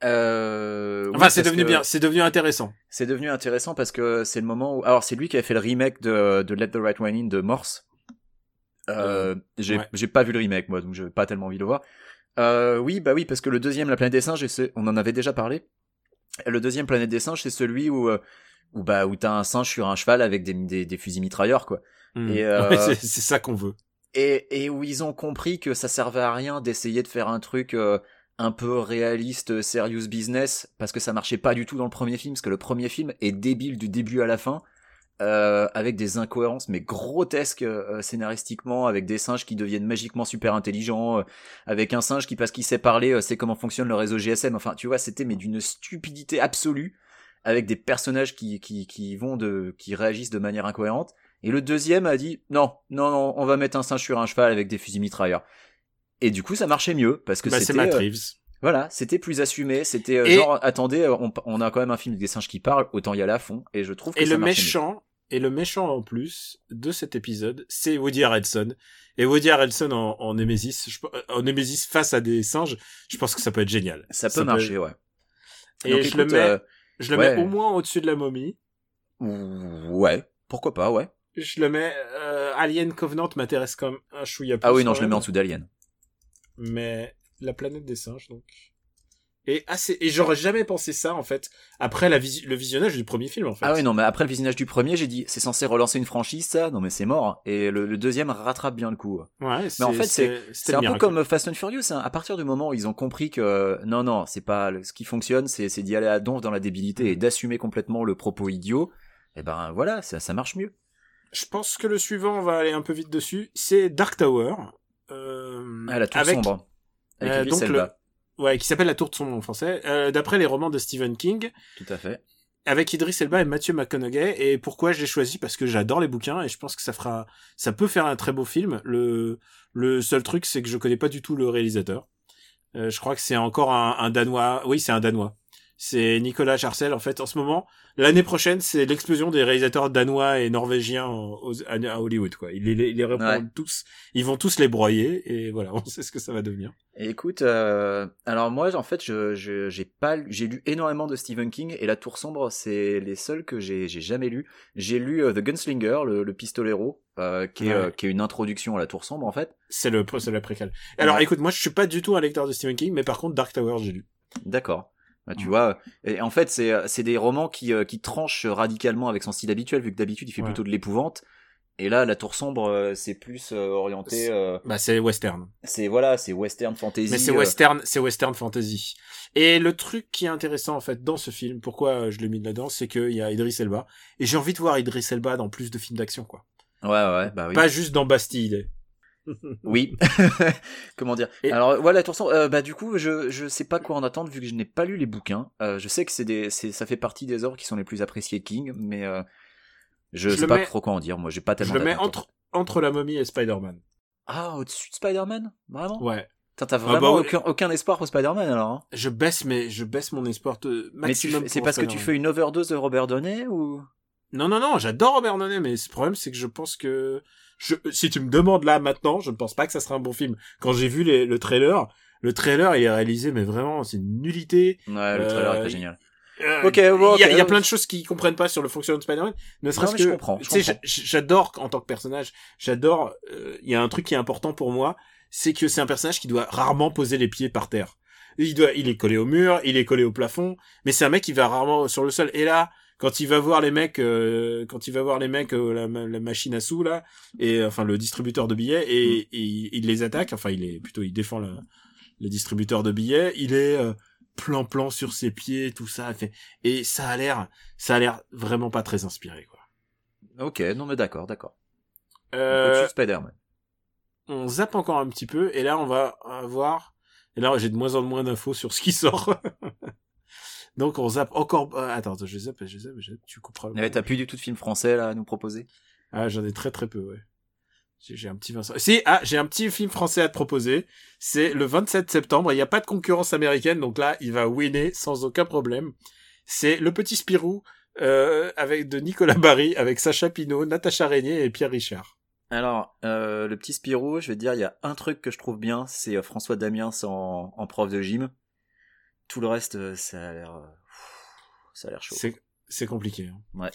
Euh, oui, Enfin, c'est devenu que bien, c'est devenu intéressant. C'est devenu intéressant parce que c'est le moment où, alors c'est lui qui a fait le remake de, de Let the Right One In de Morse. Euh, j'ai, ouais. j'ai pas vu le remake moi, donc j'ai pas tellement envie de le voir. Euh, oui, bah oui, parce que le deuxième, La planète des singes, on en avait déjà parlé. Le deuxième Planète des singes, c'est celui où, euh, où bah où t'as un singe sur un cheval avec des, des, des fusils mitrailleurs quoi. Et, [laughs] euh, Ouais, c'est c'est ça qu'on veut. Et, et où ils ont compris que ça servait à rien d'essayer de faire un truc euh, un peu réaliste, euh, serious business, parce que ça marchait pas du tout dans le premier film, parce que le premier film est débile du début à la fin, euh, avec des incohérences mais grotesques euh, scénaristiquement, avec des singes qui deviennent magiquement super intelligents, euh, avec un singe qui parce qu'il sait parler euh, sait comment fonctionne le réseau GSM. Enfin, tu vois, c'était mais d'une stupidité absolue, avec des personnages qui qui qui vont de qui réagissent de manière incohérente. Et le deuxième a dit non, non, non, on va mettre un singe sur un cheval avec des fusils mitrailleurs. Et du coup, ça marchait mieux parce que Bah, c'était Matt euh, Reeves. Voilà, c'était plus assumé, c'était euh, genre, attendez, euh, on, on a quand même un film des singes qui parlent, autant y aller à fond, et je trouve que Et ça le méchant, et le méchant en plus de cet épisode, c'est Woody Harrelson. Et Woody Harrelson en, en Nemesis, je, en Nemesis face à des singes, je pense que ça peut être génial. Ça peut marcher, ouais. Et Donc, je le mets, euh, je le ouais. mets au moins au-dessus de la momie. ouais, pourquoi pas, ouais. Je le mets, euh, Alien Covenant m'intéresse comme un chouïa plus. Ah oui, non, je le mets en dessous d'Alien. mais la planète des singes donc et assez et j'aurais jamais pensé ça en fait après la visi- le visionnage du premier film en fait Ah oui, non, mais après le visionnage du premier, j'ai dit, c'est censé relancer une franchise, ça Non, mais c'est mort. Et le, le deuxième rattrape bien le coup. ouais Mais en fait, c'est C'est le un peu comme Fast and Furious. hein. À partir du moment où ils ont compris que non, non, c'est pas ce qui fonctionne, c'est c'est d'y aller à donf dans la débilité et d'assumer complètement le propos idiot. Et ben voilà, ça, ça marche mieux. je pense que le suivant on va aller un peu vite dessus c'est Dark Tower euh, Ah, la tour avec sombre. Avec euh, donc Elba. Ouais qui s'appelle la tour de sombre en français euh, d'après les romans de Stephen King. Tout à fait. avec Idris Elba et Matthew McConaughey. Et pourquoi je l'ai choisi? Parce que j'adore les bouquins et je pense que ça fera ça peut faire un très beau film. Le le seul truc c'est que je connais pas du tout le réalisateur. Euh, je crois que c'est encore un, un danois. Oui c'est un danois c'est Nicolas Charcel en fait en ce moment l'année prochaine c'est l'explosion des réalisateurs danois et norvégiens aux- à, à Hollywood quoi ils les, Ouais. tous ils vont tous les broyer et voilà [laughs] on sait ce que ça va devenir Et écoute, euh, alors moi, en fait, je je- j'ai pas, lu- j'ai lu énormément de Stephen King et La Tour sombre, c'est les seuls que j'ai j'ai jamais lu. J'ai lu euh, The Gunslinger, le, le pistolero, euh, qui est Ouais. euh, qui est une introduction à La Tour sombre en fait. c'est le c'est la préquelle alors Ouais. écoute moi je suis pas du tout un lecteur de Stephen King mais par contre Dark Tower j'ai lu D'accord. Bah, tu Ouais. vois, et en fait, c'est c'est des romans qui euh, qui tranchent radicalement avec son style habituel, vu que d'habitude il fait Ouais. plutôt de l'épouvante. Et là, La Tour sombre, euh, c'est plus euh, orienté. euh, bah c'est western c'est voilà, c'est western fantasy. Mais c'est euh, western, c'est western fantasy. Et le truc qui est intéressant en fait dans ce film, pourquoi euh, je l'ai mis là-dedans, c'est qu'il y a Idris Elba et j'ai envie de voir Idris Elba dans plus de films d'action quoi. Ouais, ouais, bah oui. Pas juste dans Bastille. Oui. [laughs] Comment dire? Et- Alors voilà, Tour sombre. euh, bah du coup, je je sais pas quoi en attendre vu que je n'ai pas lu les bouquins. Euh, je sais que c'est des c'est ça fait partie des œuvres qui sont les plus appréciées de King, mais euh, je, Je sais pas mets- trop quoi en dire. Moi, j'ai pas Je tellement. le mets entre entre la momie et Spider-Man. Ah, au-dessus de Spider-Man, vraiment? Ouais. T'as bah vraiment ouais. aucun, aucun espoir pour Spider-Man alors. hein Je baisse mais je baisse mon espoir de Mais maximum. fais- c'est parce que tu fais une overdose de Robert Downey ou? Non non non, j'adore Robert Downey mais le problème c'est que je pense que je si tu me demandes là maintenant, je ne pense pas que ça sera un bon film. Quand j'ai vu les- le trailer, le trailer il est réalisé mais vraiment c'est une nullité. Ouais, le Euh, trailer est pas il- génial. Euh, Ok, bon, il y, a- ok. il y a plein de choses qu'ils comprennent pas sur le fonctionnement de Spider-Man. Ne serait-ce que, je comprends, je tu sais, j'adore en tant que personnage, j'adore. euh, Il y a un truc qui est important pour moi, c'est que c'est un personnage qui doit rarement poser les pieds par terre. Il doit, il est collé au mur, il est collé au plafond, mais c'est un mec qui va rarement sur le sol. Et là, quand il va voir les mecs, euh, quand il va voir les mecs, euh, la, la machine à sous là, et enfin le distributeur de billets, et, et il, il les attaque. Enfin, il est plutôt, il défend le, le distributeur de billets. Il est euh, plan plan sur ses pieds, tout ça. fait- Et ça a l'air, ça a l'air vraiment pas très inspiré quoi. Ok, non mais d'accord, d'accord. Euh, Spider-Man. on zappe encore un petit peu, et là on va avoir, et là j'ai de moins en moins d'infos sur ce qui sort. [laughs] Donc on zappe encore. euh, attends, je zappe, je zappe, je zappe, tu couperas. le Ouais, T'as plus du tout de film français là à nous proposer? Ah, j'en ai très très peu, ouais. J'ai un petit Vincent. Si, ah, j'ai un petit film français à te proposer. C'est le 27 septembre. Il n'y a pas de concurrence américaine, donc là, il va winner sans aucun problème. C'est Le Petit Spirou euh, avec de Nicolas Barry, avec Sacha Pinot, Natacha Régnier et Pierre Richard. Alors, euh, le petit Spirou, je vais te dire, il y a un truc que je trouve bien, c'est euh, François Damiens en, en prof de gym. Tout le reste, euh, ça a l'air, euh, ça a l'air chaud. C'est compliqué. hein. Ouais.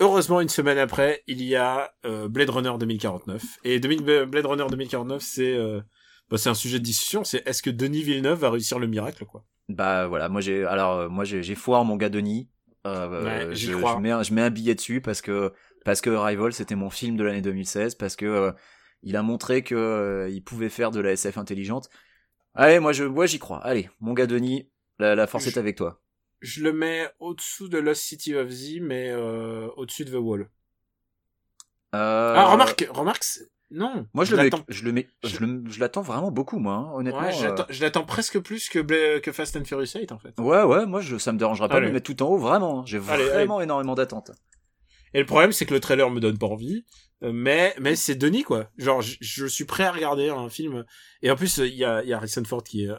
Heureusement, une semaine après, il y a euh, Blade Runner 2049. Et 2000 Blade Runner 2049, c'est euh, bah, c'est un sujet de discussion. C'est est-ce que Denis Villeneuve va réussir le miracle, quoi? Bah voilà, moi j'ai, alors moi j'ai j'ai foi en mon gars Denis. Euh, Ouais, je, crois. je mets un, je mets un billet dessus parce que parce que Rival c'était mon film de l'année 2016 parce que il a montré que il pouvait faire de la SF intelligente. Allez, moi je, moi j'y crois. Allez, mon gars Denis, la, la force Je- est avec toi. Je le mets au-dessous de Lost City of Z, mais euh, au-dessus de The Wall. Euh, Ah, remarque, remarque, non. Moi je, le mets, l'attends. je le mets, je- je, je l'attends vraiment beaucoup moi, hein, honnêtement. Ouais, je euh, l'attends- je l'attends presque plus que, Bla- que Fast and Furious 8, en fait. Ouais, ouais, moi je, ça me dérangera pas de le mettre tout en haut, vraiment. J'ai Allez, vraiment énormément d'attentes. Et le problème, c'est que le trailer me donne pas envie. euh, Mais, mais c'est Denis, quoi. Genre, je, je suis prêt à regarder un film. Et en plus, il y a, il y a Harrison Ford qui est, euh,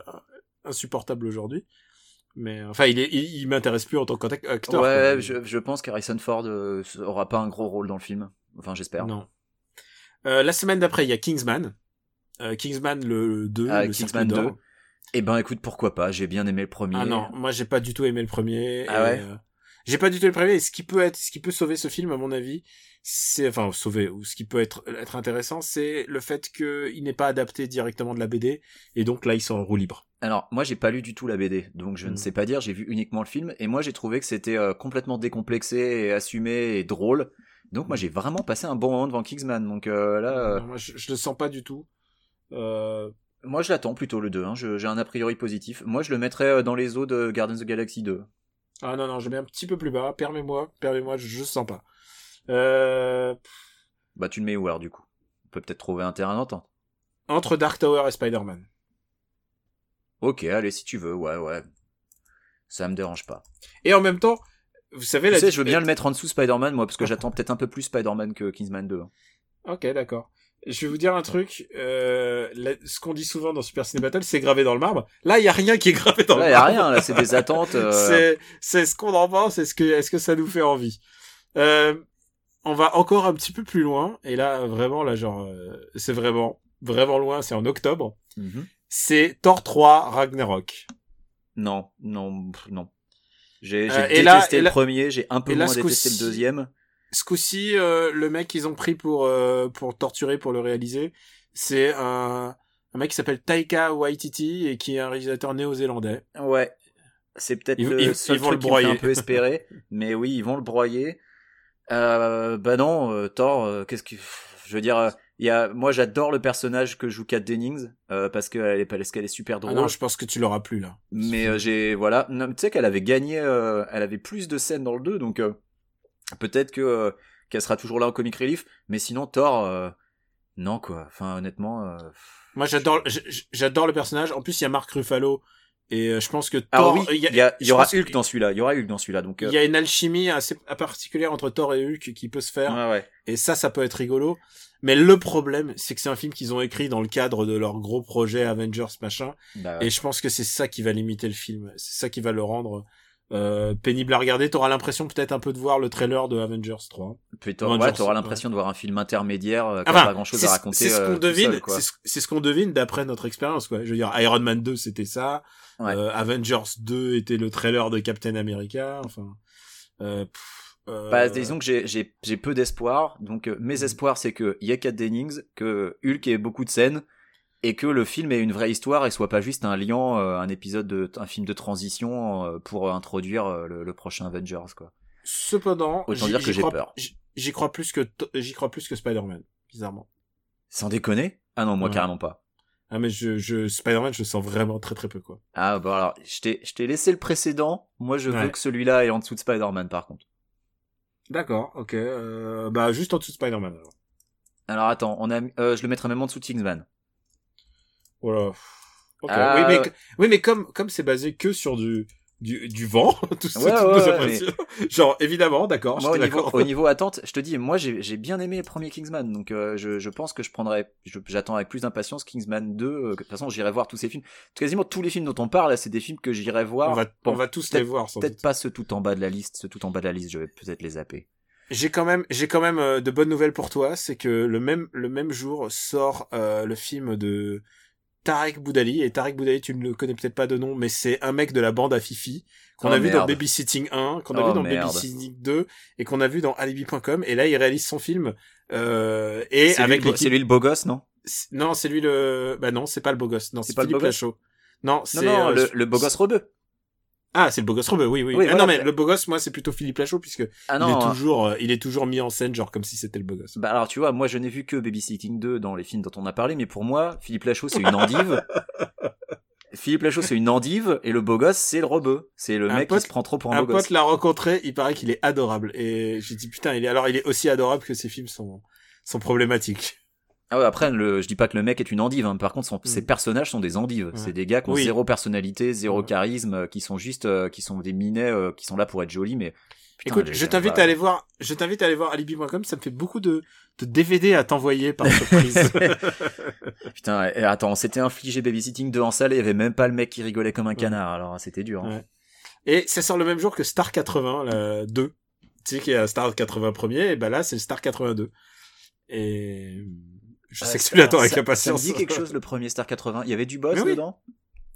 insupportable aujourd'hui. Mais enfin, il, est, il, il m'intéresse plus en tant qu'acteur. Ouais, je, je pense qu'Harrison Ford euh, aura pas un gros rôle dans le film. Enfin, j'espère. Non. Euh, la semaine d'après, il y a Kingsman. Euh, Kingsman le 2, Ah, le Kingsman Cercle d'Or. 2. Eh ben, écoute, pourquoi pas J'ai bien aimé le premier. Ah non, moi j'ai pas du tout aimé le premier. Ah et, ouais euh, J'ai pas du tout le premier. Et ce qui peut être, ce qui peut sauver ce film, à mon avis, c'est enfin sauver ou ce qui peut être être intéressant, c'est le fait qu'il n'est pas adapté directement de la BD et donc là ils sont en roue libre. Alors, moi, j'ai pas lu du tout la BD, donc je ne sais pas dire. J'ai vu uniquement le film, et moi, j'ai trouvé que c'était euh, complètement décomplexé et assumé et drôle. Donc, moi, j'ai vraiment passé un bon moment devant Kingsman. Donc euh, là, euh, Non, moi je, je le sens pas du tout. Euh, moi, je l'attends plutôt le 2. Hein. J'ai un a priori positif. Moi, je le mettrais euh, dans les eaux de Guardians of the Galaxy 2. Ah non non, je mets un petit peu plus bas. Permets-moi, permets-moi, je, je sens pas. Euh, Bah, tu le mets où alors, du coup? On peut peut-être trouver un terrain d'entente. entre Dark Tower et Spider-Man. Ok, allez, si tu veux, ouais, ouais. Ça me dérange pas. Et en même temps, vous savez Tu la sais, je veux bien le mettre en dessous Spider-Man, moi, parce que j'attends peut-être un peu plus Spider-Man que Kingsman 2. Ok, d'accord. Je vais vous dire un truc. Euh, ce qu'on dit souvent dans Super Ciné Battle, c'est gravé dans le marbre. Là, il y a rien qui est gravé dans Là, le y a marbre. rien, là, c'est des attentes. euh, [laughs] C'est c'est ce qu'on en pense. Est-ce que est-ce que ça nous fait envie euh, On va encore un petit peu plus loin. Et là, vraiment, là, genre, euh, c'est vraiment vraiment loin. C'est en octobre. mhm. C'est Thor 3 Ragnarok. Non, non, non. J'ai Euh, détesté là- le là- premier, j'ai un peu moins détesté le deuxième. Ce coup-ci, euh, le mec qu'ils ont pris pour euh, pour torturer, pour le réaliser, c'est un un mec qui s'appelle Taika Waititi et qui est un réalisateur néo-zélandais. Ouais. C'est peut-être Ils- le ils- seul ils vont truc le qui me fait broyer. un peu espérer. [laughs] mais oui, ils vont le broyer. Euh, bah non, euh, Thor, euh, qu'est-ce que... Je veux dire, euh, il y a... moi j'adore le personnage que joue Kat Dennings, euh, parce qu'elle est, parce qu'elle est super Ah drôle. non, je pense que tu l'auras plus là. Mais euh, j'ai voilà, Non, tu sais qu'elle avait gagné, euh, elle avait plus de scènes dans le 2, donc euh, peut-être que euh, qu'elle sera toujours là en comic relief. Mais sinon Thor, euh, non quoi. Enfin honnêtement. euh, Moi, j'adore, j'adore le personnage. En plus, il y a Marc Ruffalo et euh, je pense que Thor, Alors oui, il y aura Hulk dans celui-là. Il y aura Hulk dans celui-là, donc. euh, il y a une alchimie assez particulière entre Thor et Hulk qui peut se faire. ouais, ouais. Et ça, ça peut être rigolo. Mais le problème, c'est que c'est un film qu'ils ont écrit dans le cadre de leur gros projet Avengers machin. Bah, ouais. Et je pense que c'est ça qui va limiter le film. C'est ça qui va le rendre euh, pénible à regarder. T'auras l'impression peut-être un peu de voir le trailer de Avengers 3. Putain, Avengers, ouais, t'auras ouais. l'impression de voir un film intermédiaire euh, qui a Enfin, pas grand-chose à raconter. c'est ce euh, qu'on devine. c'est ce, qu'on devine d'après notre expérience, quoi. Je veux dire, Iron Man 2, c'était ça. Ouais. Euh, Avengers 2 était le trailer de Captain America. Enfin, euh, pff, Bah, disons que j'ai, peu d'espoir. Donc, mes espoirs, c'est que y a Dennings, que Hulk ait beaucoup de scènes, et que le film ait une vraie histoire et soit pas juste un liant, euh, un épisode de, un film de transition euh, pour introduire euh, le, le prochain Avengers, quoi. Cependant, Autant j'y- dire que j'ai crois- peur. j'y- crois plus que j'y crois plus que Spider-Man, bizarrement. Sans déconner? Ah non, moi, Ouais. carrément pas. Ah mais je, je Spider-Man, je sens vraiment très très peu quoi. Ah, bon, alors, je t'ai, je t'ai laissé le précédent. Moi, je veux que celui-là est en dessous de Spider-Man, par contre. D'accord, ok. Euh, bah juste en dessous de Spider-Man. Alors. Alors, attends, on a, euh, je le mettrai même en dessous de Kingsman. Voilà. Ok. Ah, oui mais ouais. oui mais comme comme c'est basé que sur du du, du vent, [laughs] tout ça, Ouais, ouais, impressions. Genre évidemment, d'accord, Moi, au niveau, au niveau attente, je te dis, moi, j'ai j'ai bien aimé le premier Kingsman, donc euh, je, je pense que je prendrai, je- j'attends avec plus d'impatience Kingsman 2. euh, que- de toute façon, j'irai voir tous ces films. Quasiment tous les films dont on parle, là, c'est des films que j'irai voir. On va Bon, on va tous les voir sans Peut-être doute. pas ceux tout en bas de la liste, ceux tout en bas de la liste, je vais peut-être les zapper. J'ai quand même j'ai quand même euh, de bonnes nouvelles pour toi, c'est que le même le même jour sort euh, le film de Tarek Boudali et Tarek Boudali tu ne le connais peut-être pas de nom mais c'est un mec de la bande à Fifi qu'on Oh, a vu dans. Babysitting 1, qu'on a Oh, vu dans merde. Babysitting 2 et qu'on a vu dans Alibi.com et là il réalise son film euh, et C'est avec lui, le- l'équipe c'est lui le beau gosse, non? Non, c'est lui le. Bah non, c'est pas le beau gosse. Non, C'est c'est pas le Philippe Lachaud. Non, Non, c'est. non, euh, le, le beau gosse rebeu. Ah, c'est le beau gosse rebeu, oui, oui. Oui, ah voilà. non, mais le beau gosse, moi, c'est plutôt Philippe Lachaud puisque Ah il est hein. toujours, euh, il est toujours mis en scène, genre comme si c'était le beau gosse. Bah alors tu vois, moi je n'ai vu que Babysitting 2 dans les films dont on a parlé, mais pour moi, Philippe Lachaud c'est une endive. [laughs] Philippe Lachaud c'est une endive et le beau gosse c'est le rebeu. C'est le Un mec pote- qui se prend trop pour un, Un beau gosse. pote l'a rencontré, il paraît qu'il est adorable et j'ai dit putain, il est alors il est aussi adorable que ses films sont sont problématiques. Ah ouais, après, le, je dis pas que le mec est une endive, hein. par contre, son, Mm. ses personnages sont des endives. Ouais. C'est des gars qui ont Oui. zéro personnalité, zéro Ouais. charisme, euh, qui sont juste, euh, qui sont des minets, euh, qui sont là pour être jolis, mais Putain, Écoute, je t'invite bah, à aller voir, je t'invite à aller voir alibi.com, ça me fait beaucoup de, de DVD à t'envoyer par surprise. [laughs] Putain, et attends, on s'était infligé babysitting 2 en salle et il y avait même pas le mec qui rigolait comme un canard, alors c'était dur. hein. Ouais. Et ça sort le même jour que Star 80, la 2. Tu sais qu'il y a Star 80 premier, et ben là, c'est le Star 82. Et je sais Euh, que tu l'attends avec impatience. Ça me dit quelque chose le premier Star 80. Il y avait du boss oui. dedans?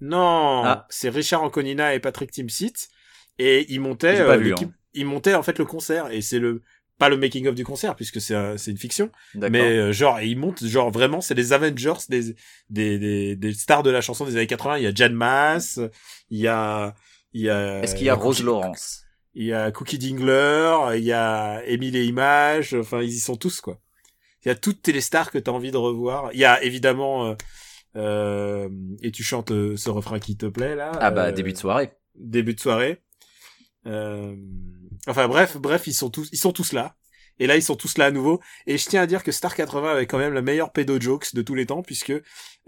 Non, Ah. c'est Richard Anconina et Patrick Timsit. Et ils montaient, euh, vu, hein. ils montaient en fait le concert. Et c'est le, pas le making of du concert, puisque c'est un- c'est une fiction. Mais euh, genre, et ils montent, genre vraiment, c'est les Avengers des, des, des, des stars de la chanson des années 80. Il y a Jan Mass, il y a, il y a. Est-ce qu'il y a Rose Cookie- Laurence? Il y a Cookie Dingler, il y a Emile et Images, enfin ils y sont tous quoi. Il y a toutes les stars que t'as envie de revoir. Il y a évidemment euh, euh, et tu chantes ce refrain qui te plaît là. Ah bah euh, début de soirée. début de soirée. Euh, enfin bref, bref, ils sont tous ils sont tous là. Et là ils sont tous là à nouveau. Et je tiens à dire que Star 80 avait quand même la meilleure pédo jokes de tous les temps puisque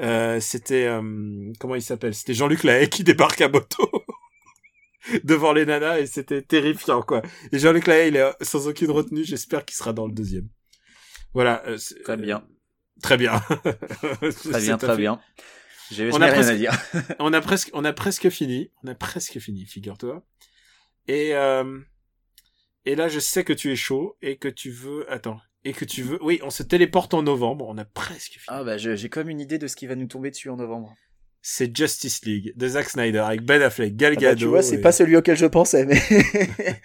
euh, c'était euh, comment il s'appelle? C'était Jean-Luc Lahaye qui débarque à moto. [laughs] devant les nanas et c'était terrifiant quoi. Et Jean-Luc Lahaye, il est sans aucune retenue, j'espère qu'il sera dans le deuxième. Voilà. euh, Très bien. Très bien. [laughs] Très bien, très bien. J'ai On a rien presque- à dire. [laughs] On a presque, on a presque fini. On a presque fini, figure-toi. Et euh, et là, je sais que tu es chaud et que tu veux. Attends. Et que tu veux. Oui, on se téléporte en novembre. On a presque fini. Ah bah j'ai comme une idée de ce qui va nous tomber dessus en novembre. C'est Justice League de Zack Snyder avec Ben Affleck, Gal Ah bah, Gadot. tu vois, c'est et- pas celui auquel je pensais, mais. [laughs]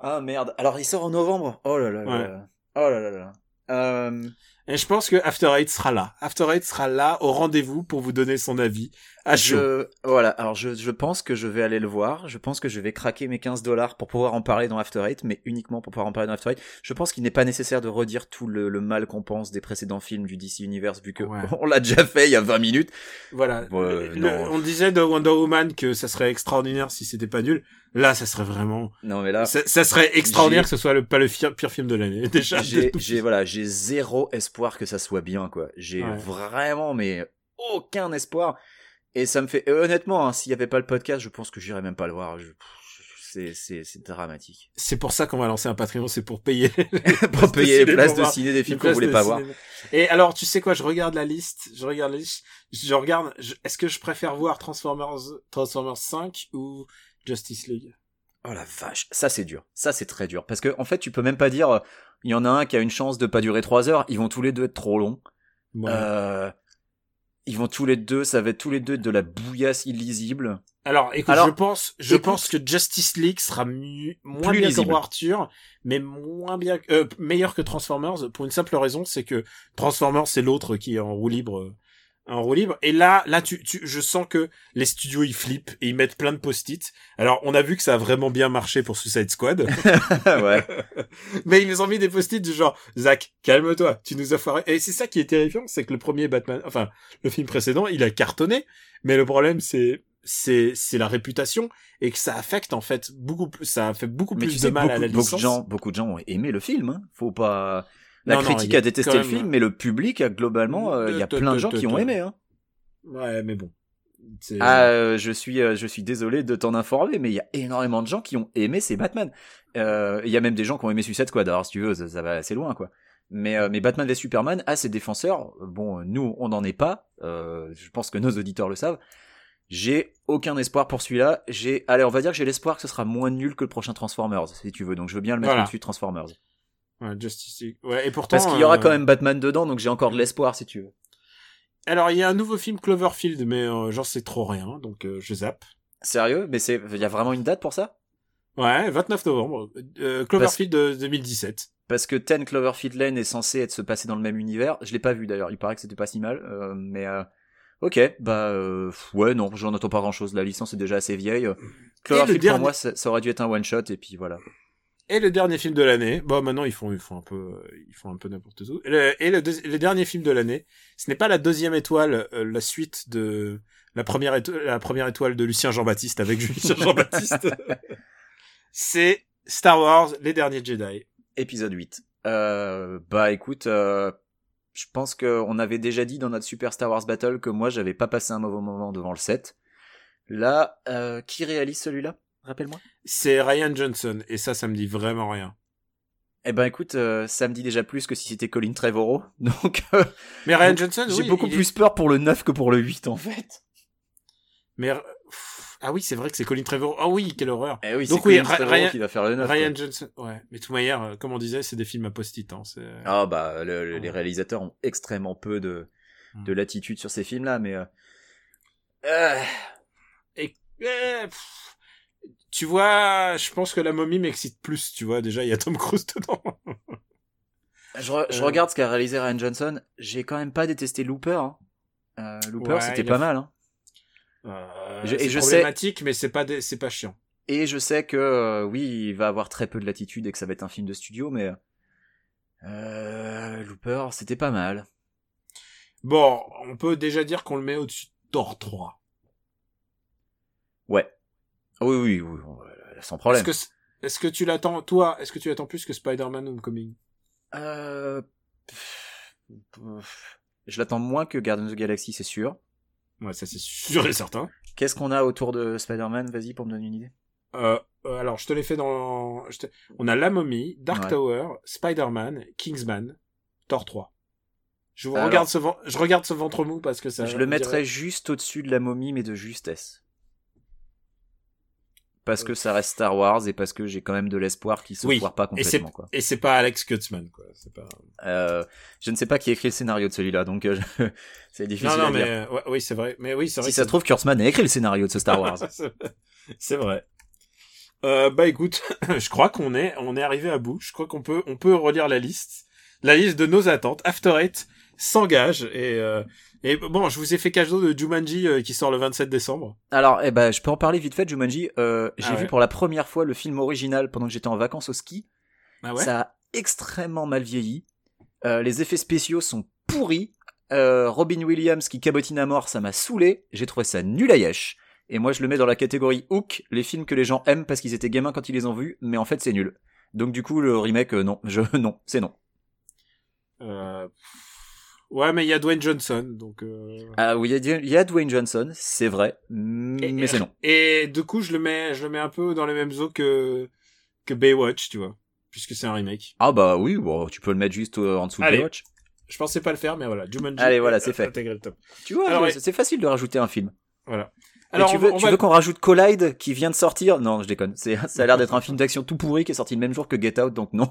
ah merde. Alors il sort en novembre. Oh là là là. Ouais. là. Oh là là là. Euh, Et je pense que After Eight sera là. After Eight sera là au rendez-vous pour vous donner son avis à chaud. je voilà. Alors je je pense que je vais aller le voir. Je pense que je vais craquer mes 15 dollars pour pouvoir en parler dans After Eight, mais uniquement pour pouvoir en parler dans After Eight. Je pense qu'il n'est pas nécessaire de redire tout le, le mal qu'on pense des précédents films du DC Universe vu que Ouais. [laughs] on l'a déjà fait il y a 20 minutes. Voilà. Le- on disait de Wonder Woman que ça serait extraordinaire si c'était pas nul. Là, ça serait vraiment. Non mais là. Ça, ça serait extraordinaire que ce soit le, pas le fi- pire film de l'année. [laughs] Déjà. j'ai j'ai voilà j'ai zéro espoir que ça soit bien quoi j'ai Ouais. vraiment mais aucun espoir et ça me fait et honnêtement hein, s'il y avait pas le podcast je pense que j'irais même pas le voir Je- c'est dramatique C'est pour ça qu'on va lancer un Patreon, c'est pour payer. [laughs] pour payer les places de ciné des films qu'on voulait pas voir cinéma. Et alors, tu sais quoi, je regarde la liste, je regarde la liste, je regarde, est-ce que je préfère voir Transformers, Transformers 5 ou Justice League? oh la vache ça c'est dur ça c'est très dur parce que en fait tu peux même pas dire euh, il y en a un qui a une chance de pas durer trois heures ils vont tous les deux être trop longs Ouais. euh, ils vont tous les deux ça va être tous les deux de la bouillasse illisible Alors, écoute, Alors, je pense, je écoute- pense que Justice League sera mieux, moins bien lisible. que Arthur, mais moins bien, euh, meilleur que Transformers pour une simple raison, c'est que Transformers c'est l'autre qui est en roue libre, en roue libre. Et là, là, tu, tu, je sens que les studios ils flippent et ils mettent plein de post-it. Alors, on a vu que ça a vraiment bien marché pour Suicide Squad, [laughs] [laughs] ouais mais ils nous ont mis des post-it du genre, Zach, calme-toi, tu nous as foiré. Et c'est ça qui est terrifiant, c'est que le premier Batman, enfin, le film précédent, il a cartonné, mais le problème c'est, c'est, c'est la réputation et que ça affecte en fait beaucoup plus, ça a fait beaucoup Mais plus tu de mal beaucoup, à la beaucoup licence. de gens, beaucoup de gens ont aimé le film. Hein. Faut pas. La Non, critique a a détesté le même- film, mais le public, a globalement, euh, il y a plein de gens qui ont aimé. Hein. Ouais, mais bon. Ah, euh, je suis, euh, je suis désolé de t'en informer, mais il y a énormément de gens qui ont aimé ces Batman. Euh, Il y a même des gens qui ont aimé Suicide Squad. Alors, si tu veux, ça, ça va assez loin, quoi. Mais, euh, mais Batman v Superman a ses défenseurs. Bon, nous, on n'en est pas. Euh, je pense que nos auditeurs le savent. J'ai aucun espoir pour celui-là. J'ai, allez, on va dire que j'ai l'espoir que ce sera moins nul que le prochain Transformers, si tu veux. Donc, je veux bien le mettre Voilà. au-dessus de Transformers. Ouais, Justice League. Ouais, et pourtant. Parce qu'il y aura euh, quand même Batman dedans, donc j'ai encore de l'espoir, si tu veux. Alors, il y a un nouveau film Cloverfield, mais euh, j'en sais trop rien, donc euh, je zappe. Sérieux? Mais c'est, il y a vraiment une date pour ça? Ouais, 29 novembre. Euh, Cloverfield de 2017. Parce que Ten Cloverfield Lane est censé être se passer dans le même univers. Je l'ai pas vu d'ailleurs. Il paraît que c'était pas si mal, euh, mais euh, ok, bah euh, ouais, non, j'en attends pas grand chose. La licence est déjà assez vieille. Cloverfield dernier- pour moi, ça, ça aurait dû être un one shot et puis voilà. Et le dernier film de l'année, bon maintenant ils font ils font un peu ils font un peu n'importe où. Et le, dernier film de l'année, ce n'est pas la deuxième étoile, euh, la suite de la première étoile, la première étoile de Lucien Jean-Baptiste avec [laughs] Lucien Jean-Baptiste. [laughs] C'est Star Wars, les derniers Jedi. Épisode 8. Euh, bah écoute, euh, je pense qu'on avait déjà dit dans notre Super Star Wars Battle que moi j'avais pas passé un mauvais moment devant le 7. Là, qui réalise celui-là? Rappelle-moi. C'est Ryan Johnson, et ça, ça me dit vraiment rien. Eh ben écoute, euh, ça me dit déjà plus que si c'était Colin Trevorrow. [laughs] Donc euh, Mais Ryan Donc, Johnson, j'ai oui, beaucoup est- plus peur pour le 9 que pour le 8 en fait. Mais ah oui, c'est vrai que c'est Colin Trevorrow. Ah oui, quelle horreur. Eh oui, Donc c'est oui, Colin Ra- Ryan- qui va faire le 9. Ryan quoi. Johnson, ouais. Mais de toute manière, euh, comme on disait, c'est des films à post-it. Hein. Ah bah le- le- les réalisateurs ont extrêmement peu de Hmm. de latitude sur ces films là mais euh, Et eh, pff, tu vois, je pense que la momie m'excite plus. Tu vois, déjà, il y a Tom Cruise dedans. je, re- je Euh. regarde ce qu'a réalisé Ryan Johnson, j'ai quand même pas détesté Looper. hein. Euh, Looper Ouais, c'était pas a- mal hein. Euh, Je- et c'est je sais- problématique, mais c'est pas des- c'est pas chiant. Et je sais que oui, il va avoir très peu de latitude et que ça va être un film de studio, mais Looper, c'était pas mal. Bon, on peut déjà dire qu'on le met au-dessus de Thor 3. Ouais. Oui, oui, oui, euh, sans problème. Est-ce que, c- est-ce que tu l'attends, toi, est-ce que tu l'attends plus que Spider-Man Homecoming? Euh, Je l'attends moins que Guardians of the Galaxy, c'est sûr. Ouais, ça c'est sûr et certain. Qu'est-ce qu'on a autour de Spider-Man? Vas-y pour me donner une idée. Euh, euh, alors, je te l'ai fait dans... te- On a La Momie, Dark Ouais. Tower, Spider-Man, Kingsman, Thor 3. Je vous Alors- regarde ce je regarde ce ventre mou parce que ça. je le mettrais dirait- juste au-dessus de la momie, mais de justesse. Parce que ça reste Star Wars et parce que j'ai quand même de l'espoir qu'il se Oui. foire pas Et complètement. Quoi. et c'est pas Alex Kurtzman quoi. Pas. Euh, je ne sais pas qui a écrit le scénario de celui-là, donc euh, je- [laughs] c'est difficile Non non à mais dire. ouais, oui c'est vrai. Mais oui c'est vrai. Si ça se trouve, Kurtzman a écrit le scénario de ce Star Wars. [laughs] c'est vrai. Euh, bah écoute, [laughs] je crois qu'on est on est arrivé à bout. Je crois qu'on peut on peut relire la liste, la liste de nos attentes. After Eight s'engage et euh, et bon, je vous ai fait cadeau de Jumanji euh, qui sort le 27 décembre. Alors, eh ben, je peux en parler vite fait, Jumanji. Euh, j'ai Ah vu ouais. pour la première fois le film original pendant que j'étais en vacances au ski. Ah ouais. Ça a extrêmement mal vieilli. Les effets spéciaux sont pourris. Robin Williams qui cabotine à mort, ça m'a saoulé. J'ai trouvé ça nul à yesh. Et moi, je le mets dans la catégorie Hook, les films que les gens aiment parce qu'ils étaient gamins quand ils les ont vus, mais en fait, c'est nul. Donc du coup, le remake, non, je [laughs] non, c'est non. Euh, Ouais, mais il y a Dwayne Johnson, donc. Euh... Ah oui, il y, a- il y a Dwayne Johnson, c'est vrai, Et- mais c'est non. Et du coup, je le mets, je le mets un peu dans les mêmes eaux que que Baywatch, tu vois, puisque c'est un remake. Ah bah oui, bon, tu peux le mettre juste euh, en dessous de Allez. Baywatch. Je pensais pas le faire, mais voilà, Jumanji. Allez, voilà, c'est fait. le top. Tu vois, ouais. c'est facile de rajouter un film. Voilà. Alors, tu veux, va- veux qu'on rajoute Collide qui vient de sortir? Non, je déconne. C'est, ça a l'air d'être un film d'action tout pourri qui est sorti le même jour que Get Out, donc non.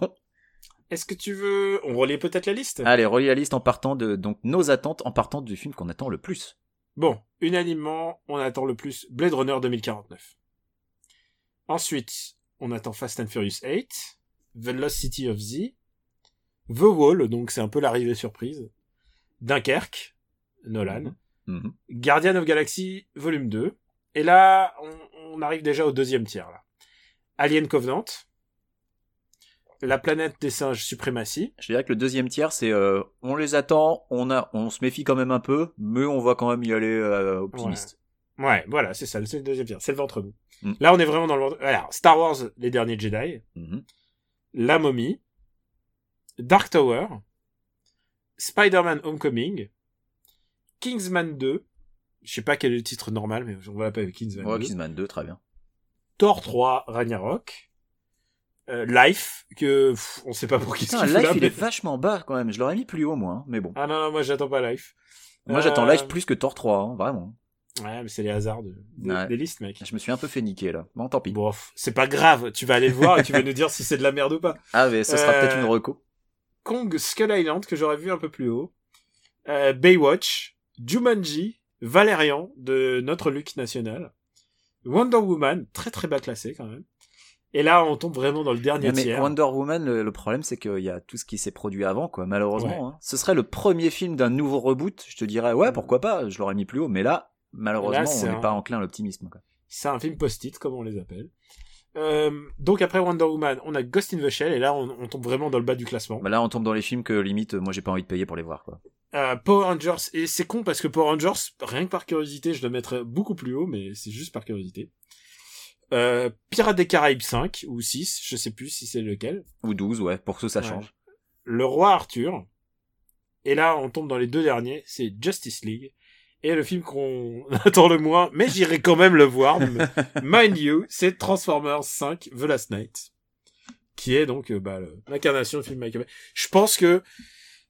Est-ce que tu veux, on relie peut-être la liste? Allez, relis la liste en partant de donc nos attentes en partant du film qu'on attend le plus. Bon, unanimement, on attend le plus Blade Runner 2049. Ensuite, on attend Fast and Furious 8, The Lost City of Z, The Wall, donc c'est un peu l'arrivée surprise, Dunkerque, Nolan, Mhm. Guardian of Galaxy Volume 2, et là, on, on arrive déjà au deuxième tiers, là. Alien Covenant, La planète des singes Suprématie, Je dirais que le deuxième tiers, c'est euh, on les attend, on a, on se méfie quand même un peu, mais on va quand même y aller euh, optimiste. Ouais, voilà, c'est ça, c'est le deuxième tiers, c'est le ventre mou. Mm. Là, on est vraiment dans le ventre. Alors, Star Wars, les derniers Jedi, Mhm. La Momie, Dark Tower, Spider-Man Homecoming, Kingsman 2, je sais pas quel est le titre normal, mais on va l'appeler Kingsman Ouais, 2, Kingsman 2, très bien. Thor 3, Ragnarok, euh, Life, que pff, on sait pas pour qui Putain, ce qu'il fout Life, là, il mais- est vachement bas quand même. Je l'aurais mis plus haut, moi, hein, mais bon. Ah non, non, moi j'attends pas Life. Moi, j'attends Euh, Life plus que Thor 3, hein, vraiment. Ouais, mais c'est les hasards de, de- Ouais. des listes, mec. Je me suis un peu fait niquer là. Bon, tant pis. Bon, c'est pas grave, tu vas aller le voir et tu vas nous dire si c'est de la merde ou pas. Ah, mais ce sera Euh, peut-être une reco. Kong Skull Island que j'aurais vu un peu plus haut, euh, Baywatch, Jumanji, Valérian de notre Luc national, Wonder Woman très très bas classé quand même. Et là on tombe vraiment dans le dernier mais tiers. Wonder Woman, le, le problème, c'est qu'il y a tout ce qui s'est produit avant, quoi, malheureusement. Ouais. hein. Ce serait le premier film d'un nouveau reboot. Je te dirais, ouais, pourquoi pas, je l'aurais mis plus haut, mais là, malheureusement, Là, on n'est un- pas enclin à l'optimisme. C'est un film post-it comme on les appelle. Euh, donc après Wonder Woman, on a Ghost in the Shell et là on, on tombe vraiment dans le bas du classement. Bah là, on tombe dans les films que limite, moi, j'ai pas envie de payer pour les voir. Quoi. Euh, Power Rangers et c'est con parce que Power Rangers rien que par curiosité je le mettrais beaucoup plus haut mais c'est juste par curiosité. Euh, Pirates des Caraïbes 5 ou 6, je sais plus si c'est lequel. Ou 12, ouais, pour que ça Ouais. change. Le Roi Arthur. Et là, on tombe dans les deux derniers, c'est Justice League Et le film qu'on [laughs] attend le moins, mais j'irai quand même le voir, [laughs] mind you, c'est Transformers 5 The Last Night, qui est donc euh, bah, l'incarnation du film Michael Bay. Je pense que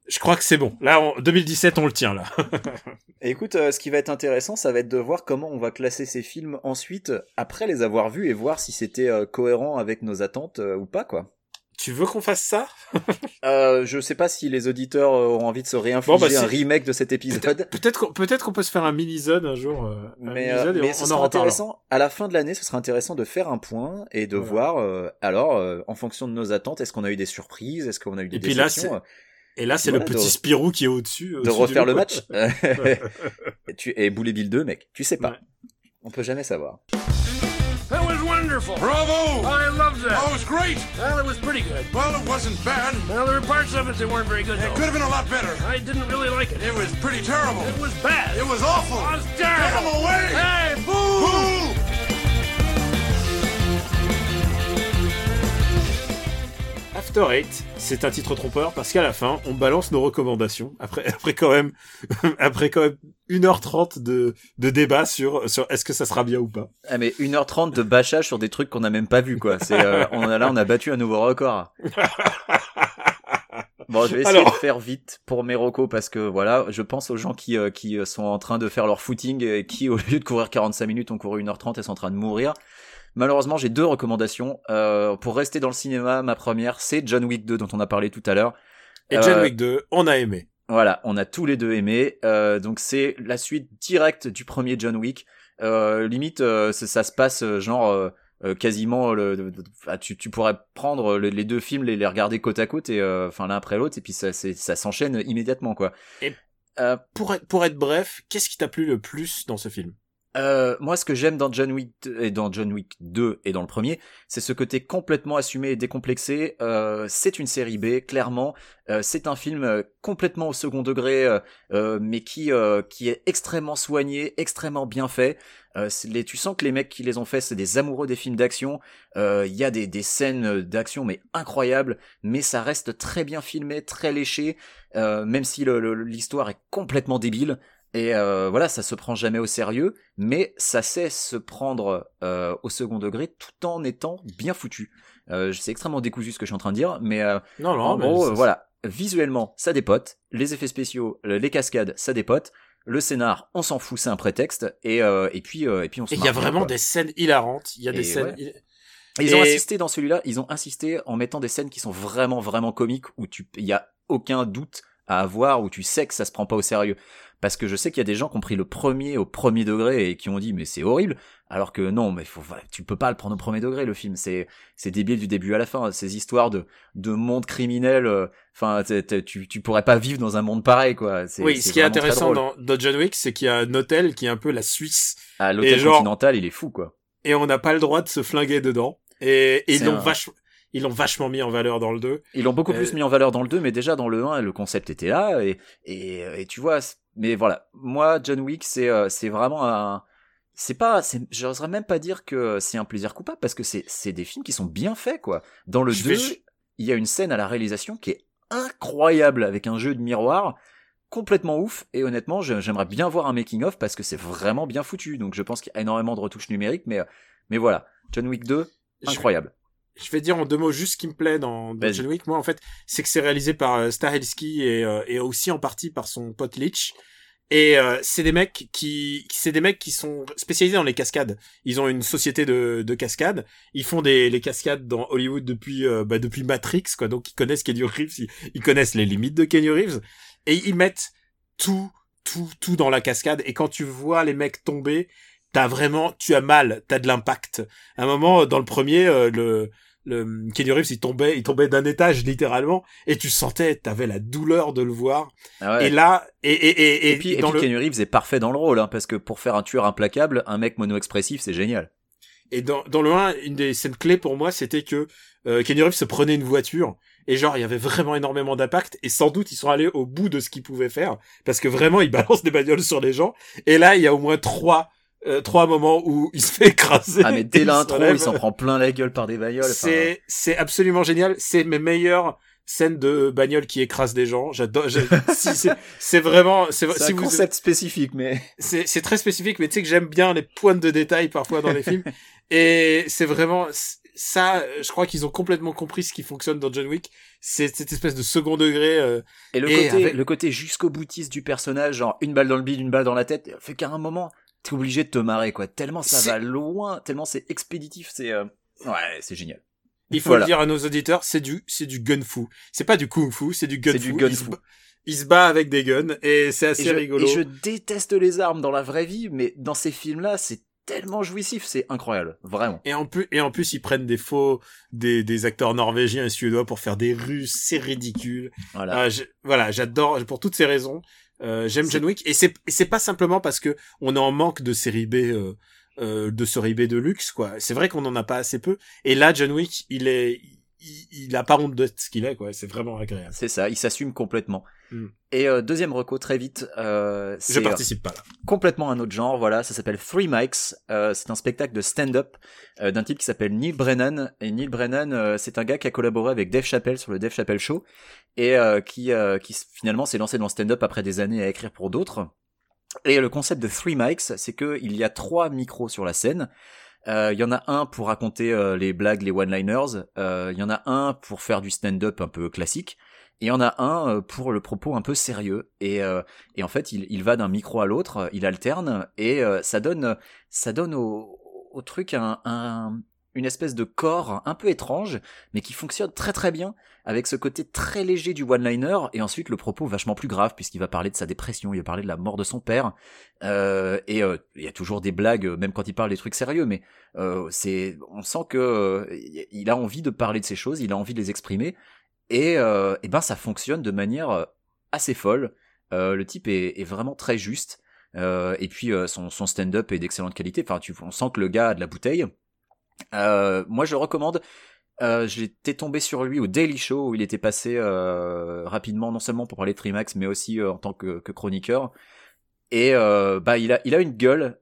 je crois que c'est bon. Là, en 2017, on le tient là. Et [laughs] écoute, euh, ce qui va être intéressant, ça va être de voir comment on va classer ces films ensuite, après les avoir vus, et voir si c'était euh, cohérent avec nos attentes euh, ou pas, quoi. tu veux qu'on fasse ça? [laughs] Euh, je sais pas si les auditeurs auront envie de se réinfliger Bon, bah, un remake de cet épisode. Peut-être qu'on qu'on peut se faire un mini-zone un jour. euh, un Mais, euh, mais on- ce on sera intéressant, à la fin de l'année, ce sera intéressant de faire un point et de Voilà. voir, alors, en fonction de nos attentes, est-ce qu'on a eu des surprises, est-ce qu'on a eu des Et puis là, déceptions, Et là, c'est Voilà, le petit de- Spirou qui est au-dessus. de au-dessus du refaire le match. [laughs] et, tu, et Boulet Bill 2, mec, tu sais pas. Ouais. On peut jamais savoir. That was wonderful. Bravo! I loved that. Oh, it was great! Well, it was pretty good. Well, it wasn't bad. Well, there were parts of it that weren't very good, It though. could have been a lot better. I didn't really like it. It was pretty terrible. It was bad. It was awful. It was Get terrible. him away! Hey, boo! Boo! After Eight, c'est un titre trompeur parce qu'à la fin, on balance nos recommandations après [laughs] après quand même [laughs] après quand même 1h30 de de débat sur sur est-ce que ça sera bien ou pas. Ah, mais 1h30 de bâchage sur des trucs qu'on a même pas vu, quoi. C'est, euh, on a, là, on a battu un nouveau record. [laughs] Bon, je vais essayer Alors- de faire vite pour mes recos parce que voilà, je pense aux gens qui, euh, qui sont en train de faire leur footing et qui, au lieu de courir 45 minutes, ont couru 1h30 et sont en train de mourir. Malheureusement, j'ai deux recommandations. Euh, pour rester dans le cinéma, ma première, c'est John Wick 2 dont on a parlé tout à l'heure. Et John Euh, Wick 2, on a aimé. Voilà, on a tous les deux aimé. Euh, donc c'est la suite directe du premier John Wick. Euh, limite, euh, ça, ça se passe genre quasiment. Le, le- le- tu, tu pourrais prendre le- les deux films, les, les regarder côte à côte et euh, enfin l'un après l'autre, et puis ça, s'enchaîne immédiatement quoi. Et- Euh, Pour être pour être bref, qu'est-ce qui t'a plu le plus dans ce film? Euh, moi, ce que j'aime dans John Wick 2 et dans John Wick 2 et dans le premier, c'est ce côté complètement assumé et décomplexé. Euh, c'est une série B, clairement. Euh, c'est un film complètement au second degré, mais qui qui est extrêmement soigné, extrêmement bien fait. Tu sens que les mecs qui les ont fait, c'est des amoureux des films d'action. Il y a des, des scènes d'action mais incroyables, mais ça reste très bien filmé, très léché, même si l'histoire est complètement débile. Et euh, voilà, ça se prend jamais au sérieux, mais ça sait se prendre euh, au second degré tout en étant bien foutu. Euh, c'est extrêmement décousu ce que je suis en train de dire, mais euh, Non non, en gros, ça- voilà, visuellement, ça dépote, les effets spéciaux, les cascades, ça dépote, le scénar, on s'en fout, c'est un prétexte, et euh, et puis euh, et puis on se il y a vraiment quoi. des scènes hilarantes, il y a des scènes ouais. Ils ont insisté dans celui-là, ils ont insisté en mettant des scènes qui sont vraiment vraiment comiques où tu il y a aucun doute à avoir où tu sais que ça se prend pas au sérieux parce que je sais qu'il y a des gens qui ont pris le premier au premier degré et qui ont dit mais c'est horrible. Alors que non mais faut tu peux pas le prendre au premier degré le film. C'est c'est débile du début à la fin. Ces histoires de de monde criminel euh, enfin t'es- tu tu pourrais pas vivre dans un monde pareil quoi. Oui, ce qui est intéressant dans, dans John Wick, c'est qu'il y a un hôtel qui est un peu la Suisse. Ah, l'hôtel genre- continental il est fou quoi. et on n'a pas le droit de se flinguer dedans. Et, et ils l'ont un- vachement ils l'ont vachement mis en valeur dans le 2. Ils l'ont beaucoup Euh, plus mis en valeur dans le 2, mais déjà dans le 1, le concept était là, et, et, et tu vois, mais voilà. Moi, John Wick, c'est, euh, c'est vraiment un, c'est pas, j'oserais même pas dire que c'est un plaisir coupable, parce que c'est, c'est des films qui sont bien faits, quoi. Dans le Je 2, vais ju- il y a une scène à la réalisation qui est incroyable, avec un jeu de miroir, complètement ouf, et honnêtement, j'aimerais bien voir un making-of, parce que c'est vraiment bien foutu, donc je pense qu'il y a énormément de retouches numériques, mais, euh, mais voilà. John Wick 2, Je- incroyable. Je vais dire en deux mots juste ce qui me plaît dans, dans. John Wick. Moi, en fait, c'est que c'est réalisé par euh, Stahelski et, euh, et aussi en partie par son pote Leach. Et euh, c'est des mecs qui, c'est des mecs qui sont spécialisés dans les cascades. Ils ont une société de, de cascades. Ils font des les cascades dans Hollywood depuis euh, bah, depuis Matrix, quoi. Donc ils connaissent Kenny Reeves, ils, ils connaissent les limites de Kenny Reeves, et ils mettent tout, tout, tout dans la cascade. Et quand tu vois les mecs tomber, t'as vraiment, tu as mal, t'as de l'impact. À un moment, dans le premier, euh, le le Kenny Reeves il tombait il tombait d'un étage littéralement et tu sentais t'avais la douleur de le voir Ah ouais. et là et et et, Et, puis, et dans puis le Keanu Reeves est parfait dans le rôle, hein, parce que pour faire un tueur implacable, un mec mono-expressif, c'est génial. et dans dans le 1 une des scènes clés pour moi c'était que euh, Kenny Reeves se prenait une voiture et genre il y avait vraiment énormément d'impact et sans doute ils sont allés au bout de ce qu'ils pouvaient faire parce que vraiment ils [laughs] balancent des bagnoles sur les gens et là il y a au moins trois euh, trois moments où il se fait [laughs] écraser Ah mais dès l'intro, il s'en prend plein la gueule par des bagnoles. enfin, C'est c'est absolument génial. C'est mes meilleurs scène de bagnole qui écrase des gens. J'adore. si, c'est, vraiment, c'est, C'est si un vous, concept spécifique, mais [laughs] c'est, c'est très spécifique, mais tu sais que j'aime bien les pointes de détail parfois dans les films. [laughs] Et c'est vraiment ça. Je crois qu'ils ont complètement compris ce qui fonctionne dans John Wick. C'est cette espèce de second degré. euh, et le Et côté, avec- le côté jusqu'au boutiste du personnage, genre une balle dans le bide, une balle dans la tête, fait qu'à un moment, t'es obligé de te marrer, quoi. Tellement ça va loin, tellement c'est expéditif, c'est, euh, ouais, c'est génial. Il faut Voilà. le dire à nos auditeurs, c'est du, c'est du gun. C'est pas du kung fu, c'est du gun C'est fu. du gun il, se bat, il se bat avec des guns et c'est Et assez je, rigolo. et je déteste les armes dans la vraie vie, mais dans ces films-là, c'est tellement jouissif, c'est incroyable, vraiment. Et en plus, et en plus, ils prennent des faux, des, des acteurs norvégiens et suédois pour faire des Russes. C'est ridicule. Voilà. Ah, je- voilà, j'adore pour toutes ces raisons. Euh, J'aime John Wick et c'est c'est pas simplement parce que on est en manque de série B, euh, euh, de série B de luxe quoi. C'est vrai qu'on en a pas assez peu. Et là, John Wick, il est, il, il a pas honte de ce qu'il est quoi. C'est vraiment agréable. C'est ça, il s'assume complètement. Hmm. Et euh, deuxième reco, très vite, euh, Je euh, participe pas là. complètement un autre genre, voilà, ça s'appelle Three Mics, euh, c'est un spectacle de stand-up d'un type qui s'appelle Neil Brennan, et Neil Brennan, c'est un gars qui a collaboré avec Dave Chappelle sur le Dave Chappelle Show, et qui, qui finalement s'est lancé dans le stand-up après des années à écrire pour d'autres. Et le concept de Three Mics, c'est qu'il y a trois micros sur la scène, il y en a un pour raconter euh, les blagues, les one-liners. euh, Il y en a un pour faire du stand-up un peu classique. Et il y en a un euh, pour le propos un peu sérieux. Et, euh, et en fait, il, il va d'un micro à l'autre, il alterne, et euh, ça donne, ça donne au, au truc un- une espèce de corps un peu étrange, mais qui fonctionne très très bien, avec ce côté très léger du one-liner, et ensuite le propos vachement plus grave, puisqu'il va parler de sa dépression, il va parler de la mort de son père, euh, et euh, il y a toujours des blagues, euh, même quand il parle des trucs sérieux, mais c'est, on sent que il a envie de parler de ces choses, il a envie de les exprimer, et, et ben ça fonctionne de manière assez folle. Le type est, vraiment très juste. Et puis son, son stand-up est d'excellente qualité. Enfin, tu, on sent que le gars a de la bouteille. Euh, moi, je le recommande. Euh, J'étais tombé sur lui au Daily Show où il était passé euh, rapidement, non seulement pour parler de Trimax, mais aussi euh, en tant que, que chroniqueur. Et euh, bah il a il a une gueule,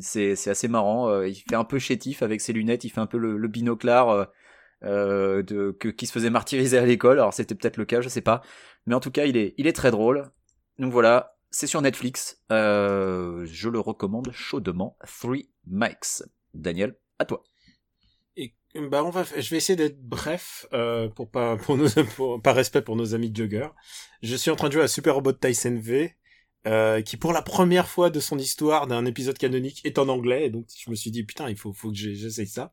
c'est assez marrant. il fait un peu chétif avec ses lunettes, il fait un peu le, le binoclard de que qui se faisait martyriser à l'école. Alors c'était peut-être le cas, je sais pas. Mais en tout cas, il est il est très drôle. Donc voilà, c'est sur Netflix. Euh, je le recommande chaudement. Three Mics. Daniel, à toi. Bah on va, je vais essayer d'être bref euh, pour pas pour nos [laughs] pour, par respect pour nos amis joggers. Je suis en train de jouer à Super Robot Tyson V, euh, qui pour la première fois de son histoire d'un épisode canonique est en anglais, et donc je me suis dit putain il faut faut que j'essaye ça.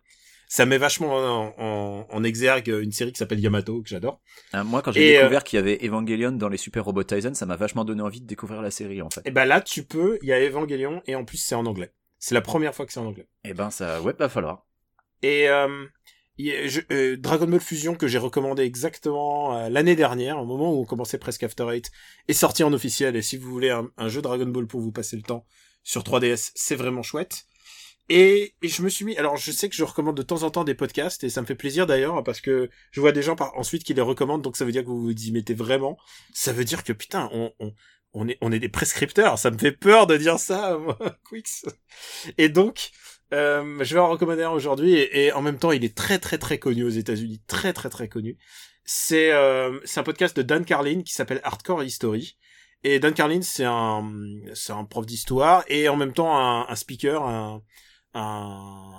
Ça met vachement en, en, en exergue une série qui s'appelle Yamato que j'adore. Euh, moi, quand j'ai Et, découvert qu'il y avait Evangelion dans les Super Robot Tyson, ça m'a vachement donné envie de découvrir la série en fait. Et ben là tu peux, il y a Evangelion et en plus c'est en anglais. C'est la première fois que c'est en anglais. Et ben ça, ouais, va falloir. Et euh, euh, Dragon Ball Fusion que j'ai recommandé exactement euh, l'année dernière, au moment où on commençait presque After Eight, est sorti en officiel. Et si vous voulez un, un jeu Dragon Ball pour vous passer le temps sur 3DS, c'est vraiment chouette. Et, et je me suis mis, alors je sais que je recommande de temps en temps des podcasts et ça me fait plaisir d'ailleurs parce que je vois des gens par, ensuite qui les recommandent donc ça veut dire que vous vous y mettez vraiment. Ça veut dire que putain, on, on, on est, on est des prescripteurs. Ça me fait peur de dire ça, [laughs] moi, Quix. Et donc, euh, je vais en recommander un aujourd'hui et, en même temps il est très très très connu aux États-Unis, très très très connu. C'est euh, c'est un podcast de Dan Carlin qui s'appelle Hardcore History. Et Dan Carlin c'est un c'est un prof d'histoire et en même temps un, un speaker, un, un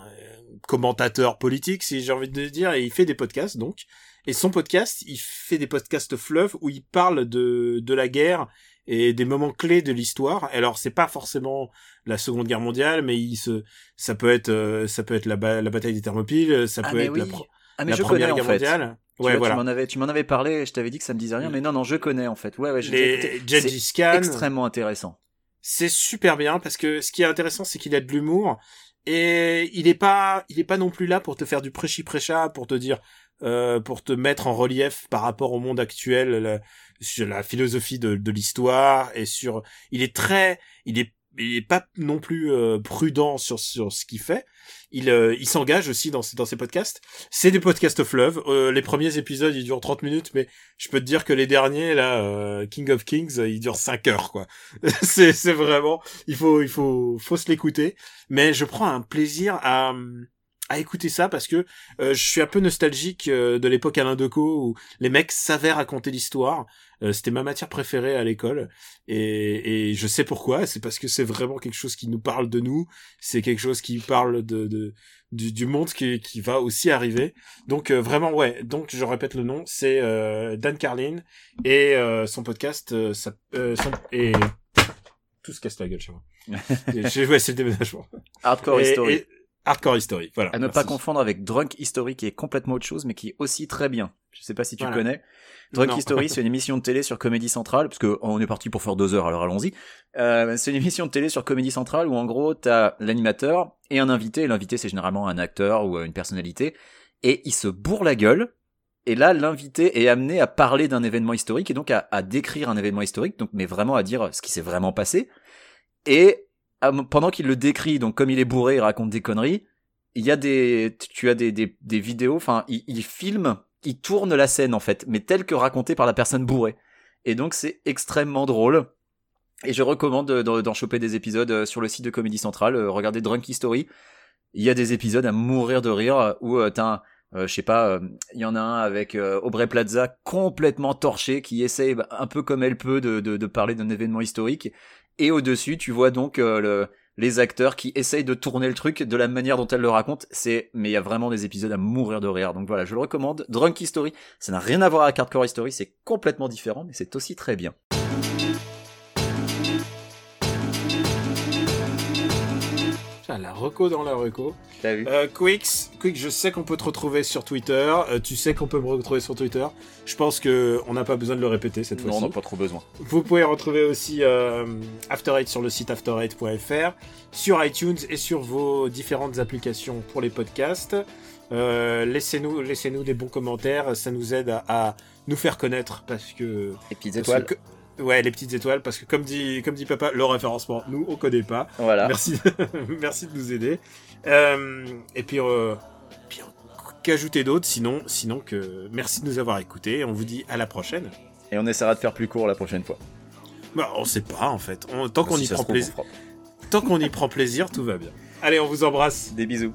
commentateur politique si j'ai envie de dire et il fait des podcasts donc. Et son podcast, il fait des podcasts fleuves où il parle de de la guerre et des moments clés de l'histoire. Alors c'est pas forcément la Seconde Guerre mondiale, mais il se, ça peut être, euh, ça peut être la, ba- la bataille des Thermopyles, ça Ah peut être oui. la, pro- Ah mais la je Première connais en Guerre fait. mondiale. Tu Ouais, vois, voilà. Tu m'en avais, tu m'en avais parlé. et Je t'avais dit que ça me disait rien, mais non, non, je connais en fait. Ouais, ouais, déjà Les. Gengis Khan. extrêmement intéressant. C'est super bien parce que ce qui est intéressant, c'est qu'il a de l'humour et il est pas, il est pas non plus là pour te faire du prêchi prêcha, pour te dire, euh, pour te mettre en relief par rapport au monde actuel, la, sur la philosophie de, de l'histoire et sur, il est très, il est, il est pas non plus euh, prudent sur sur ce qu'il fait. Il euh, il s'engage aussi dans dans ses podcasts. C'est des podcasts fleuves. Euh, les premiers épisodes ils durent 30 minutes, mais je peux te dire que les derniers là, euh, King of Kings, euh, ils durent 5 heures quoi. [laughs] c'est c'est vraiment il faut il faut faut se l'écouter mais je prends un plaisir à à écouter ça parce que euh, je suis un peu nostalgique euh, de l'époque Alain Decaux où les mecs savaient raconter l'histoire. Euh, C'était ma matière préférée à l'école et, et je sais pourquoi. C'est parce que c'est vraiment quelque chose qui nous parle de nous. C'est quelque chose qui parle de, de du, du monde qui, qui va aussi arriver. Donc euh, vraiment ouais. Donc je répète le nom, c'est euh, Dan Carlin et euh, son podcast euh, ça, euh, son- et tout se casse la gueule chez moi. [laughs] Ouais, c'est le déménagement. Hardcore Et- History. et- Hardcore History, voilà. À ne Merci. pas confondre avec Drunk History qui est complètement autre chose mais qui est aussi très bien. Je sais pas si tu Voilà. connais. Drunk Non. History, [laughs] c'est une émission de télé sur Comédie Centrale, parce que on est parti pour faire deux heures, alors allons-y. Euh, c'est une émission de télé sur Comédie Centrale où en gros t'as l'animateur et un invité. Et L'invité c'est généralement un acteur ou une personnalité et il se bourre la gueule. Et là, l'invité est amené à parler d'un événement historique et donc à, à décrire un événement historique, donc mais vraiment à dire ce qui s'est vraiment passé. Et pendant qu'il le décrit, donc comme il est bourré, il raconte des conneries. Il y a des, tu as des, des, des vidéos, enfin, il, il filme, il tourne la scène en fait, mais telle que racontée par la personne bourrée. Et donc c'est extrêmement drôle. Et je recommande de- d'en choper des épisodes euh, sur le site de Comédie Centrale. Euh, Regardez Drunk History. Il y a des épisodes à mourir de rire euh, où euh, t'as euh, je sais pas, euh, il y en a un avec euh, Aubrey Plaza complètement torché qui essaye bah, un peu comme elle peut de, de, de parler d'un événement historique. Et au-dessus, tu vois donc euh, le, les acteurs qui essayent de tourner le truc de la manière dont elle le raconte. C'est, mais il y a vraiment des épisodes à mourir de rire. Donc voilà, je le recommande. Drunk History, ça n'a rien à voir avec Hardcore History, c'est complètement différent, mais c'est aussi très bien. Putain, la reco dans la reco. T'as vu Euh, Quicks, Quick, je sais qu'on peut te retrouver sur Twitter. euh, tu sais qu'on peut me retrouver sur Twitter. Je pense que on n'a pas besoin de le répéter cette Non, on fois-ci. n'a pas trop besoin. Vous pouvez retrouver aussi euh, After Eight sur le site after8.fr, sur iTunes et sur vos différentes applications pour les podcasts. Euh, laissez-nous, laissez-nous des bons commentaires, ça nous aide à, à nous faire connaître parce que Et étoiles. que- ouais, les petites étoiles parce que comme dit comme dit papa, le référencement, nous on connaît pas. Voilà. Merci, [laughs] merci de nous aider. Euh, et puis, euh, puis qu'ajouter d'autre sinon, sinon que merci de nous avoir écoutés. On vous dit à la prochaine. Et on essaiera de faire plus court la prochaine fois. Bah, on sait pas en fait. On- tant qu'on Si y prend plaisir, tant qu'on y prend plaisir, tout va bien. Allez, on vous embrasse. Des bisous.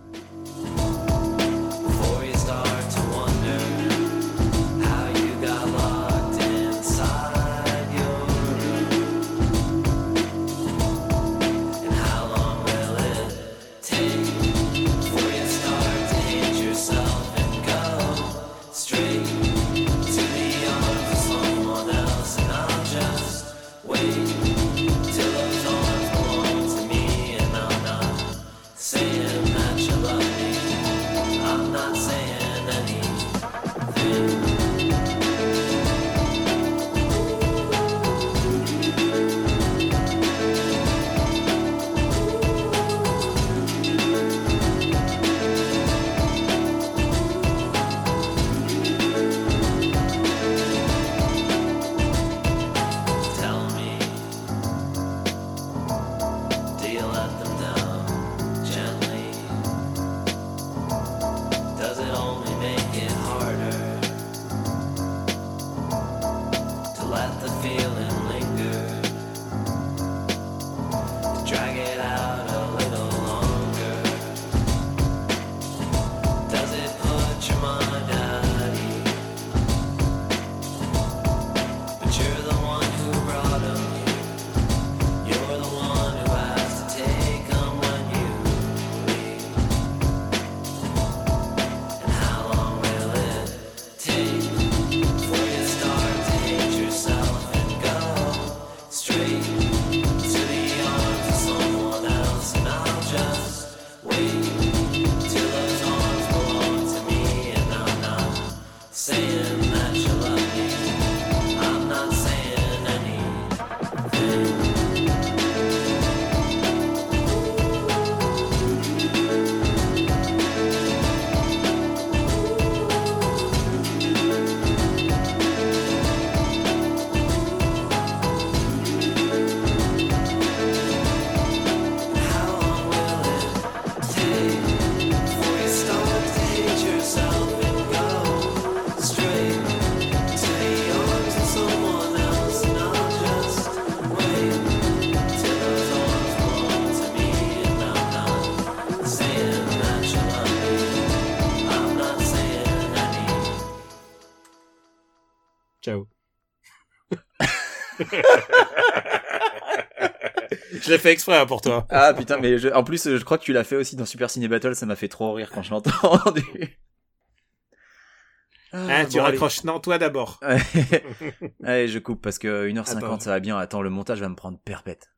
Je l'ai fait exprès hein, pour toi. Ah putain, mais je- en plus, je crois que tu l'as fait aussi dans Super Ciné Battle, ça m'a fait trop rire quand je l'ai entendu. Ah, Hein, tu bon, allez. raccroches. Non, toi d'abord. [laughs] Allez, je coupe parce que 1h50 Attends. ça va bien. Attends, le montage va me prendre perpète.